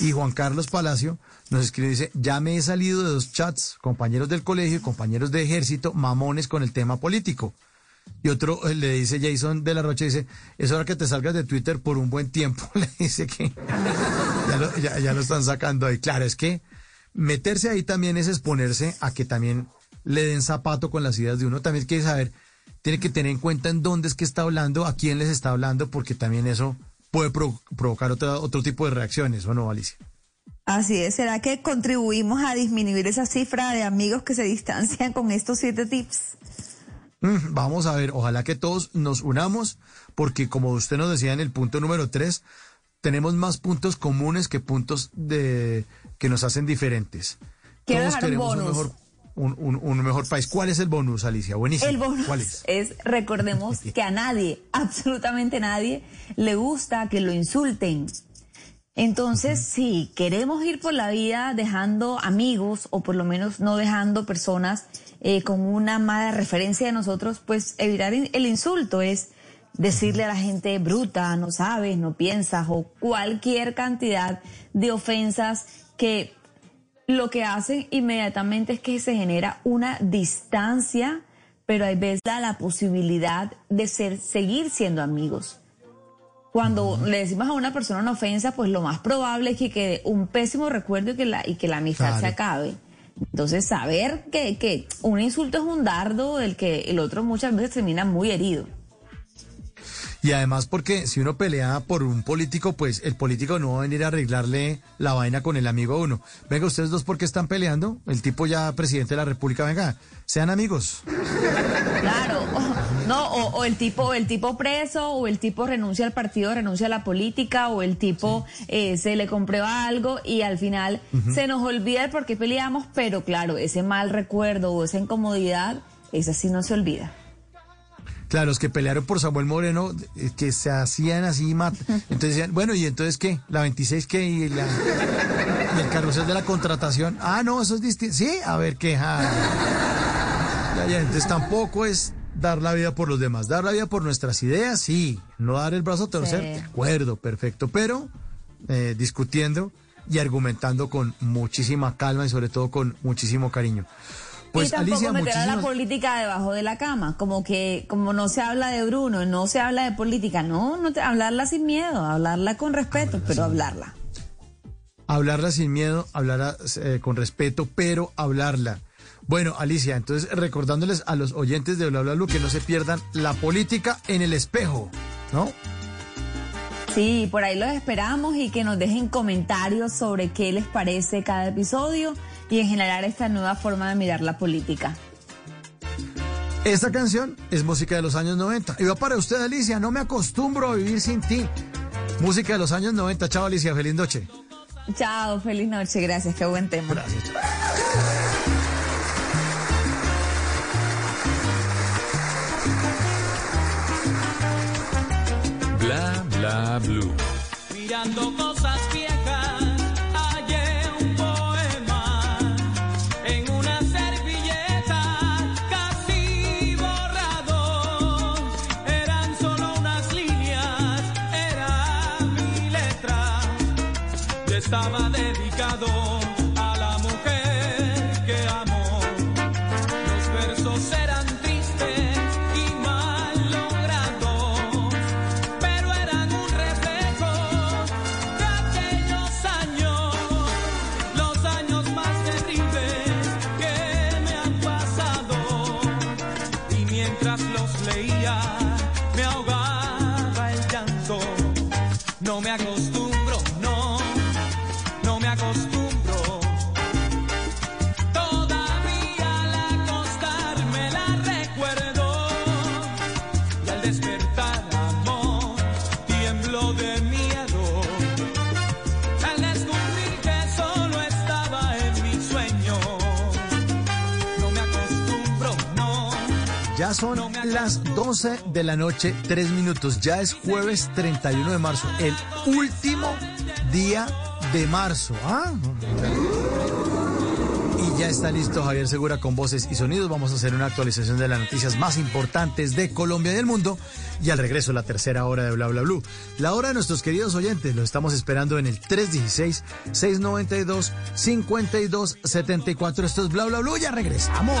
Y Juan Carlos Palacio nos escribe dice, ya me he salido de dos chats, compañeros del colegio compañeros de ejército, mamones con el tema político. Y otro eh, le dice Jason de la Rocha, dice, es hora que te salgas de Twitter por un buen tiempo. Le dice que ya lo, están sacando ahí. Claro, es que meterse ahí también es exponerse a que también le den zapato con las ideas de uno. También quiere saber, tiene que tener en cuenta en dónde es que está hablando, a quién les está hablando, porque también eso puede pro- provocar otro tipo de reacciones, ¿o no, Alicia? Así es, ¿será que contribuimos a disminuir esa cifra de amigos que se distancian con estos siete tips? Mm, Vamos a ver, ojalá que todos nos unamos, porque como usted nos decía en el punto número tres, tenemos más puntos comunes que puntos de que nos hacen diferentes. Quiero todos un queremos un bonus. mejor, un, un- un mejor país. ¿Cuál es el bonus, Alicia? Buenísimo. El bonus ¿Cuál es? es, recordemos que a nadie, absolutamente nadie, le gusta que lo insulten. Entonces, si queremos ir por la vida dejando amigos o por lo menos no dejando personas eh, con una mala referencia de nosotros, pues evitar el insulto es decirle a la gente bruta, no sabes, no piensas o cualquier cantidad de ofensas que lo que hacen inmediatamente es que se genera una distancia, pero hay veces da la posibilidad de ser, seguir siendo amigos. Cuando le decimos a una persona una ofensa, pues lo más probable es que quede un pésimo recuerdo y que la, y que la amistad se acabe. Entonces, saber que, que un insulto es un dardo del que el otro muchas veces termina muy herido. Y además porque si uno pelea por un político, pues el político no va a venir a arreglarle la vaina con el amigo a uno. Venga, ustedes dos, ¿por qué están peleando? El tipo ya presidente de la República, venga, sean amigos. Claro, no, o, o el tipo, o el tipo preso, o el tipo renuncia al partido, renuncia a la política, o el tipo eh, se le comprueba algo y al final se nos olvida el por qué peleamos, pero claro, ese mal recuerdo o esa incomodidad, esa sí no se olvida. Claro, los que pelearon por Samuel Moreno, eh, que se hacían así, mat- entonces decían, bueno, ¿y entonces qué? ¿La 26 qué? ¿Y, la, y el carrusel de la contratación? Ah, no, eso es distinto. Sí, a ver qué. ah. Ya, ya, entonces tampoco es dar la vida por los demás. Dar la vida por nuestras ideas, sí. No dar el brazo a torcer, Sí. de acuerdo, perfecto. Pero eh, discutiendo y argumentando con muchísima calma y sobre todo con muchísimo cariño. Pues y tampoco Alicia, meter a la muchísimas... política debajo de la cama, como que como no se habla de Bruno, no se habla de política, no, no te, hablarla sin miedo, hablarla con respeto, pero hablarla. Hablarla sin miedo, hablarla eh, con respeto, pero hablarla. Bueno, Alicia, entonces recordándoles a los oyentes de Bla Bla Blue que no se pierdan la política en el espejo, ¿no? Sí, por ahí los esperamos y que nos dejen comentarios sobre qué les parece cada episodio y en general esta nueva forma de mirar la política. Esta canción es música de los años 90. Y va para usted, Alicia, no me acostumbro a vivir sin ti. Música de los años 90. Chao, Alicia, feliz noche. Chao, feliz noche, gracias, qué buen tema. Bla Mirando cosas viejas, hallé un poema en una servilleta casi borrado. Eran solo unas líneas, era mi letra. Yo estaba Son las 12 de la noche, 3 minutos. Ya es jueves 31 de marzo, el último día de marzo. ¿ah? Y ya está listo Javier Segura con voces y sonidos. Vamos a hacer una actualización de las noticias más importantes de Colombia y del mundo. Y al regreso, la tercera hora de Bla Bla Blue. La hora de nuestros queridos oyentes. Los estamos esperando en el 316-692-5274. Esto es Bla Bla Blue. Ya regresamos.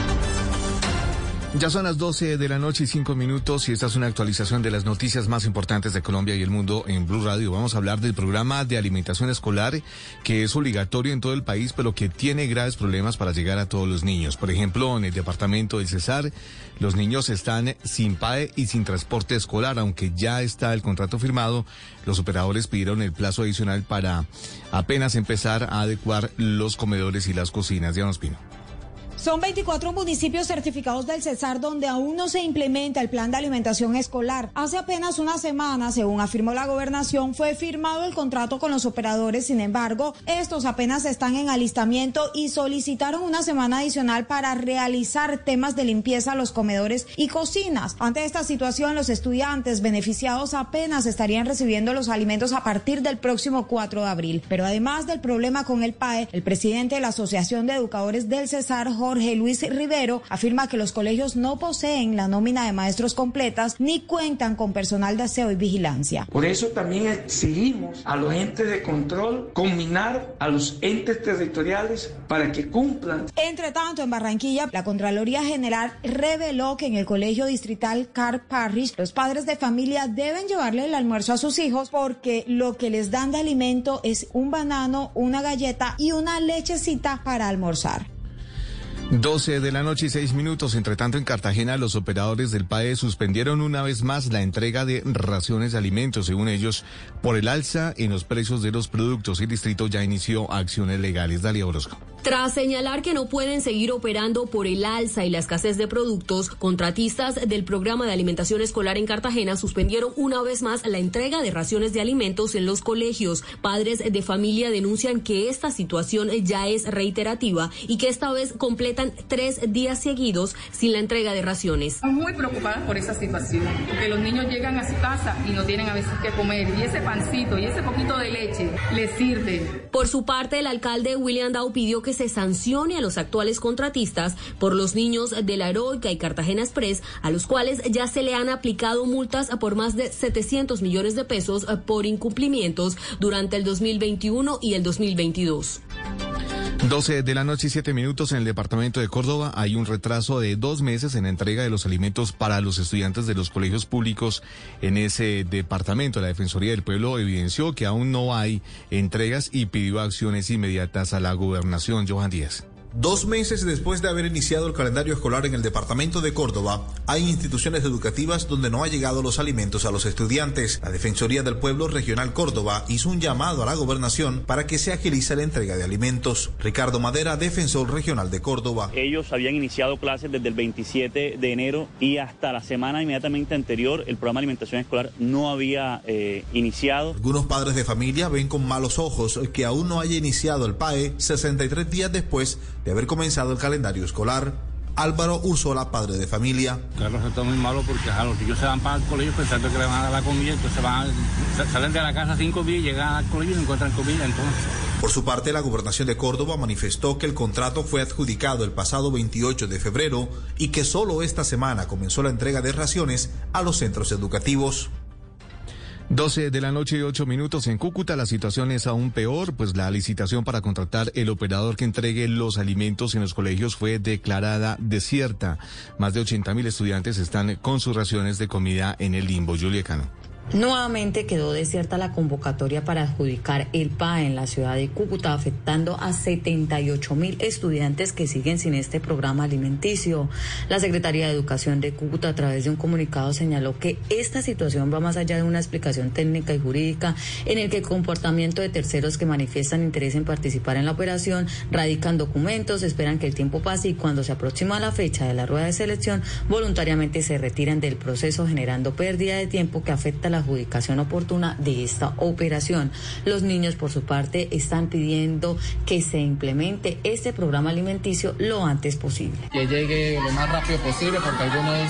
Ya son las 12 de la noche y 5 minutos y esta es una actualización de las noticias más importantes de Colombia y el mundo en Blue Radio. Vamos a hablar del programa de alimentación escolar que es obligatorio en todo el país pero que tiene graves problemas para llegar a todos los niños. Por ejemplo, en el departamento del Cesar, los niños están sin PAE y sin transporte escolar, aunque ya está el contrato firmado. Los operadores pidieron el plazo adicional para apenas empezar a adecuar los comedores y las cocinas. Ya nos vino. Son 24 municipios certificados del Cesar donde aún no se implementa el plan de alimentación escolar. Hace apenas una semana, según afirmó la gobernación, fue firmado el contrato con los operadores. Sin embargo, estos apenas están en alistamiento y solicitaron una semana adicional para realizar temas de limpieza a los comedores y cocinas. Ante esta situación, los estudiantes beneficiados apenas estarían recibiendo los alimentos a partir del próximo 4 de abril. Pero además del problema con el PAE, el presidente de la Asociación de Educadores del Cesar, Jorge Jorge Luis Rivero, afirma que los colegios no poseen la nómina de maestros completas ni cuentan con personal de aseo y vigilancia. Por eso también exigimos a los entes de control combinar a los entes territoriales para que cumplan. Entre tanto, en Barranquilla, la Contraloría General reveló que en el colegio distrital Car Parish, los padres de familia deben llevarle el almuerzo a sus hijos porque lo que les dan de alimento es un banano, una galleta y una lechecita para almorzar. 12 de la noche y 6 minutos. Entre tanto, en Cartagena, los operadores del PAE suspendieron una vez más la entrega de raciones de alimentos, según ellos, por el alza en los precios de los productos. El distrito ya inició acciones legales. Dalia Orozco. Tras señalar que no pueden seguir operando por el alza y la escasez de productos, contratistas del programa de alimentación escolar en Cartagena suspendieron una vez más la entrega de raciones de alimentos en los colegios. Padres de familia denuncian que esta situación ya es reiterativa y que esta vez completan tres días seguidos sin la entrega de raciones. Estamos muy preocupadas por esa situación, porque los niños llegan a su casa y no tienen a veces que comer y ese pancito y ese poquito de leche les sirve. Por su parte, el alcalde William Dow pidió que se sancione a los actuales contratistas por los niños de la Heroica y Cartagena Express, a los cuales ya se le han aplicado multas por más de 700 millones de pesos por incumplimientos durante el 2021 y el 2022. 12 de la noche y 7 minutos en el departamento de Córdoba hay un retraso de dos meses en la entrega de los alimentos para los estudiantes de los colegios públicos en ese departamento. La Defensoría del Pueblo evidenció que aún no hay entregas y pidió acciones inmediatas a la gobernación. Johan Díaz. Dos meses después de haber iniciado el calendario escolar en el departamento de Córdoba, hay instituciones educativas donde no han llegado los alimentos a los estudiantes. La Defensoría del Pueblo Regional Córdoba hizo un llamado a la gobernación para que se agilice la entrega de alimentos. Ricardo Madera, defensor regional de Córdoba. Ellos habían iniciado clases desde el 27 de enero y hasta la semana inmediatamente anterior el programa de alimentación escolar no había eh, iniciado. Algunos padres de familia ven con malos ojos que aún no haya iniciado el PAE 63 días después de haber comenzado el calendario escolar. Álvaro Ursola, padre de familia. Carlos está muy malo porque a los niños se van para el colegio pensando que le van a dar la comida, entonces van, salen de la casa sin comida llegan al colegio y no encuentran comida, entonces. Por su parte, la gobernación de Córdoba manifestó que el contrato fue adjudicado el pasado 28 de febrero y que solo esta semana comenzó la entrega de raciones a los centros educativos. 12 de la noche y 8 minutos en Cúcuta. La situación es aún peor, pues la licitación para contratar el operador que entregue los alimentos en los colegios fue declarada desierta. Más de 80 mil estudiantes están con sus raciones de comida en el limbo. Julia. Nuevamente quedó desierta la convocatoria para adjudicar el PA en la ciudad de Cúcuta, afectando a 78 mil estudiantes que siguen sin este programa alimenticio. La Secretaría de Educación de Cúcuta, a través de un comunicado, señaló que esta situación va más allá de una explicación técnica y jurídica en el que el comportamiento de terceros que manifiestan interés en participar en la operación radican documentos, esperan que el tiempo pase y cuando se aproxima la fecha de la rueda de selección, voluntariamente se retiran del proceso, generando pérdida de tiempo que afecta la adjudicación oportuna de esta operación. Los niños, por su parte, están pidiendo que se implemente este programa alimenticio lo antes posible. Que llegue lo más rápido posible porque algunos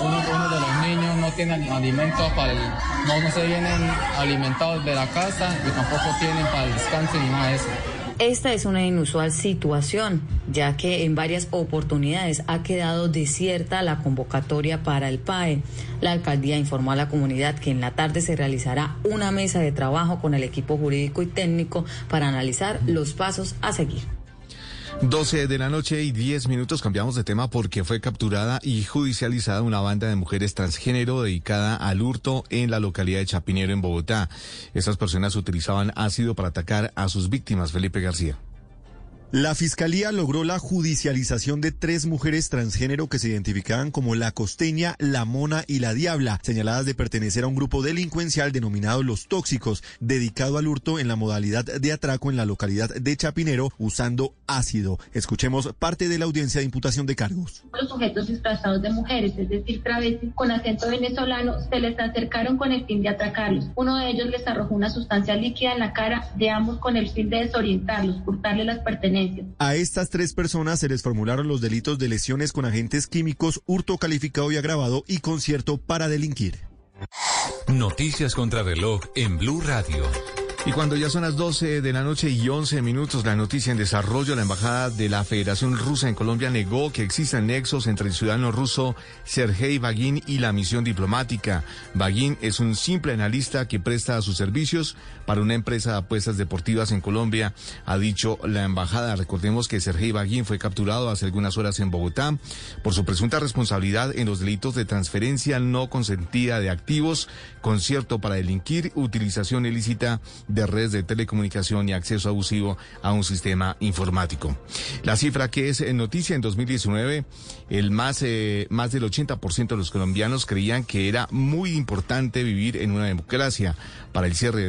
uno, de los niños no tienen alimentos para el, no, no se vienen alimentados de la casa y tampoco tienen para el descanso ni nada de eso. Esta es una inusual situación, ya que en varias oportunidades ha quedado desierta la convocatoria para el PAE. La alcaldía informó a la comunidad que en la tarde se realizará una mesa de trabajo con el equipo jurídico y técnico para analizar los pasos a seguir. 12 de la noche y 10 minutos cambiamos de tema porque fue capturada y judicializada una banda de mujeres transgénero dedicada al hurto en la localidad de Chapinero en Bogotá. Estas personas utilizaban ácido para atacar a sus víctimas. Felipe García. La fiscalía logró la judicialización de tres mujeres transgénero que se identificaban como la costeña, la mona y la diabla, señaladas de pertenecer a un grupo delincuencial denominado Los Tóxicos, dedicado al hurto en la modalidad de atraco en la localidad de Chapinero usando ácido. Escuchemos parte de la audiencia de imputación de cargos. Los sujetos disfrazados de mujeres, es decir, travestis, con acento venezolano, se les acercaron con el fin de atracarlos. Uno de ellos les arrojó una sustancia líquida en la cara de ambos con el fin de desorientarlos, hurtarle las pertenencias a estas tres personas se les formularon los delitos de lesiones con agentes químicos, hurto calificado y agravado y concierto para delinquir. Noticias contra reloj en Blue Radio. Y cuando ya son las 12 de la noche y 11 minutos, la noticia en desarrollo, la Embajada de la Federación Rusa en Colombia negó que existan nexos entre el ciudadano ruso Sergei Bagin y la misión diplomática. Bagin es un simple analista que presta sus servicios para una empresa de apuestas deportivas en Colombia, ha dicho la embajada. Recordemos que Sergei Bagin fue capturado hace algunas horas en Bogotá por su presunta responsabilidad en los delitos de transferencia no consentida de activos, concierto para delinquir, utilización ilícita de redes de telecomunicación y acceso abusivo a un sistema informático. La cifra que es en noticia en 2019, el más, eh, más del 80% de los colombianos creían que era muy importante vivir en una democracia. Para el cierre de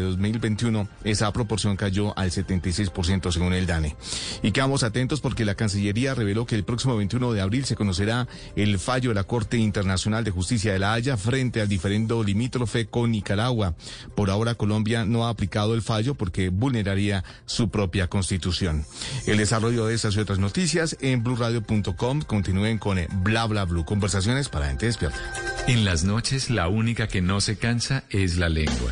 2021, esa proporción cayó al 76% según el DANE. Y quedamos atentos porque la Cancillería reveló que el próximo 21 de abril se conocerá el fallo de la Corte Internacional de Justicia de la Haya frente al diferendo limítrofe con Nicaragua. Por ahora Colombia no ha aplicado el fallo porque vulneraría su propia constitución. El desarrollo de estas y otras noticias en blurradio.com. Continúen con Bla Bla Blue. Conversaciones para gente despierta. En las noches la única que no se cansa es la lengua.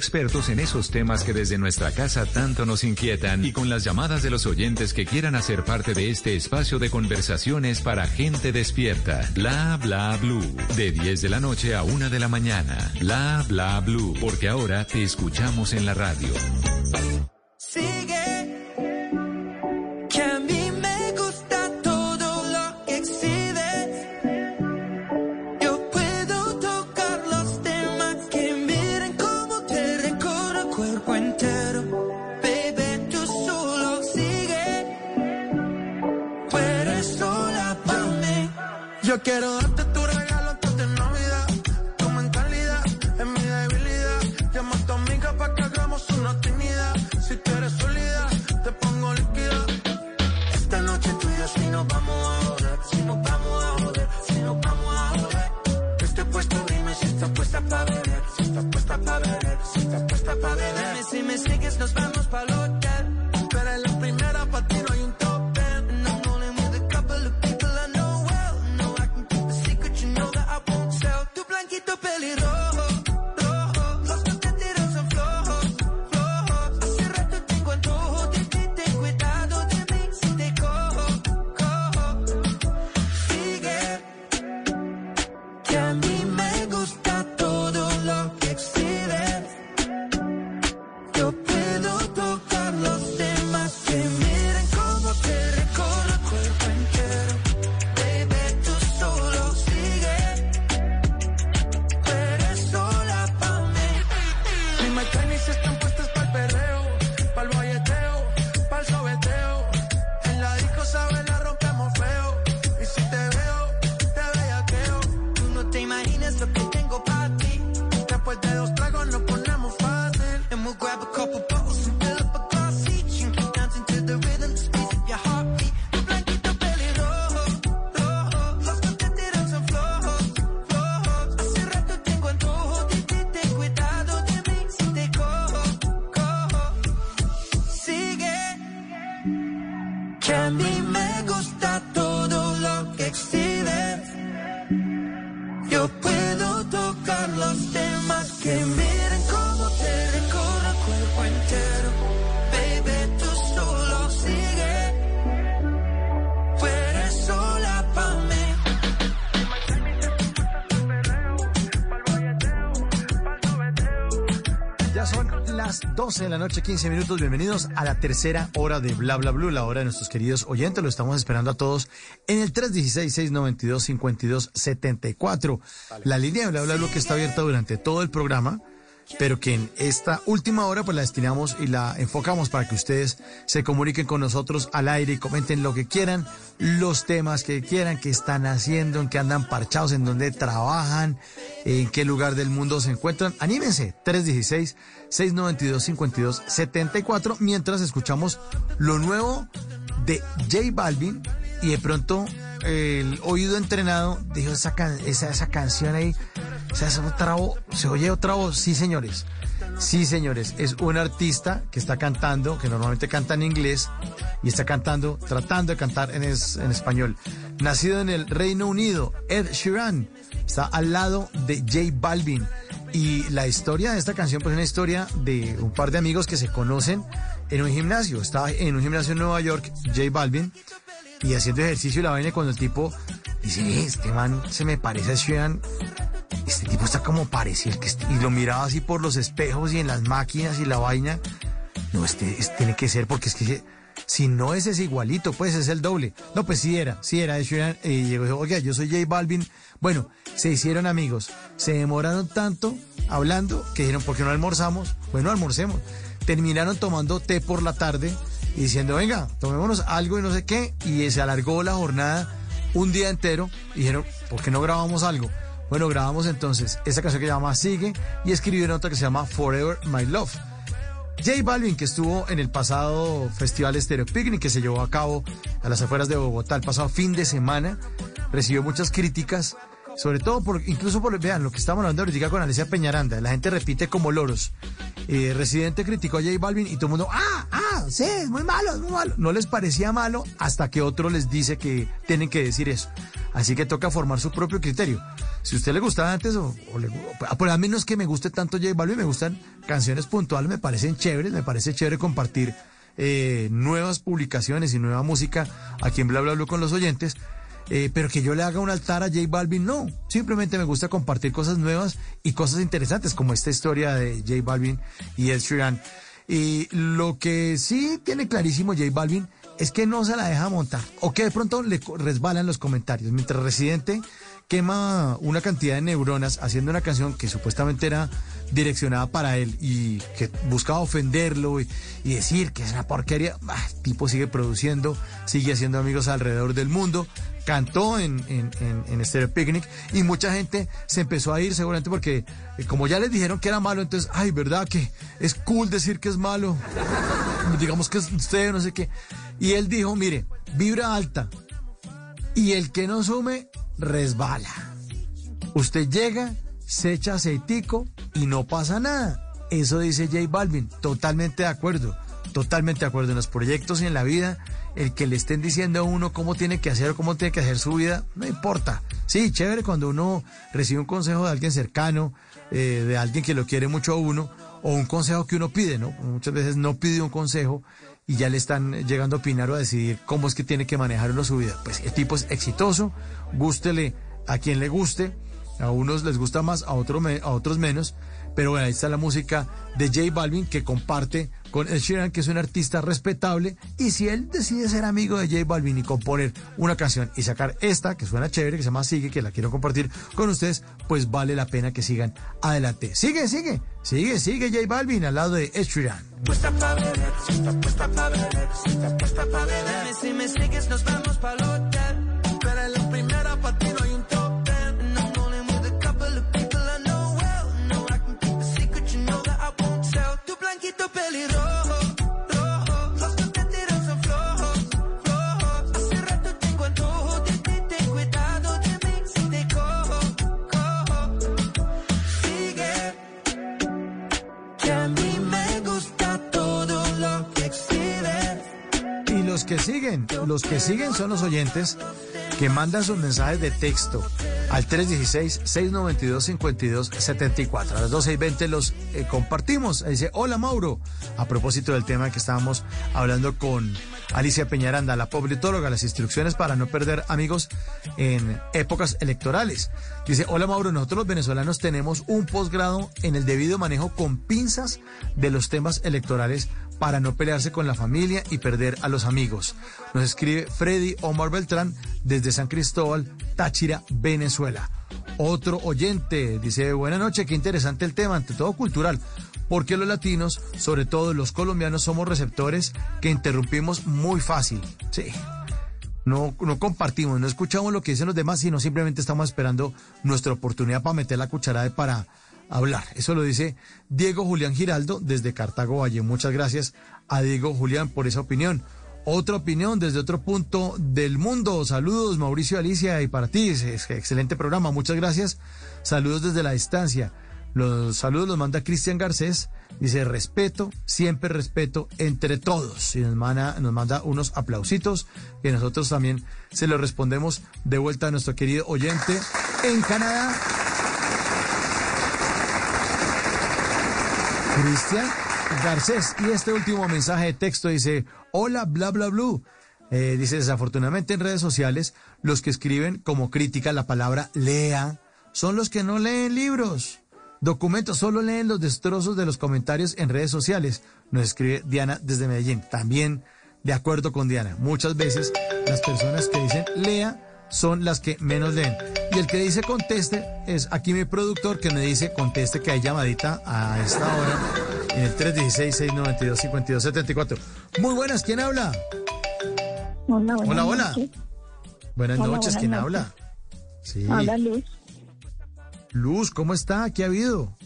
expertos en esos temas que desde nuestra casa tanto nos inquietan y con las llamadas de los oyentes que quieran hacer parte de este espacio de conversaciones para gente despierta. Bla bla blue. De 10 de la noche a 1 de la mañana. Bla bla blue. Porque ahora te escuchamos en la radio. Sigue. Yo quiero darte tu regalo antes de Navidad. Tu mentalidad es mi debilidad. Llama a tu amiga para que hagamos una actividad. Si tú eres sólida, te pongo líquida. Esta noche tú yo si nos vamos a joder. Si nos vamos a joder, si nos vamos a joder. Estoy puesto, dime si estás puesta para beber. Si estás puesta para beber, si estás puesta para beber. Dime si me sigues, nos vamos el 11 de la noche, 15 minutos. Bienvenidos a la tercera hora de Bla Bla Blue, la hora de nuestros queridos oyentes. Lo estamos esperando a todos en el 316-692-5274. La línea de Bla Bla Blue que está abierta durante todo el programa pero que en esta última hora pues la destinamos y la enfocamos para que ustedes se comuniquen con nosotros al aire y comenten lo que quieran, los temas que quieran, qué están haciendo, en qué andan parchados, en dónde trabajan, en qué lugar del mundo se encuentran. Anímense, 316-692-5274, mientras escuchamos lo nuevo de J Balvin y de pronto el oído entrenado dijo esa, esa, canción ahí, se, otra se oye otra voz, sí señores, sí señores, es un artista que está cantando, que normalmente canta en inglés y está cantando, tratando de cantar en, en español. Nacido en el Reino Unido, Ed Sheeran está al lado de J Balvin. Y la historia de esta canción pues es una historia de un par de amigos que se conocen en un gimnasio. Estaba en un gimnasio en Nueva York, J Balvin, y haciendo ejercicio y la vaina cuando el tipo dice, este man se me parece a Sheeran, este tipo está como parecido, y lo miraba así por los espejos y en las máquinas y la vaina, no, este, este tiene que ser porque es que si no ese es igualito, pues es el doble. No, pues sí era, sí era Sheeran, y llegó, oiga, yo soy J Balvin. Bueno, se hicieron amigos, se demoraron tanto hablando que dijeron, ¿por qué no almorzamos? Bueno, almorcemos. Terminaron tomando té por la tarde y diciendo, venga, tomémonos algo y no sé qué, y se alargó la jornada un día entero, y dijeron, ¿por qué no grabamos algo? Bueno, grabamos entonces esa canción que se llama Sigue y escribieron otra que se llama Forever My Love. J Balvin, que estuvo en el pasado Festival Stereo Picnic, que se llevó a cabo a las afueras de Bogotá el pasado fin de semana, recibió muchas críticas sobre todo por, incluso por, vean, lo que estamos hablando ahorita con Alicia Peñaranda, la gente repite como loros. Eh, Residente criticó a J Balvin y todo el mundo, ah, ah, sí, es muy malo, muy malo. No les parecía malo hasta que otro les dice que tienen que decir eso. Así que toca formar su propio criterio. Si a usted le gustaba antes, o, le, por a menos que me guste tanto J Balvin, me gustan canciones puntuales, me parecen chéveres, me parece chévere compartir eh, nuevas publicaciones y nueva música aquí en Bla Bla Bla con los oyentes. Eh, pero que yo le haga un altar a J Balvin, no. Simplemente me gusta compartir cosas nuevas y cosas interesantes, como esta historia de J Balvin y Ed Sheeran. Y lo que sí tiene clarísimo J Balvin es que no se la deja montar, o que de pronto le resbalan los comentarios. Mientras Residente quema una cantidad de neuronas haciendo una canción que supuestamente era direccionada para él y que buscaba ofenderlo y, decir que es una porquería, ah, el tipo sigue produciendo, sigue haciendo amigos alrededor del mundo, cantó en, en, en, Stereo Picnic y mucha gente se empezó a ir seguramente porque eh, como ya les dijeron que era malo, entonces, ay, ¿verdad que es cool decir que es malo? Digamos que es usted, no sé qué. Y él dijo, mire, vibra alta y el que no sume resbala. Usted llega, se echa aceitico y no pasa nada. Eso dice J Balvin, totalmente de acuerdo, totalmente de acuerdo en los proyectos y en la vida. El que le estén diciendo a uno cómo tiene que hacer o cómo tiene que hacer su vida, no importa. Sí, chévere cuando uno recibe un consejo de alguien cercano, eh, de alguien que lo quiere mucho a uno, o un consejo que uno pide, ¿no? Muchas veces no pide un consejo y ya le están llegando a opinar o a decidir cómo es que tiene que manejar su vida. Pues el tipo es exitoso, gústele a quien le guste, a unos les gusta más, a, otros a otros menos, pero bueno, ahí está la música de J Balvin que comparte con Ed Sheeran, que es un artista respetable, y si él decide ser amigo de J Balvin y componer una canción y sacar esta, que suena chévere, que se llama Sigue, que la quiero compartir con ustedes, pues vale la pena que sigan adelante. Sigue, sigue, sigue, sigue J Balvin al lado de Ed Sheeran. Si me sigues nos vamos que siguen, los que siguen son los oyentes que mandan sus mensajes de texto al 316-692-5274. A las 12 y 20 los eh, compartimos. Dice, hola Mauro, a propósito del tema que estábamos hablando con Alicia Peñaranda, la politóloga, las instrucciones para no perder amigos en épocas electorales. Dice, hola Mauro, nosotros los venezolanos tenemos un posgrado en el debido manejo con pinzas de los temas electorales para no pelearse con la familia y perder a los amigos. Nos escribe Freddy Omar Beltrán desde San Cristóbal, Táchira, Venezuela. Otro oyente dice, buena noche, qué interesante el tema, ante todo cultural, porque los latinos, sobre todo los colombianos, somos receptores que interrumpimos muy fácil. Sí. No, no compartimos, no escuchamos lo que dicen los demás, sino simplemente estamos esperando nuestra oportunidad para meter la cucharada y para hablar. Eso lo dice Diego Julián Giraldo desde Cartago Valle. Muchas gracias a Diego Julián por esa opinión. Otra opinión desde otro punto del mundo. Saludos, Mauricio Alicia, y para ti, excelente programa, muchas gracias. Saludos desde la distancia. Los saludos los manda Cristian Garcés. Dice respeto, siempre respeto entre todos. Y nos manda, nos manda unos aplausitos que nosotros también se los respondemos de vuelta a nuestro querido oyente en Canadá. Cristian Garcés. Y este último mensaje de texto dice, hola, bla, bla, blue. Eh, dice, desafortunadamente en redes sociales, los que escriben como crítica la palabra lea son los que no leen libros. Documentos solo leen los destrozos de los comentarios en redes sociales. Nos escribe Diana desde Medellín. También de acuerdo con Diana. Muchas veces las personas que dicen lea son las que menos leen. Y el que dice conteste es aquí mi productor que me dice conteste que hay llamadita a esta hora en el 316-692-5274. Muy buenas, ¿quién habla? Hola, buenas Hola, hola. noches. Buenas Hola, noches, buenas ¿quién noches. habla? Sí. Habla Luz. Luz, ¿cómo está? ¿Qué ha habido?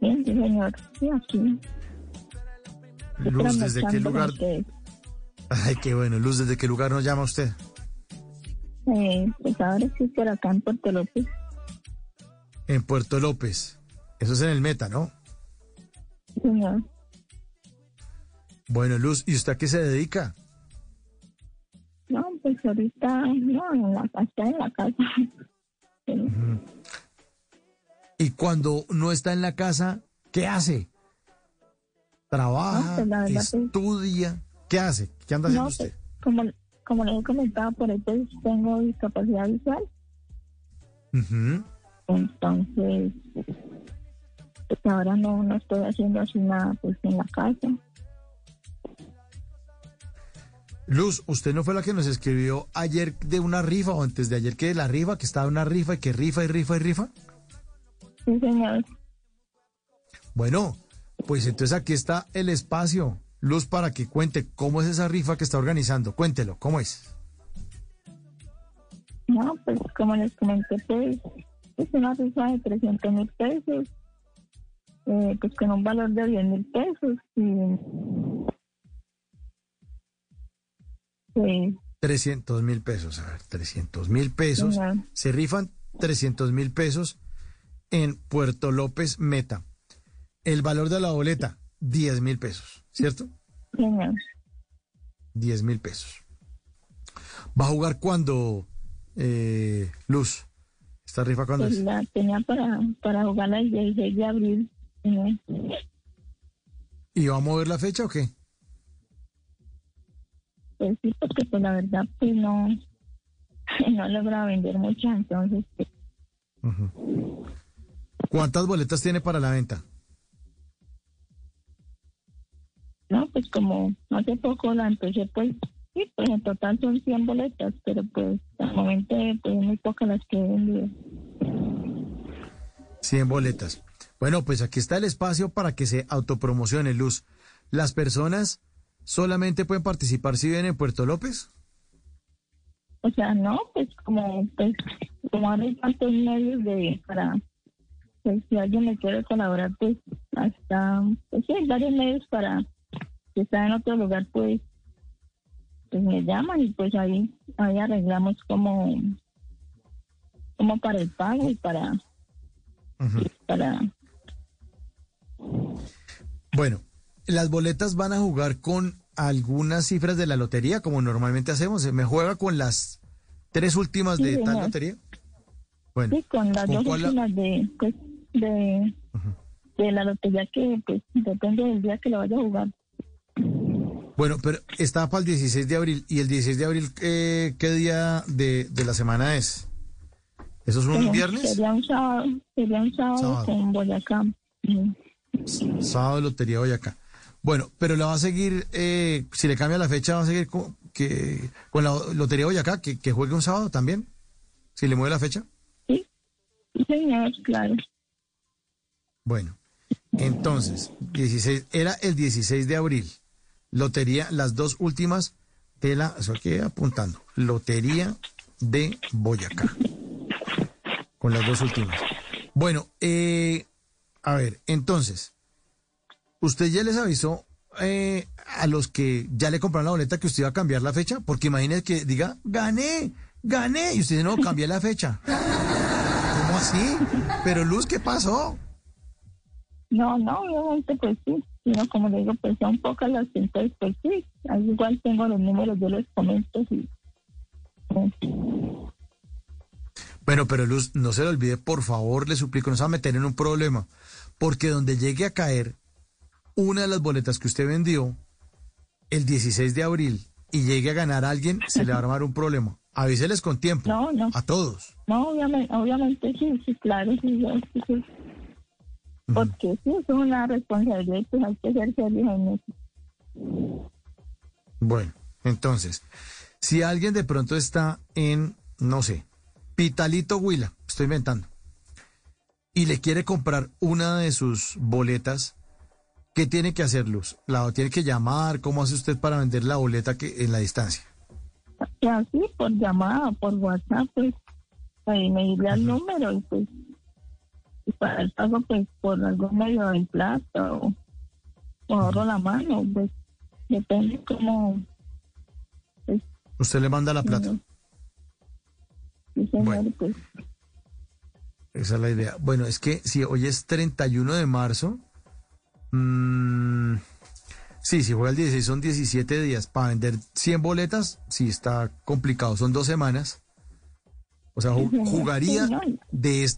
Bien, sí, señor. Sí, aquí. Luz, ¿desde qué lugar? Ay, qué bueno. Luz, ¿desde qué lugar nos llama usted? Eh, pues ahora sí por acá en Puerto López. En Puerto López. Eso es en el Meta, ¿no? Señor. Bueno, Luz, ¿y usted a qué se dedica? No, pues ahorita no, en la casa, en la casa. Sí. Y cuando no está en la casa, ¿qué hace? ¿Trabaja? No, pues verdad, pues- ¿Estudia? ¿Qué hace? ¿Qué anda haciendo No, usted? pues, como, como les he comentado, por ahí pues tengo discapacidad visual. Entonces, pues ahora no, no estoy haciendo así nada pues en la casa. Luz, ¿usted no fue la que nos escribió ayer de una rifa o antes de ayer que de la rifa, que estaba una rifa y que rifa y rifa y rifa? Sí, señor. Bueno, pues entonces aquí está el espacio, Luz, para que cuente cómo es esa rifa que está organizando. Cuéntelo, ¿cómo es? No, pues como les comenté, pues es una rifa de 300 mil pesos, eh, pues con un valor de 10 mil pesos. Y, pues, 300 mil pesos, a ver, 300 mil pesos. Se rifan 300 mil pesos en Puerto López Meta. El valor de la boleta, 10 mil pesos, ¿cierto? señor. 10 mil pesos. ¿Va a jugar cuándo, eh, Luz? ¿Esta rifa cuándo Pues es? la tenía para, para jugarla el 16 de abril. ¿Y va a mover la fecha o qué? Pues sí, porque pues la verdad pues no, no he logrado vender muchas, entonces pues. ¿Cuántas boletas tiene para la venta? No, pues como hace poco la empecé pues, sí, pues en total son 100 boletas, pero pues al momento pues muy pocas las que he vendido. 100 boletas. Bueno, pues aquí está el espacio para que se autopromocione, Luz. ¿Las personas solamente pueden participar si viven en Puerto López? O sea, no, pues como pues como hay tantos medios de para pues si alguien me quiere colaborar pues hasta pues sí hay varios medios para si está en otro lugar pues pues me llaman y pues ahí ahí arreglamos como como para el pago y para para Bueno, las boletas van a jugar con algunas cifras de la lotería, como normalmente hacemos. ¿Me juega con las tres últimas Sí, de tal señor. lotería? Bueno, sí con las ¿con dos la- últimas de pues de de la lotería que pues depende del día que lo vaya a jugar bueno, pero está para el 16 de abril. ¿Y el 16 de abril eh, qué día de, de la semana es? ¿Eso es un Sería- viernes? Sería un sábado, sería un sábado, Sábado. con Boyacá. Ujú. Sábado de Lotería Boyacá. Bueno, pero la va a seguir, eh, si le cambia la fecha, va a seguir con, que, con la Lotería Boyacá, que, que juegue un sábado también, si le mueve la fecha. Sí, Sí, señor, claro. Bueno, entonces, 16, era el 16 de abril. Lotería, las dos últimas de la, eso aquí apuntando, Lotería de Boyacá. Con las dos últimas. Bueno, eh, a ver, entonces, ¿usted ya les avisó eh, a los que ya le compraron la boleta que usted iba a cambiar la fecha? Porque imagínese que diga, gané, gané, y usted no cambia la fecha. ¿Cómo así? Pero Luz, ¿qué pasó? No, no, obviamente pues sí, sino como le digo, pues son pocas las entonces pues sí, al igual tengo los números, yo les comento y... Bueno, pero Luz, no se le olvide, por favor, le suplico, no se va a meter en un problema, porque donde llegue a caer una de las boletas que usted vendió el 16 de abril y llegue a ganar a alguien, se le va a armar un problema. Avíseles con tiempo. No, no. A todos. No, obviamente, obviamente sí, sí, claro, sí, sí, sí. Porque sí, es una responsabilidad, pues hay que ser serio en eso. Bueno, entonces, si alguien de pronto está en, no sé, Pitalito Huila, estoy inventando, y le quiere comprar una de sus boletas, ¿qué tiene que hacer, Luz? ¿La tiene que llamar? ¿Cómo hace usted para vender la boleta que en la distancia? Así, por llamada, por WhatsApp, pues, ahí me al número y pues, para el pago, pues, por algún medio del plata o, o ahorro la mano, pues, depende cómo, Usted le manda la plata. sí, señor, pues, Esa es la idea. Bueno, es que si hoy es 31 de marzo, mm, sí, si juega el 16 son 17 días. Para vender 100 boletas, sí está complicado, son dos semanas. O sea, jugaría de,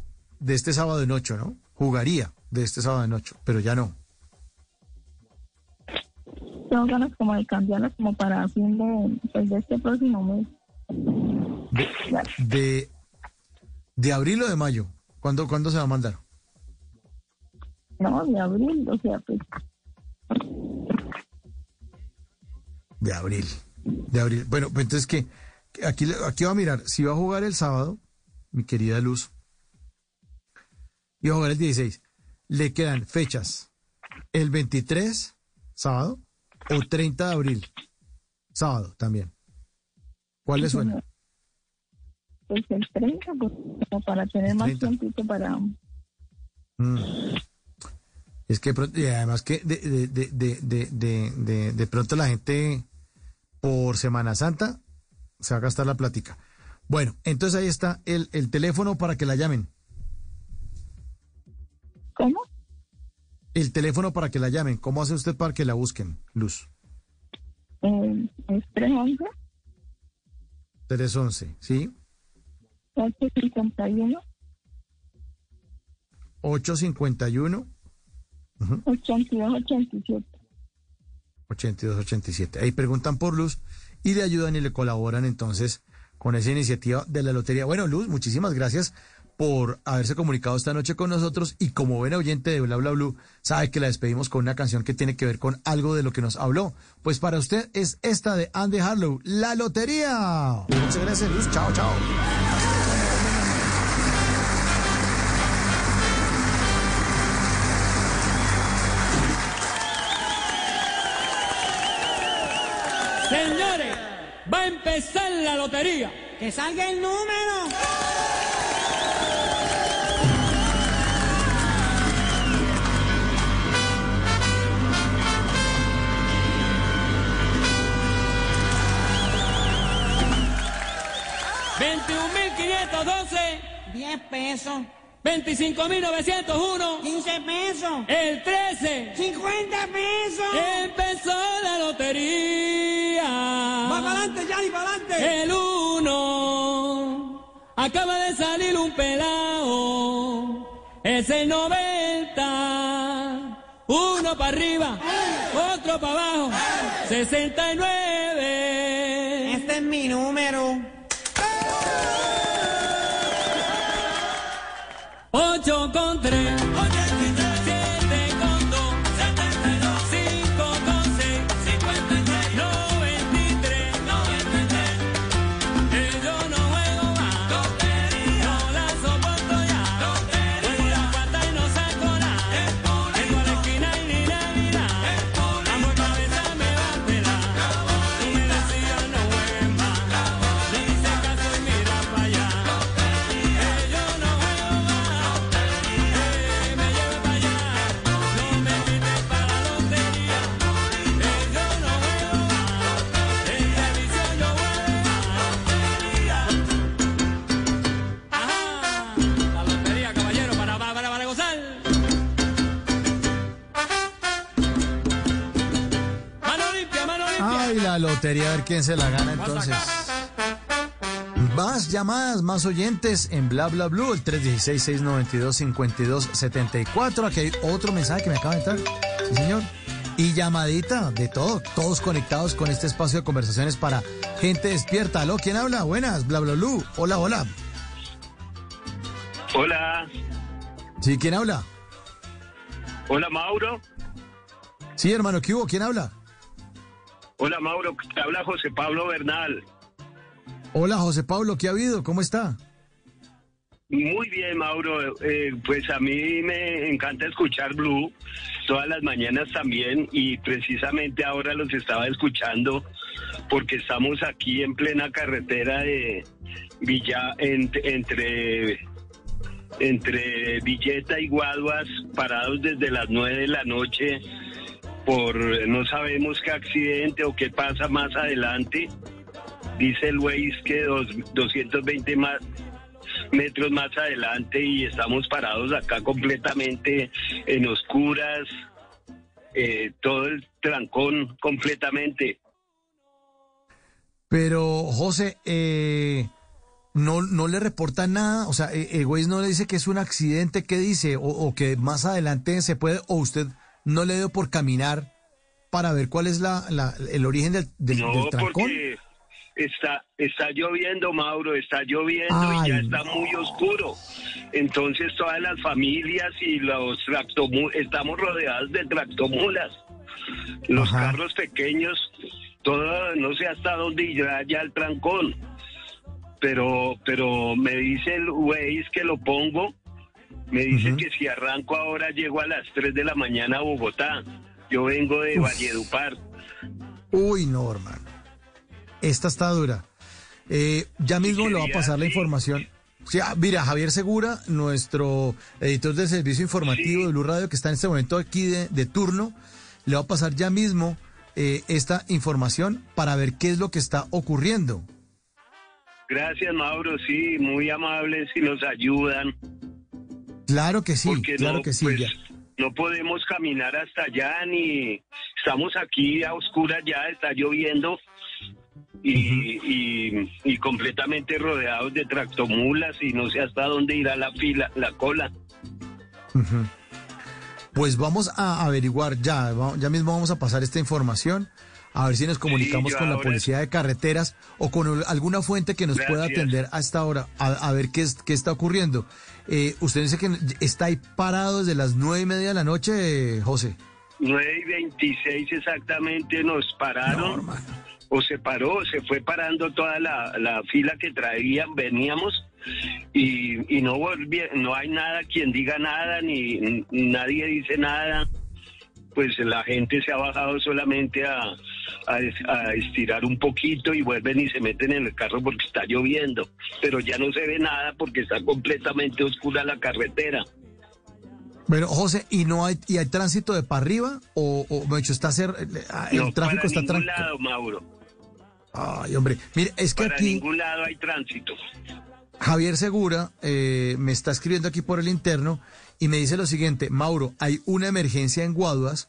de este sábado en ocho, ¿no? Jugaría de este sábado en ocho, pero ya no. tengo ganas como de cambiarla como para fin de, pues, de este próximo mes. De, de abril o de mayo. ¿Cuándo, ¿Cuándo se va a mandar? No, de abril, o sea, pues, De abril. De abril. Bueno, pues entonces que aquí, aquí va a mirar. Si va a jugar el sábado, mi querida Luz, y va a jugar el 16, le quedan fechas. El 23, sábado, o 30 de abril, sábado también. ¿Cuál le suena? pues el 30, pues, para tener más 30. tiempito para... Mm. Es que y además que de, de, de, de, de, de, de- de pronto la gente por Semana Santa se va a gastar la plática. Bueno, entonces ahí está el, el teléfono para que la llamen. ¿Cómo? El teléfono para que la llamen. ¿Cómo hace usted para que la busquen, Luz? Eh, es 311 311, ¿sí? 851 851 8287. 8287. Ahí preguntan por Luz y le ayudan y le colaboran entonces con esa iniciativa de la lotería. Bueno, Luz, muchísimas gracias por haberse comunicado esta noche con nosotros y como ven oyente de Bla Bla Blue, sabe que la despedimos con una canción que tiene que ver con algo de lo que nos habló. Pues para usted es esta de Andy Harlow, La Lotería. Muchas gracias, Luz. Chao, chao. Señores, va a empezar la lotería. Que salga el número. 912. 10 pesos. 25.901. 15 pesos. El 13. 50 pesos. Empezó la lotería. Va para adelante, Yari, para adelante. El 1. Acaba de salir un pelao. Es el 90. Uno para arriba. Otro para abajo. ¡Eh! 69. Este es mi número. 8 con 3. La lotería a ver quién se la gana entonces. Más llamadas, más oyentes en bla bla blue, el 316-692-5274. Aquí hay otro mensaje que me acaba de entrar. Sí, señor. Y llamadita de todo, todos conectados con este espacio de conversaciones para gente despierta. ¿Aló? ¿Quién habla? Buenas, bla bla blue. Hola, hola. Hola, Sí, ¿quién habla? hola Mauro. Sí, hermano, ¿qué hubo? ¿Quién habla? Hola Mauro, te habla José Pablo Bernal. Hola, José Pablo, ¿qué ha habido? ¿Cómo está? Muy bien, Mauro. Eh, pues a mí me encanta escuchar Blue todas las mañanas también y precisamente ahora los estaba escuchando porque estamos aquí en plena carretera de Villa en- entre entre Villeta y Guaduas parados desde las nueve de la noche por no sabemos qué accidente o qué pasa más adelante. Dice el Waze que dos, 220 más metros más adelante y estamos parados acá completamente en oscuras, eh, todo el trancón completamente. Pero, José, eh, no, no le reporta nada, o sea, eh, el güey no le dice que es un accidente, ¿qué dice? O, o que más adelante se puede, o usted no le dio por caminar para ver cuál es la, la- el origen del, del, no, del trancón. porque está, está lloviendo, Mauro, está lloviendo y ya Ay, está muy oscuro. Entonces todas las familias y los tractomulas, estamos rodeados de tractomulas. Los carros pequeños, todo, no sé hasta dónde irá ya el trancón. Pero, pero me dice el Waze que lo pongo, me dice que si arranco ahora llego a las 3 de la mañana a Bogotá. Yo vengo de Uf. Valledupar. Uy, no, hermano. Esta está dura. Eh, ya mismo le va a pasar la información. Sí, ah, mira, Javier Segura, nuestro editor del servicio informativo de Blue Radio, que está en este momento aquí de, de turno, le va a pasar ya mismo eh, esta información para ver qué es lo que está ocurriendo. Gracias, Mauro. Sí, muy amables y nos ayudan. Claro que sí, Porque claro no, que sí. pues, ya. no podemos caminar hasta allá ni estamos aquí a oscuras ya, está lloviendo y, y- y completamente rodeados de tractomulas y no sé hasta dónde irá la fila, la cola. Pues vamos a averiguar ya, ya mismo vamos a pasar esta información, a ver si nos comunicamos con la ahora- policía de carreteras o con alguna fuente que nos pueda atender a esta hora, a, a ver qué, es, qué está ocurriendo. Eh, usted dice que está ahí parado desde las nueve y media de la noche, José. 9 y 26 exactamente nos pararon. o se paró, se fue parando toda la, la fila que traían, veníamos y, y no volví, no hay nada quien diga nada, ni nadie dice nada. Pues la gente se ha bajado solamente a, a es- a estirar un poquito y vuelven y se meten en el carro porque está lloviendo. Pero ya no se ve nada porque está completamente oscura la carretera. Pero, José, ¿y no hay, y hay tránsito de para arriba? ¿O, o me dicho, está cer- ah, el no, tráfico para está tranquilo? lado, Mauro. Ay, hombre, mire, es que Para aquí... ningún lado hay tránsito. Javier Segura eh, me está escribiendo aquí por el interno y me dice lo siguiente, Mauro, hay una emergencia en Guaduas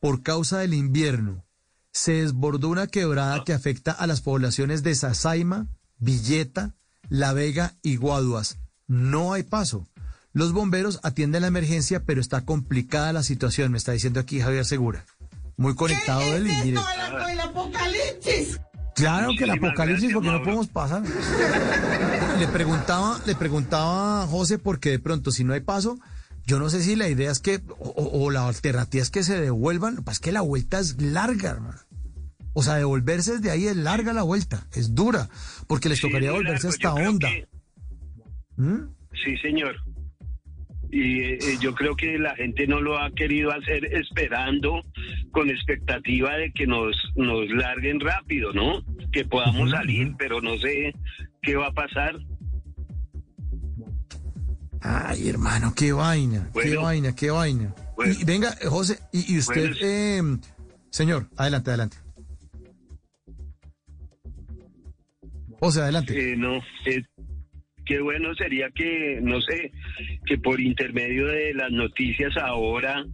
por causa del invierno. Se desbordó una quebrada que afecta a las poblaciones de Sasaima, Villeta, La Vega y Guaduas. No hay paso. Los bomberos atienden la emergencia, pero está complicada la situación, me está diciendo aquí Javier Segura. Muy conectado él y mire. el apocalipsis! Claro que el apocalipsis gracias, porque no podemos pasar. Le preguntaba, le preguntaba a José porque de pronto si no hay paso, yo no sé si la idea es que o, la alternativa es que se devuelvan, lo que pasa es que la vuelta es larga, hermano. O sea, devolverse desde ahí es larga la vuelta, es dura, porque les Sí, tocaría volverse hasta Honda. que- ¿Mm? Sí, señor. Y eh, eh, yo creo que la gente no lo ha querido hacer esperando con expectativa de que nos, nos larguen rápido, ¿no? Que podamos salir, pero no sé qué va a pasar. Ay, hermano, qué vaina, qué vaina, qué vaina. Y venga, José, y, y usted, Bueno. eh, señor, adelante, adelante. José, adelante. Eh, no, eh, qué bueno sería que, no sé, que por intermedio de las noticias ahora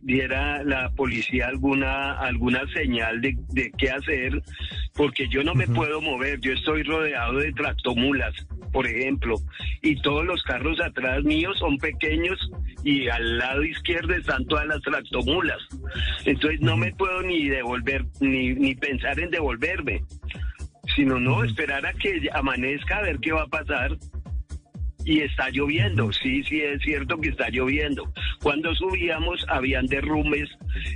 diera la policía alguna alguna señal de, de qué hacer, porque yo no me puedo mover, yo estoy rodeado de tractomulas, por ejemplo, y todos los carros atrás míos son pequeños y al lado izquierdo están todas las tractomulas. Entonces no me puedo ni devolver, ni, ni pensar en devolverme, sino no, esperar a que amanezca a ver qué va a pasar. Y está lloviendo, sí, sí, es cierto que está lloviendo. Cuando subíamos habían derrumbes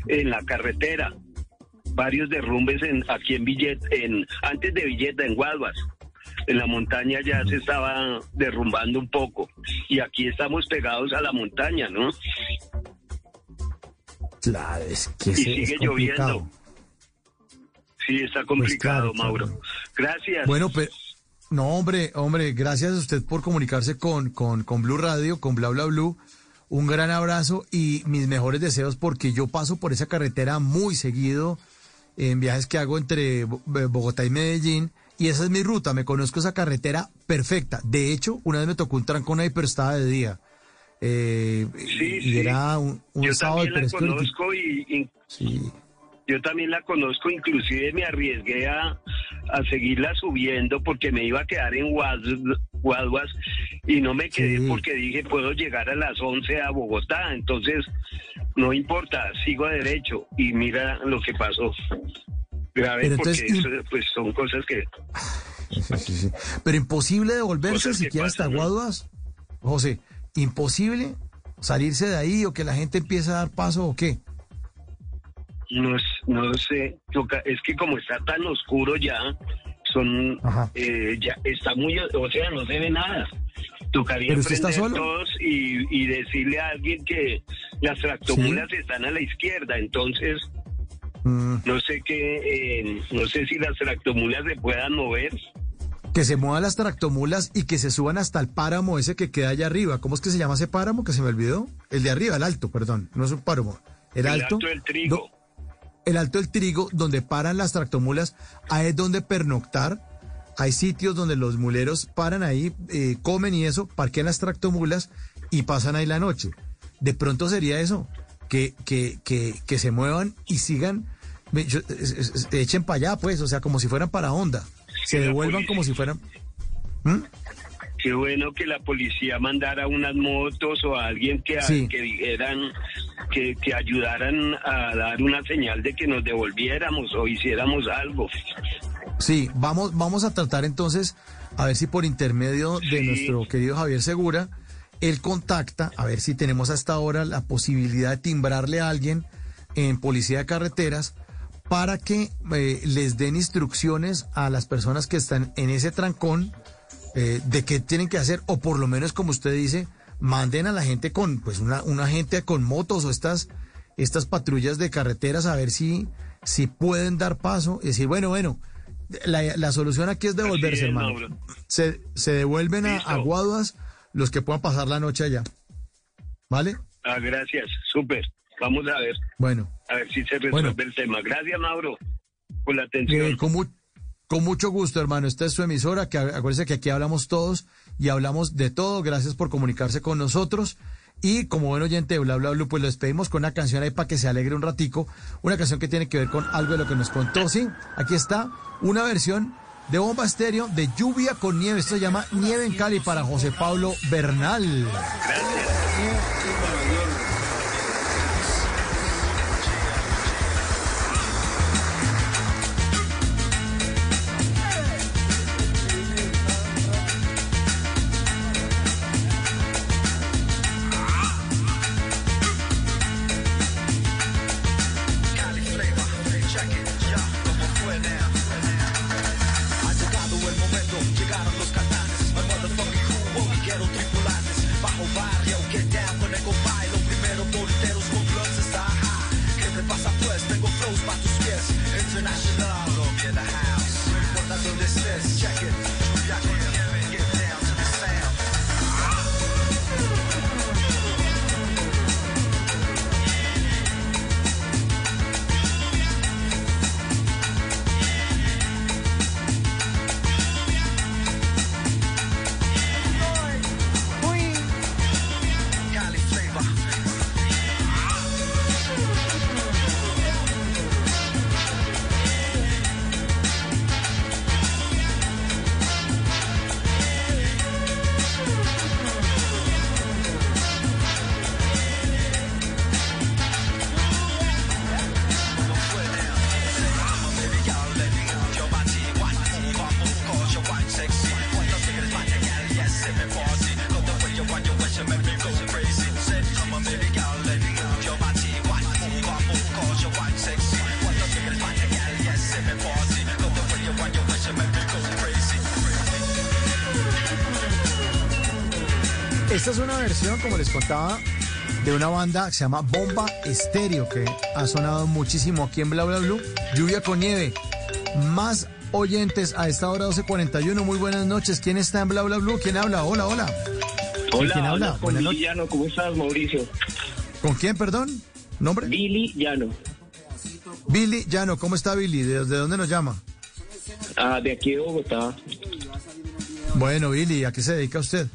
en la carretera, varios derrumbes en, aquí en Villeta, en, antes de Villeta, en Guaduas. En la montaña ya se estaba derrumbando un poco y aquí estamos pegados a la montaña, ¿no? Claro, es que y sigue es complicado. lloviendo. Sí, está complicado, claro, claro. Mauro. Gracias. Bueno, pero no, hombre, hombre, gracias a usted por comunicarse con, con, con Blue Radio, con Bla Bla Blue. Un gran abrazo y mis mejores deseos porque yo paso por esa carretera muy seguido en viajes que hago entre Bo- Bogotá y Medellín y esa es mi ruta, me conozco esa carretera perfecta. De hecho, una vez me tocó un trancón ahí, pero estaba de día. Eh, y sí. era un, un yo sábado también la conozco y, y- yo también la conozco, inclusive me arriesgué a, a seguirla subiendo porque me iba a quedar en Guad- Guaduas y no me quedé porque dije puedo llegar a las 11 a Bogotá, entonces no importa, sigo derecho y mira lo que pasó. Grave Pero porque entonces, eso, pues son cosas que. Pero imposible devolverse siquiera hasta pasan, ¿no? Guaduas. José, imposible salirse de ahí o que la gente empiece a dar paso o qué. No, es- no sé, es que como está tan oscuro ya, son, eh, ya está muy, o sea, no se ve nada. Tocaría ¿Pero usted está solo? todos y, y decirle a alguien que las tractomulas están a la izquierda, entonces Mm, no sé qué, eh, no sé si las tractomulas se puedan mover. que se muevan las tractomulas y que se suban hasta el páramo ese que queda allá arriba. ¿Cómo es que se llama ese páramo que se me olvidó? El de arriba, el alto, perdón. No es un páramo. El, El alto. alto del trigo. do- el alto del trigo, donde paran las tractomulas, ahí es donde pernoctar. Hay sitios donde los muleros paran ahí, eh, comen y eso, parquean las tractomulas y pasan ahí la noche. De pronto sería eso, que, que, que, que se muevan y sigan, echen para allá, pues, o sea, como si fueran para onda. Se devuelvan como si fueran... ¿Mm? Qué bueno que la policía mandara unas motos o a alguien que, Sí. que dijeran, que, que ayudaran a dar una señal de que nos devolviéramos o hiciéramos algo. Sí, vamos, vamos a tratar entonces a ver si por intermedio de nuestro querido Javier Segura, él contacta, a ver si tenemos hasta ahora la posibilidad de timbrarle a alguien en Policía de Carreteras para que eh, les den instrucciones a las personas que están en ese trancón eh, de qué tienen que hacer, o por lo menos, como usted dice, manden a la gente con, pues, una, una gente con motos o estas, estas patrullas de carreteras a ver si, si pueden dar paso y decir, bueno, bueno, la, la solución aquí es devolverse, es, hermano. Se, se devuelven a, a Guaduas los que puedan pasar la noche allá. ¿Vale? Ah, gracias, súper. Vamos a ver, Bueno. A ver si se resuelve el tema. Gracias, Mauro, por la atención. Eh, con, mu- con mucho gusto, hermano. Esta es su emisora, que acuérdense que aquí hablamos todos y hablamos de todo. Gracias por comunicarse con nosotros. Y como buen oyente de Bla Bla Blue, pues lo despedimos con una canción ahí para que se alegre un ratico. Una canción que tiene que ver con algo de lo que nos contó. Sí, aquí está una versión de Bomba Estéreo de Lluvia con Nieve. Esto se llama Nieve en Cali para José Pablo Bernal. Ha contaba, de una banda que se llama Bomba Estéreo, que ha sonado muchísimo aquí en Bla Bla Blue. Lluvia con nieve. Más oyentes a esta hora 12.41. Muy buenas noches. ¿Quién está en Bla Bla Blue? ¿Quién habla? Hola, hola. Hola, ¿Quién habla? con Billy Llano. ¿Cómo estás, Mauricio? ¿Con quién, perdón? ¿Nombre? Billy Llano. Billy Llano. ¿Cómo está Billy? ¿De, de dónde nos llama? Ah, de aquí de Bogotá. Bueno, Billy, ¿a qué se dedica usted?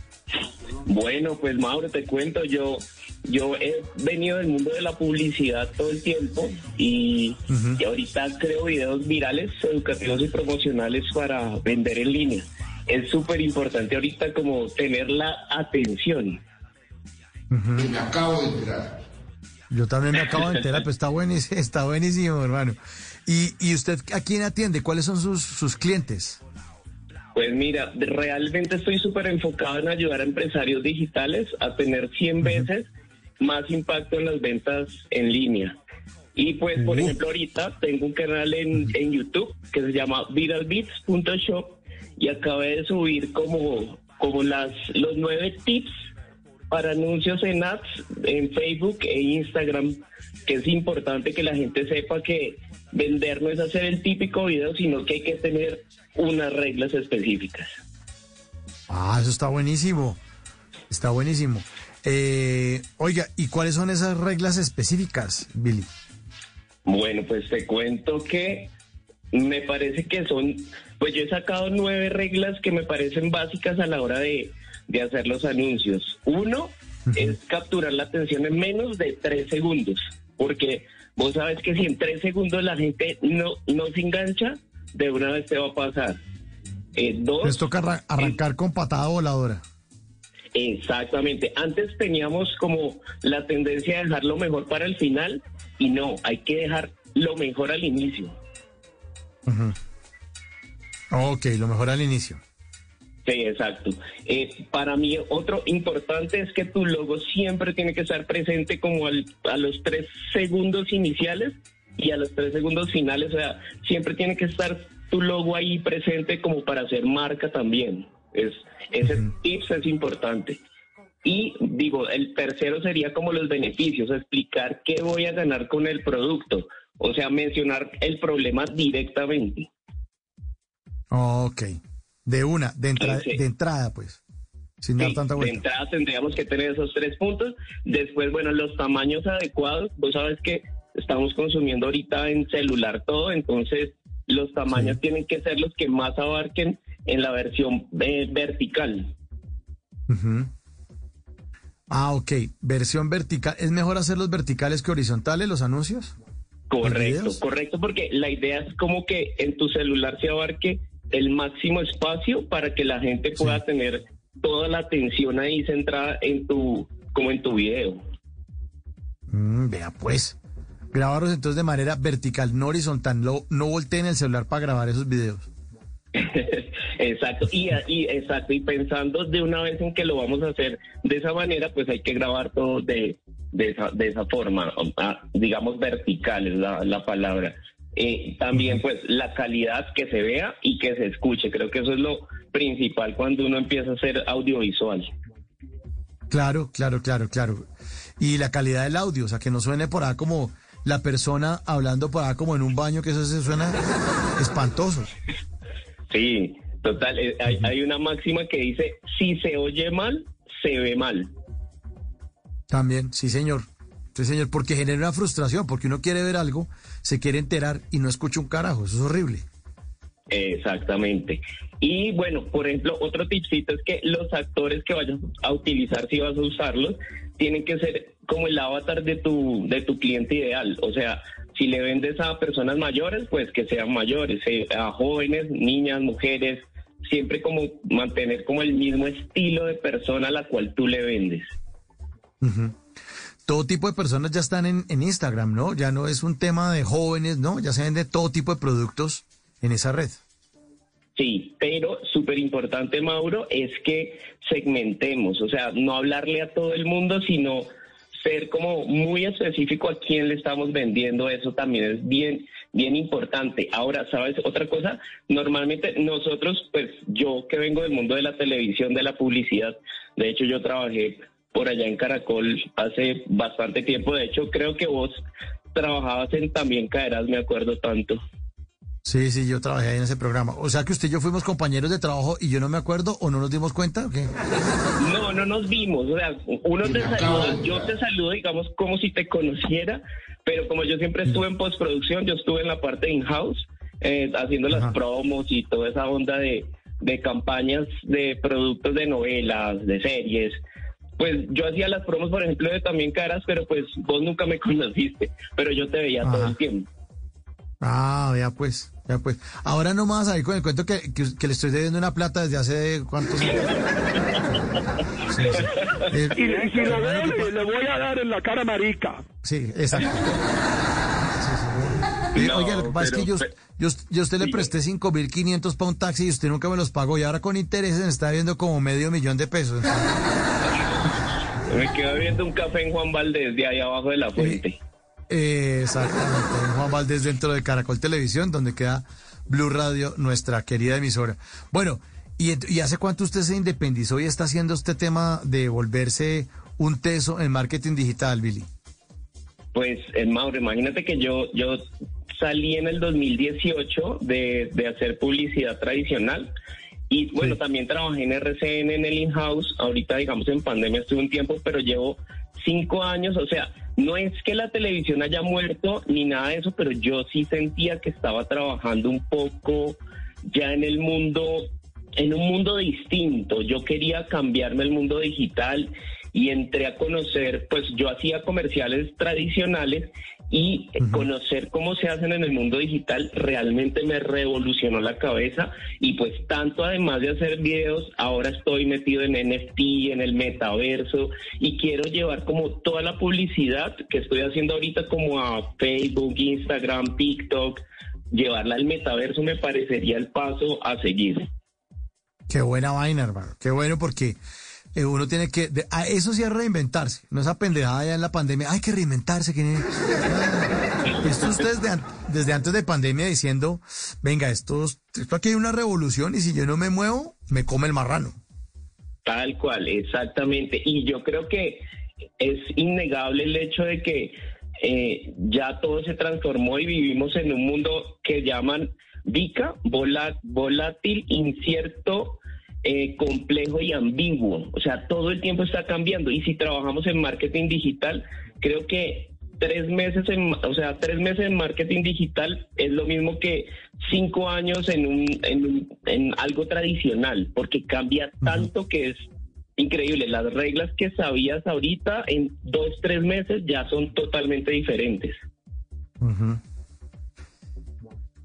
Bueno, pues Mauro, te cuento, yo yo he venido del mundo de la publicidad todo el tiempo y, y ahorita creo videos virales, educativos y promocionales para vender en línea. Es súper importante ahorita como tener la atención. Me acabo de enterar. Yo también me acabo de enterar, pero está buenísimo, está buenísimo, hermano. ¿Y, y usted a quién atiende? ¿Cuáles son sus, sus clientes? Pues mira, realmente estoy súper enfocado en ayudar a empresarios digitales a tener 100 veces más impacto en las ventas en línea. Y pues, por ejemplo, ahorita tengo un canal en, en YouTube que se llama viralbeats.shop y acabé de subir como, como las, los nueve tips para anuncios en ads en Facebook e Instagram, que es importante que la gente sepa que vender no es hacer el típico video, sino que hay que tener unas reglas específicas. Ah, eso está buenísimo. Está buenísimo. Eh, oiga, ¿y cuáles son esas reglas específicas, Billy? Bueno, pues te cuento que me parece que son, pues yo he sacado nueve reglas que me parecen básicas a la hora de, de hacer los anuncios. Uno es capturar la atención en menos de tres segundos, porque vos sabes que si en tres segundos la gente no, no se engancha, de una vez te va a pasar. Eh, dos, Les toca arra- arrancar con patada voladora. Exactamente. Antes teníamos como la tendencia de dejar lo mejor para el final y no, hay que dejar lo mejor al inicio. Ujú. Ok, lo mejor al inicio. Sí, exacto. Eh, para mí otro importante es que tu logo siempre tiene que estar presente como al- a los tres segundos iniciales y a los tres segundos finales. O sea, siempre tiene que estar tu logo ahí presente como para hacer marca también. Es, ese tips es importante. Y digo, el tercero sería como los beneficios, explicar qué voy a ganar con el producto. O sea, mencionar el problema directamente. Ok. De una, de, entra- Sí, de entrada, pues. Sin dar Sí, tanta de vuelta. entrada tendríamos que tener esos tres puntos. Después, bueno, los tamaños adecuados. Vos sabes que estamos consumiendo ahorita en celular todo, entonces los tamaños tienen que ser los que más abarquen en la versión eh, vertical. Ah, ok. Versión vertical. ¿Es mejor hacerlos verticales que horizontales los anuncios? Correcto, correcto, porque la idea es como que en tu celular se abarque el máximo espacio para que la gente pueda tener toda la atención ahí centrada en tu, como en tu video. Mm, vea, pues. Grabarlos entonces de manera vertical, no horizontal. No, no volteen el celular para grabar esos videos. Exacto, y, y exacto, y pensando de una vez en que lo vamos a hacer de esa manera, pues hay que grabar todo de, de, esa, de esa forma, ah, digamos vertical es la, la palabra. Eh, también pues la calidad que se vea y que se escuche, creo que eso es lo principal cuando uno empieza a hacer audiovisual. Claro, claro, claro, claro. Y la calidad del audio, o sea, que no suene por ahí como la persona hablando por ahí como en un baño, que eso se suena espantoso. Sí, total, eh, hay, hay una máxima que dice, si se oye mal, se ve mal. También, sí, señor. Sí, señor, porque genera una frustración, porque uno quiere ver algo, se quiere enterar y no escucha un carajo. Eso es horrible. Exactamente. Y bueno, por ejemplo, otro tipcito es que los actores que vayas a utilizar, si vas a usarlos, tienen que ser como el avatar de tu, de tu cliente ideal. O sea, si le vendes a personas mayores, pues que sean mayores, eh, a jóvenes, niñas, mujeres, siempre como mantener como el mismo estilo de persona a la cual tú le vendes. Todo tipo de personas ya están en, Instagram, ¿no? Ya no es un tema de jóvenes, ¿no? Ya se vende todo tipo de productos en esa red. Sí, pero súper importante, Mauro, es que segmentemos, o sea, no hablarle a todo el mundo, sino ser como muy específico a quién le estamos vendiendo. Eso también es bien, bien importante. Ahora, ¿sabes otra cosa? Normalmente nosotros, pues yo que vengo del mundo de la televisión, de la publicidad, de hecho yo trabajé por allá en Caracol hace bastante tiempo, de hecho creo que vos trabajabas en También Caerás, me acuerdo tanto. Sí, sí, yo trabajé ahí en ese programa. O sea que usted y yo fuimos compañeros de trabajo y yo no me acuerdo o no nos dimos cuenta. ¿o qué? No, no nos vimos. O sea, uno te saluda, yo te saludo, digamos, como si te conociera, pero como yo siempre estuve en postproducción, yo estuve en la parte in-house, eh, haciendo las promos y toda esa onda de, de campañas de productos de novelas, de series. Pues yo hacía las promos, por ejemplo, de También Caras, pero pues vos nunca me conociste, pero yo te veía todo el tiempo. Ah, ya pues, ya pues. Ahora no más ahí con el cuento que, que, que le estoy debiendo una plata desde hace cuántos años. Sí, sí. Eh, Y, y si lo hermano, veo, que- le voy a dar en la cara marica. Sí, exacto. Sí, sí. Eh, No, Oiga, lo que pasa es que yo, pero- yo, yo a usted le presté 5.500 para un taxi y usted nunca me los pagó y ahora con intereses me está viendo como medio millón de pesos. Me quedo viendo un café en Juan Valdés de ahí abajo de la fuente. Eh, exactamente, en Juan Valdés dentro de Caracol Televisión, donde queda Blue Radio, nuestra querida emisora. Bueno, ¿y, ¿y hace cuánto usted se independizó y está haciendo este tema de volverse un teso en marketing digital, Billy? Pues, eh, Mauro, imagínate que yo, yo salí en el 2018 de, de hacer publicidad tradicional y bueno, también trabajé en RCN en el in-house. Ahorita, digamos, en pandemia estuve un tiempo, pero llevo cinco años. O sea, no es que la televisión haya muerto ni nada de eso, pero yo sí sentía que estaba trabajando un poco ya en el mundo en un mundo distinto. Yo quería cambiarme el mundo digital y entré a conocer, pues yo hacía comerciales tradicionales y conocer cómo se hacen en el mundo digital realmente me revolucionó la cabeza y pues tanto además de hacer videos, ahora estoy metido en NFT, en el metaverso y quiero llevar como toda la publicidad que estoy haciendo ahorita como a Facebook, Instagram, TikTok, llevarla al metaverso me parecería el paso a seguir. Qué buena vaina, hermano. Qué bueno porque eh, uno tiene que... de- ah, eso sí es reinventarse. No esa pendejada ya en la pandemia. Hay que reinventarse. Que... Esto ustedes de desde antes de pandemia diciendo, venga, esto, esto aquí hay una revolución y si yo no me muevo, me come el marrano. Tal cual, exactamente. Y yo creo que es innegable el hecho de que eh, ya todo se transformó y vivimos en un mundo que llaman VICA, volátil, incierto, eh, complejo y ambiguo. O sea, todo el tiempo está cambiando. Y si trabajamos en marketing digital, creo que tres meses en, o sea, tres meses en marketing digital es lo mismo que cinco años en un, en, un- en algo tradicional, porque cambia tanto que es increíble. Las reglas que sabías ahorita en dos, tres meses ya son totalmente diferentes.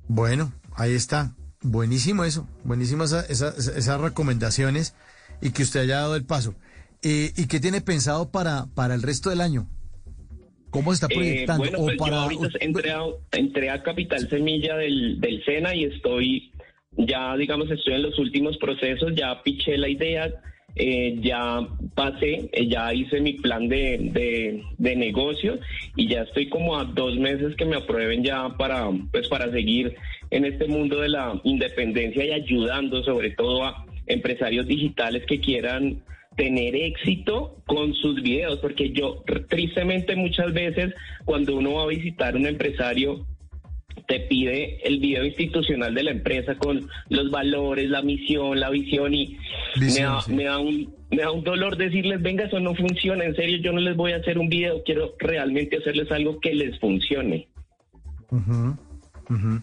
Bueno, ahí está. Buenísimo eso. Buenísimo esa- esa- esas recomendaciones y que usted haya dado el paso. Eh, ¿Y qué tiene pensado para, para el resto del año? ¿Cómo se está Eh, proyectando? bueno, o pues yo ahorita entré a, entré a Capital Semilla del, del SENA y estoy, ya digamos, estoy en los últimos procesos, ya piché la idea, eh, ya pasé, eh, ya hice mi plan de, de, de negocio y ya estoy como a dos meses que me aprueben ya para, pues, para seguir en este mundo de la independencia y ayudando sobre todo a empresarios digitales que quieran tener éxito con sus videos, porque yo tristemente muchas veces cuando uno va a visitar un empresario te pide el video institucional de la empresa con los valores, la misión, la visión y me, da, me, da un, me da un dolor decirles, venga, eso no funciona, en serio, yo no les voy a hacer un video, quiero realmente hacerles algo que les funcione. Ujú, ujú.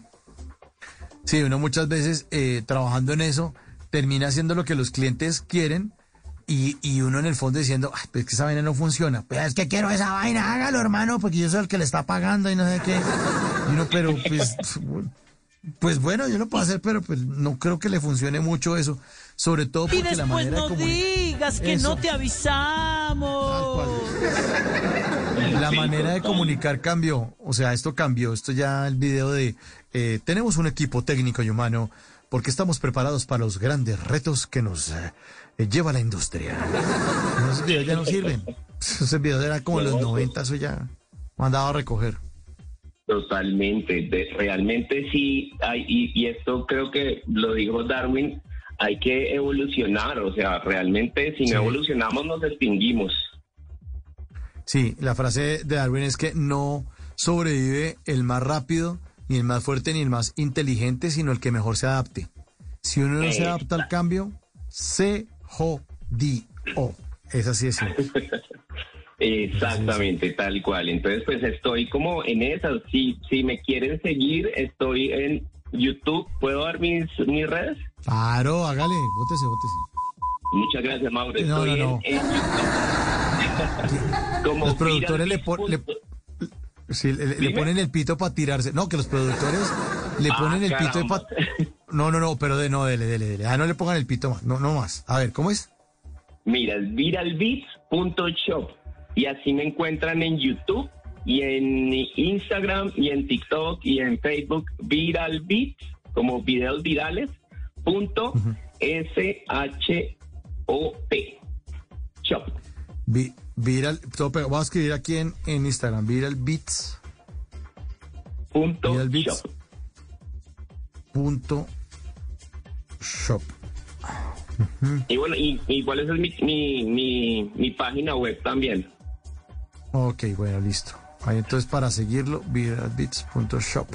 Sí, uno muchas veces eh, trabajando en eso termina haciendo lo que los clientes quieren y, y uno en el fondo diciendo, Ay, pues que esa vaina no funciona. Pues es que quiero esa vaina, hágalo hermano, porque yo soy el que le está pagando y no sé qué. Y uno, pero pues, pues bueno, yo lo puedo hacer, pero pues no creo que le funcione mucho eso. Sobre todo Y porque la después manera no de digas que Eso. no te avisamos. La manera de comunicar cambió, o sea, esto cambió, esto ya el video de eh, tenemos un equipo técnico y humano porque estamos preparados para los grandes retos que nos eh, eh, lleva la industria. Esos videos ya no sirven. Esos videos eran como en los 90, eso ya mandaba a recoger. Totalmente, de- realmente sí, hay, y, y esto creo que lo dijo Darwin, hay que evolucionar, o sea, realmente si no evolucionamos nos extinguimos. Sí, la frase de Darwin es que no sobrevive el más rápido, ni el más fuerte, ni el más inteligente, sino el que mejor se adapte. Si uno no se adapta al cambio, se jodió. Es así de simple. Exactamente, tal cual. Entonces, pues estoy como en esas. Si, si me quieren seguir, estoy en YouTube. ¿Puedo dar mis, mis redes? Claro, hágale, bótese, bótese. Muchas gracias, Mauro. No, Estoy no, no. en, en YouTube. como Los productores le, pon- le- sí, le- ponen el pito para tirarse. No, que los productores le Ah, ponen el pito No, no, no, pero de no, dele, dele, dele. Ah, no le pongan el pito más. No, no más. A ver, ¿cómo es? Mira, es viralbeats.shop. Y así me encuentran en YouTube y en Instagram y en TikTok y en Facebook. Viralbeats, como videos virales, punto S-H-O-P. Shop. Vi- viral. Voy a escribir aquí en, en Instagram, Viral Beats. Punto Viral Beats. shop. Punto shop. Y bueno, y, igual esa es mi, mi, mi, mi página web también. Ok, bueno, listo. Ahí entonces para seguirlo, viralbeats.shop.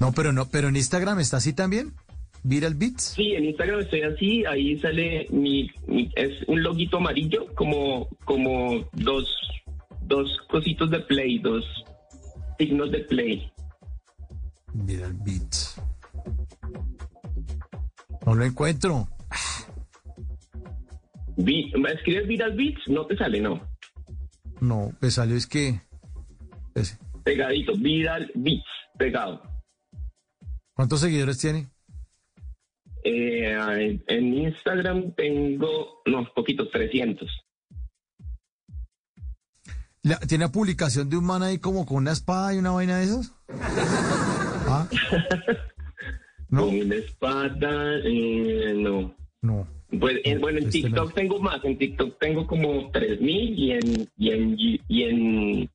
No, pero no, pero en Instagram está así también. Viral Beats. Sí, en Instagram estoy así, ahí sale mi, mi- es un loguito amarillo, como, como dos, dos cositos de play, dos signos de play. Viral Beats. No lo encuentro. Vi, ¿Escribes Viral Beats? No te sale, no. No, me salió es que. ese. Pegadito, Viral Beats, pegado. ¿Cuántos seguidores tiene? Eh, en, en Instagram tengo unos poquitos, 300. La- ¿Tiene publicación de un man ahí como con una espada y una vaina de esas? ¿Ah? Con una espada, eh, no. No. Pues, en- bueno, en Este TikTok tengo más. En TikTok tengo como 3000 y en, y en, y en,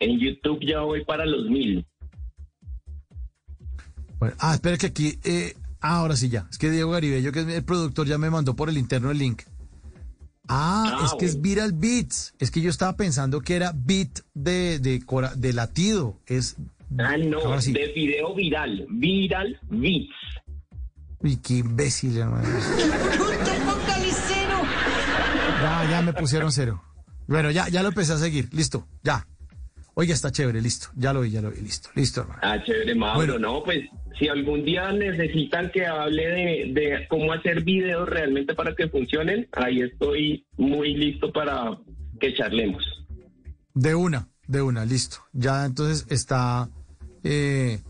en YouTube ya voy para los 1000. Bueno, ah, espera que aquí. eh, ah, ahora sí ya. Es que Diego Garibello, que es el productor, ya me mandó por el interno el link. Ah, Ah, es que es Viral Beats. Es que yo estaba pensando que era beat de, de, cora- de latido. Es. Ah, no, sí. de video viral. Viral Beats. Uy, qué imbécil, hermano. Ya, ya me pusieron cero. Bueno, ya, ya lo empecé a seguir. Listo, ya. Oiga, está chévere, listo. Ya lo vi, ya lo vi, listo, listo, hermano. Ah, chévere, Mauro. Bueno. No, pues si algún día necesitan que hable de, de cómo hacer videos realmente para que funcionen, ahí estoy muy listo para que charlemos. De una, de una, listo. Ya entonces está eh,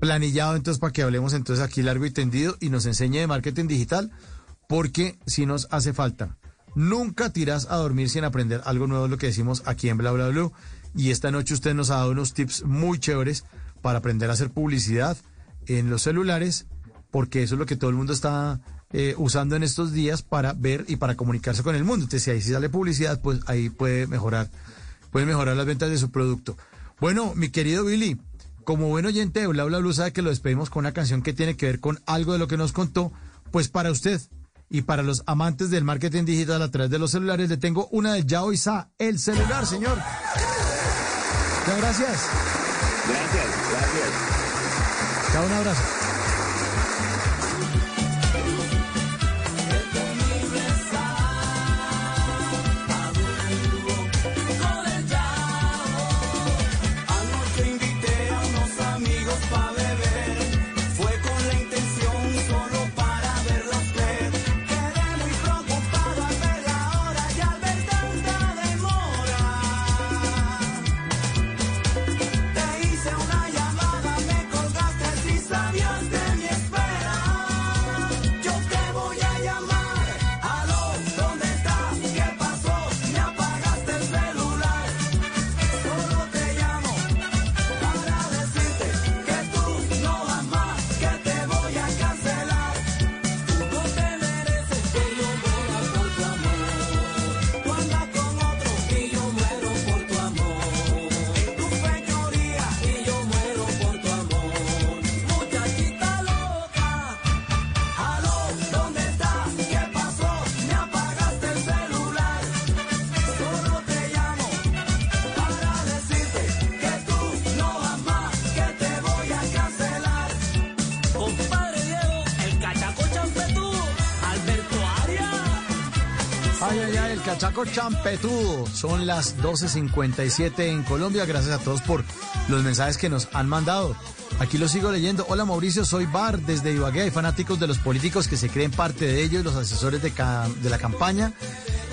planillado entonces para que hablemos entonces aquí largo y tendido y nos enseñe de marketing digital, porque si nos hace falta. Nunca tiras a dormir sin aprender algo nuevo, es lo que decimos aquí en Bla Bla Blue. Y esta noche usted nos ha dado unos tips muy chéveres para aprender a hacer publicidad en los celulares, porque eso es lo que todo el mundo está eh, usando en estos días para ver y para comunicarse con el mundo. Entonces, si ahí sí sale publicidad, pues ahí puede mejorar, puede mejorar las ventas de su producto. Bueno, mi querido Billy, como buen oyente de Bla Bla Blue sabe que lo despedimos con una canción que tiene que ver con algo de lo que nos contó, pues para usted y para los amantes del marketing digital a través de los celulares, le tengo una de Yao Isa, el celular, señor. Muchas gracias. Gracias, gracias. Chao, un abrazo. Champetudo. Son las 12.57 en Colombia. Gracias a todos por los mensajes que nos han mandado. Aquí lo sigo leyendo. Hola Mauricio, soy Bar desde Ibagué. Hay fanáticos de los políticos que se creen parte de ellos, los asesores de, la campaña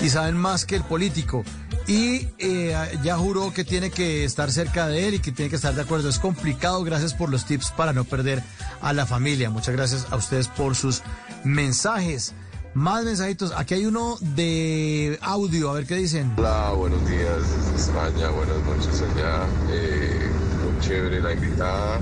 y saben más que el político. Y eh, ya juró que tiene que estar cerca de él y que tiene que estar de acuerdo. Es complicado. Gracias por los tips para no perder a la familia. Muchas gracias a ustedes por sus mensajes. Más mensajitos. Aquí hay uno de audio. A ver qué dicen. Hola, buenos días desde España, buenas noches allá. Eh, muy chévere la invitada,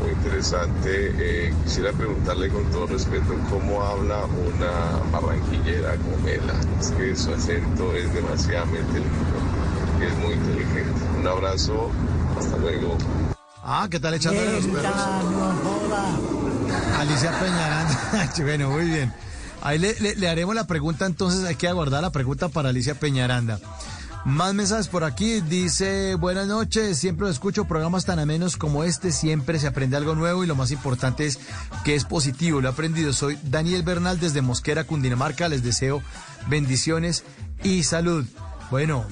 muy interesante. Eh, quisiera preguntarle con todo respeto cómo habla una barranquillera como Mela. Es que su acento es demasiadamente lindo, es muy inteligente. Un abrazo, hasta luego. Ah, ¿qué tal echándole los perros? Alicia Peñaranda. bueno, muy bien. Ahí le, le- haremos la pregunta, entonces hay que aguardar la pregunta para Alicia Peñaranda. Más mensajes por aquí. Dice, buenas noches, siempre escucho programas tan amenos como este, siempre se aprende algo nuevo y lo más importante es que es positivo. Lo he aprendido. Soy Daniel Bernal desde Mosquera, Cundinamarca. Les deseo bendiciones y salud. Bueno,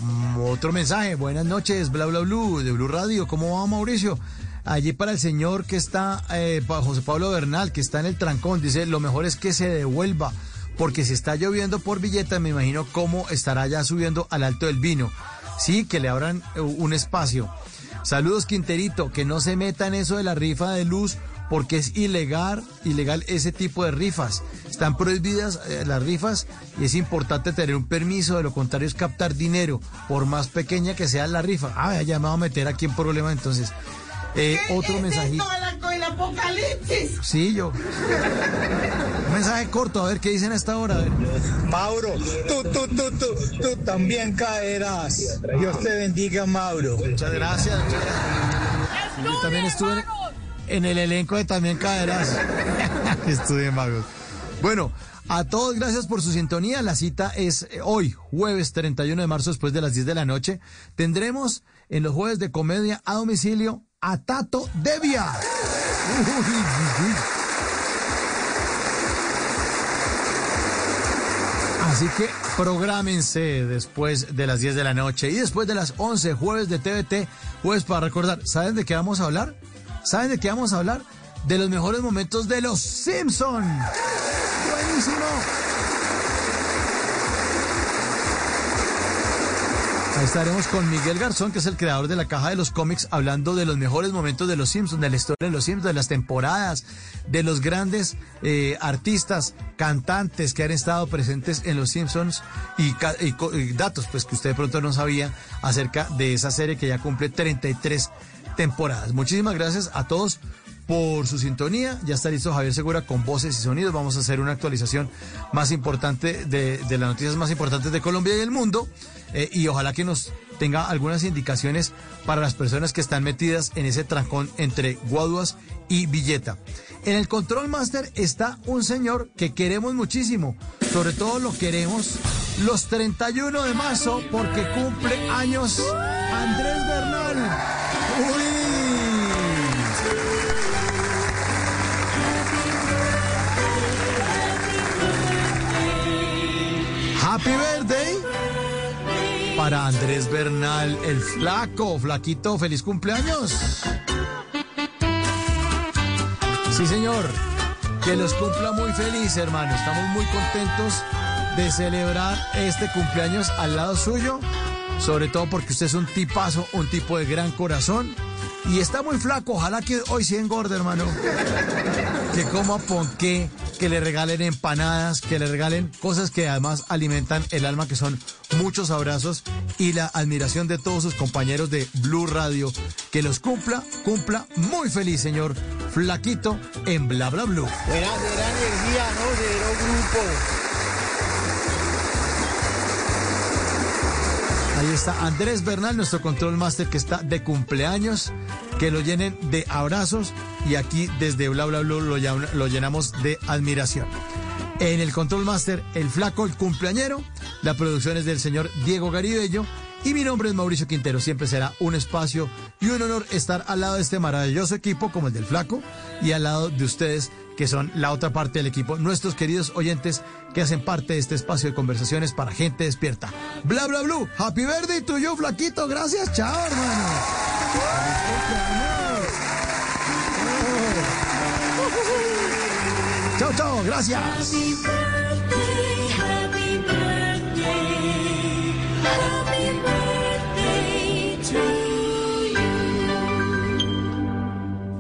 otro mensaje. Buenas noches, bla bla blue de Blue Radio. ¿Cómo va Mauricio? Allí para el señor que está, eh, para José Pablo Bernal, que está en el trancón, dice, lo mejor es que se devuelva, porque si está lloviendo por billeta, me imagino cómo estará ya subiendo al alto del vino. Sí, que le abran eh, un espacio. Saludos Quinterito, que no se meta en eso de la rifa de luz, porque es ilegal, ilegal ese tipo de rifas. Están prohibidas eh, las rifas y es importante tener un permiso, de lo contrario es captar dinero, por más pequeña que sea la rifa. Ah, ya me voy a meter aquí en problema entonces. Eh, otro mensajito. el apocalipsis. Sí, yo. Un mensaje corto, a ver qué dicen a esta hora. a ver. Mauro, tú, tú, tú, tú, tú también caerás. Dios te bendiga, Mauro. Muchas gracias. muchas gracias. Yo también estuve en, en el elenco de También Caerás. Estuve en Magos. Bueno, a todos gracias por su sintonía. La cita es eh, hoy, jueves 31 de marzo, después de las 10 de la noche. Tendremos en los jueves de comedia a domicilio a Tato Devia. Así que prográmense después de las 10 de la noche y después de las 11, jueves de TVT, jueves para recordar. ¿Saben de qué vamos a hablar? ¿Saben de qué vamos a hablar? De los mejores momentos de Los Simpson. Buenísimo. Estaremos con Miguel Garzón, que es el creador de la caja de los cómics, hablando de los mejores momentos de los Simpsons, de la historia de los Simpsons, de las temporadas, de los grandes eh, artistas, cantantes que han estado presentes en los Simpsons y, y datos pues que usted de pronto no sabía acerca de esa serie que ya cumple 33 temporadas. Muchísimas gracias a todos por su sintonía. Ya está listo Javier Segura con voces y sonidos. Vamos a hacer una actualización más importante de, de las noticias más importantes de Colombia y el mundo. Eh, y ojalá que nos tenga algunas indicaciones para las personas que están metidas en ese trancón entre Guaduas y Villeta. En el Control Master está un señor que queremos muchísimo. Sobre todo lo queremos los 31 de marzo porque cumple años Andrés Bernal. ¡Uy! Happy birthday para Andrés Bernal, el flaco, flaquito, feliz cumpleaños. Sí, señor, que los cumpla muy feliz, hermano. Estamos muy contentos de celebrar este cumpleaños al lado suyo, sobre todo porque usted es un tipazo, un tipo de gran corazón. Y está muy flaco, ojalá que hoy sí engorde, hermano. Que coma ponqué, que le regalen empanadas, que le regalen cosas que además alimentan el alma, que son muchos abrazos y la admiración de todos sus compañeros de Blue Radio. Que los cumpla, cumpla muy feliz, señor Flaquito, en Bla Bla Blue. Energía, ¿no? Ahí está Andrés Bernal, nuestro control master que está de cumpleaños. Que lo llenen de abrazos y aquí desde Bla Bla llam- lo llenamos de admiración. En el control master, el flaco, el cumpleañero. La producción es del señor Diego Garibello. Y mi nombre es Mauricio Quintero. Siempre será un espacio y un honor estar al lado de este maravilloso equipo como el del flaco y al lado de ustedes que son la otra parte del equipo, nuestros queridos oyentes que hacen parte de este espacio de conversaciones para gente despierta. Bla, bla, bla. Happy birthday to you, flaquito. Gracias. Chao, hermano. Chao, chao. Gracias.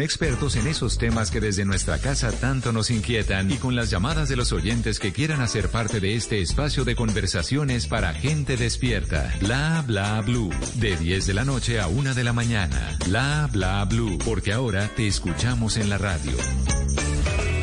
expertos en esos temas que desde nuestra casa tanto nos inquietan y con las llamadas de los oyentes que quieran hacer parte de este espacio de conversaciones para gente despierta. Bla bla blue. De 10 de la noche a 1 de la mañana. Bla bla blue. Porque ahora te escuchamos en la radio.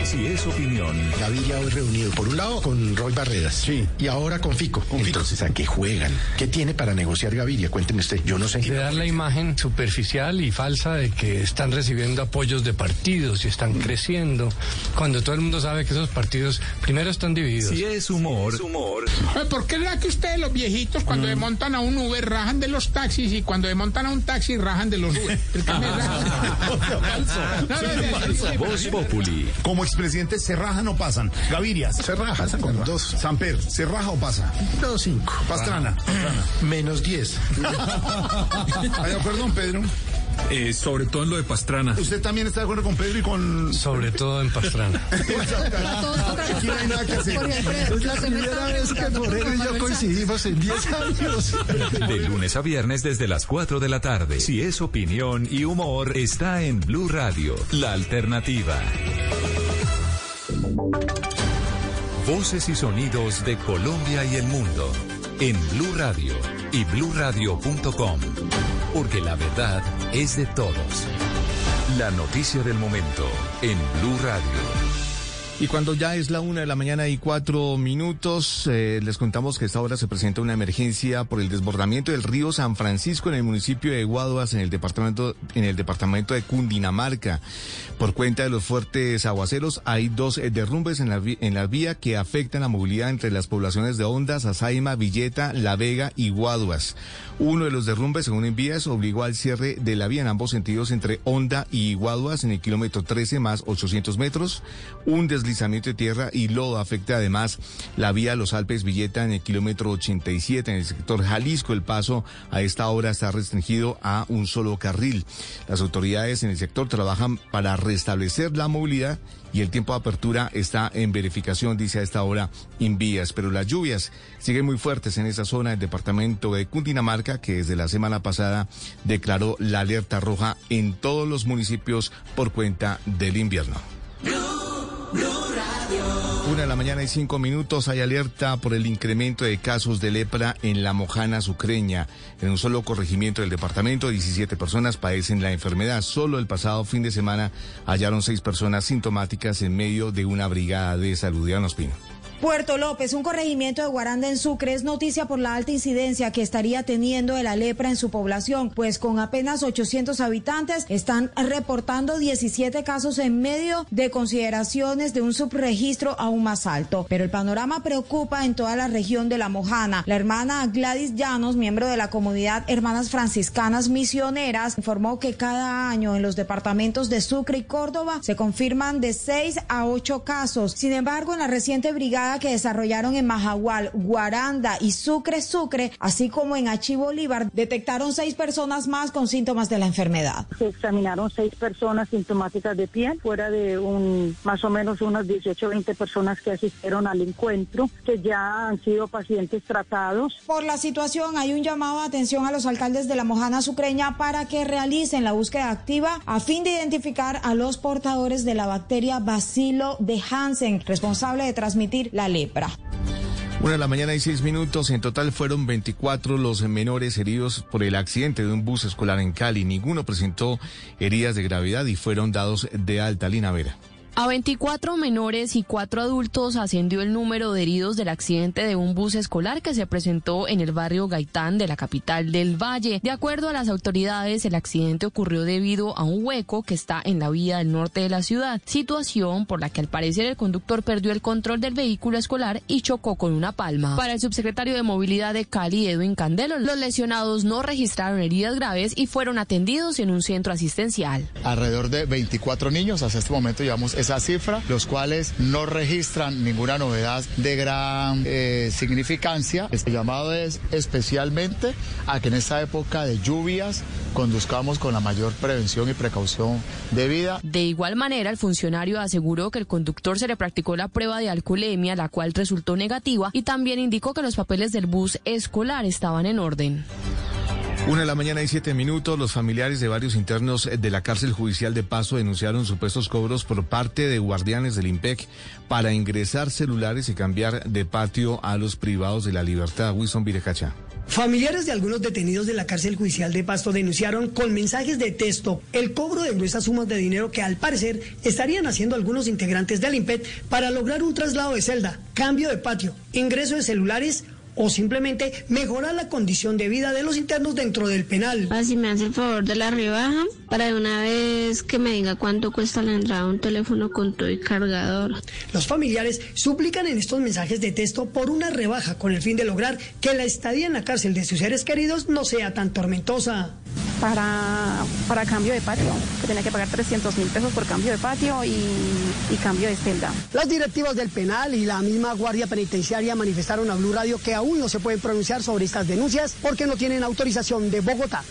Si es opinión. Gaviria hoy reunido, por un lado, con Roy Barreras. Sí. Y ahora con Fico. Entonces, ¿a qué juegan? ¿Qué tiene para negociar Gaviria? Cuénteme usted. Yo no sé. De dar la imagen superficial y falsa de que están recibiendo apoyos de partidos y están creciendo, cuando todo el mundo sabe que esos partidos primero están divididos. Si es humor. humor. ¿Por qué es que ustedes, los viejitos, cuando desmontan a un Uber, rajan de los taxis y cuando desmontan a un taxi, rajan de los Uber? Voz Populi. Como expresidente se raja no pasan. Gaviria, se raja. Con dos. Samper, ¿se raja o pasa? Dos cinco. Pastrana. Menos diez. ¿Hay de acuerdo, Pedro? Eh, sobre todo en lo de Pastrana. ¿Usted también está de acuerdo con Pedro y con...? Sobre todo en Pastrana. Aquí no hay nada que hacer. Es la primera vez que Moreno y yo coincidimos en 10 años. De lunes a viernes desde las 4 de la tarde. Si es opinión y humor, está en Blue Radio, la alternativa. Voces y sonidos de Colombia y el mundo en Blue Radio y bluradio.com, porque la verdad es de todos. La noticia del momento en Blue Radio. Y cuando ya es la una de la mañana y cuatro minutos, eh, les contamos que esta hora se presenta una emergencia por el desbordamiento del río San Francisco en el municipio de Guaduas, en el departamento, en el departamento de Cundinamarca. Por cuenta de los fuertes aguaceros, hay dos eh, derrumbes en la, en la vía que afectan la movilidad entre las poblaciones de Ondas, Azaima, Villeta, La Vega y Guaduas. Uno de los derrumbes, según envías, obligó al cierre de la vía en ambos sentidos entre Honda y Guaduas en el kilómetro 13 más 800 metros. Un deslizamiento de tierra y lodo afecta además la vía Los Alpes Villeta en el kilómetro 87 en el sector Jalisco. El paso a esta hora está restringido a un solo carril. Las autoridades en el sector trabajan para restablecer la movilidad y el tiempo de apertura está en verificación, dice a esta hora Invías. Pero las lluvias siguen muy fuertes en esa zona del departamento de Cundinamarca, que desde la semana pasada declaró la alerta roja en todos los municipios por cuenta del invierno. Una de la mañana y cinco minutos hay alerta por el incremento de casos de lepra en la Mojana Sucreña. En un solo corregimiento del departamento, 17 personas padecen la enfermedad. Solo el pasado fin de semana hallaron seis personas sintomáticas en medio de una brigada de salud. Díganos, Pino. Puerto López, un corregimiento de Guaranda en Sucre, es noticia por la alta incidencia que estaría teniendo de la lepra en su población, pues con apenas 800 habitantes están reportando 17 casos en medio de consideraciones de un subregistro aún más alto. Pero el panorama preocupa en toda la región de La Mojana. La hermana Gladys Llanos, miembro de la comunidad Hermanas Franciscanas Misioneras, informó que cada año en los departamentos de Sucre y Córdoba se confirman de 6 a 8 casos. Sin embargo, en la reciente brigada que desarrollaron en Majagual, Guaranda y Sucre, Sucre, así como en Achí Bolívar, detectaron seis personas más con síntomas de la enfermedad. Se examinaron seis personas sintomáticas de piel, fuera de un más o menos unas 18 o 20 personas que asistieron al encuentro, que ya han sido pacientes tratados. Por la situación, hay un llamado de atención a los alcaldes de la Mojana Sucreña para que realicen la búsqueda activa a fin de identificar a los portadores de la bacteria Bacilo de Hansen, responsable de transmitir la lepra. Una de la mañana y seis minutos. En total fueron 24 los menores heridos por el accidente de un bus escolar en Cali. Ninguno presentó heridas de gravedad y fueron dados de alta. Lina Vera. A 24 menores y 4 adultos ascendió el número de heridos del accidente de un bus escolar que se presentó en el barrio Gaitán de la capital del Valle. De acuerdo a las autoridades, el accidente ocurrió debido a un hueco que está en la vía del norte de la ciudad, situación por la que al parecer el conductor perdió el control del vehículo escolar y chocó con una palma. Para el subsecretario de Movilidad de Cali, Edwin Candelo, los lesionados no registraron heridas graves y fueron atendidos en un centro asistencial. Alrededor de 24 niños, hasta este momento llevamos esa cifra, los cuales no registran ninguna novedad de gran eh, significancia. Este llamado es especialmente a que en esta época de lluvias conduzcamos con la mayor prevención y precaución debida. De igual manera, el funcionario aseguró que el conductor se le practicó la prueba de alcoholemia, la cual resultó negativa, y también indicó que los papeles del bus escolar estaban en orden. Una de la mañana y siete minutos, los familiares de varios internos de la cárcel judicial de Paso denunciaron supuestos cobros por parte de guardianes del IMPEC para ingresar celulares y cambiar de patio a los privados de la libertad. Wilson Virecacha. Familiares de algunos detenidos de la cárcel judicial de Pasto denunciaron con mensajes de texto el cobro de gruesas sumas de dinero que al parecer estarían haciendo algunos integrantes del IMPEC para lograr un traslado de celda, cambio de patio, ingreso de celulares o simplemente mejorar la condición de vida de los internos dentro del penal. Así me hace el favor de la rebaja para de una vez que me diga cuánto cuesta la entrada un teléfono con todo y cargador. Los familiares suplican en estos mensajes de texto por una rebaja con el fin de lograr que la estadía en la cárcel de sus seres queridos no sea tan tormentosa. Para, para cambio de patio, que tenía que pagar 300 mil pesos por cambio de patio y, y cambio de celda. Las directivas del penal y la misma Guardia Penitenciaria manifestaron a Blue Radio que aún no se pueden pronunciar sobre estas denuncias porque no tienen autorización de Bogotá.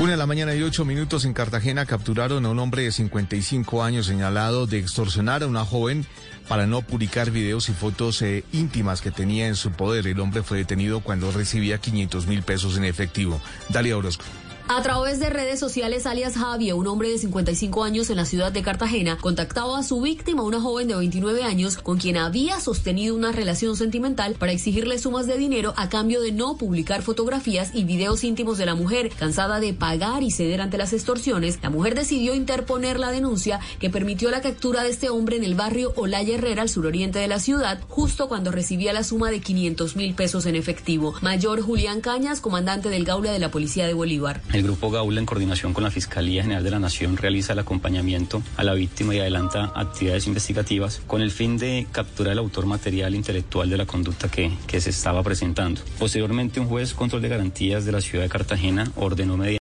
Una de la mañana y ocho minutos en Cartagena capturaron a un hombre de 55 años señalado de extorsionar a una joven para no publicar videos y fotos eh, íntimas que tenía en su poder. El hombre fue detenido cuando recibía 500 mil pesos en efectivo. Dalia Orozco. A través de redes sociales, alias Javier, un hombre de 55 años en la ciudad de Cartagena, contactaba a su víctima, una joven de 29 años, con quien había sostenido una relación sentimental para exigirle sumas de dinero a cambio de no publicar fotografías y videos íntimos de la mujer. Cansada de pagar y ceder ante las extorsiones, la mujer decidió interponer la denuncia que permitió la captura de este hombre en el barrio Olaya Herrera, al suroriente de la ciudad, justo cuando recibía la suma de 500 mil pesos en efectivo. Mayor Julián Cañas, comandante del Gaula de la Policía de Bolívar. El Grupo Gaula, en coordinación con la Fiscalía General de la Nación, realiza el acompañamiento a la víctima y adelanta actividades investigativas con el fin de capturar el autor material intelectual de la conducta que, que se estaba presentando. Posteriormente, un juez control de garantías de la ciudad de Cartagena ordenó mediante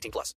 18 plus.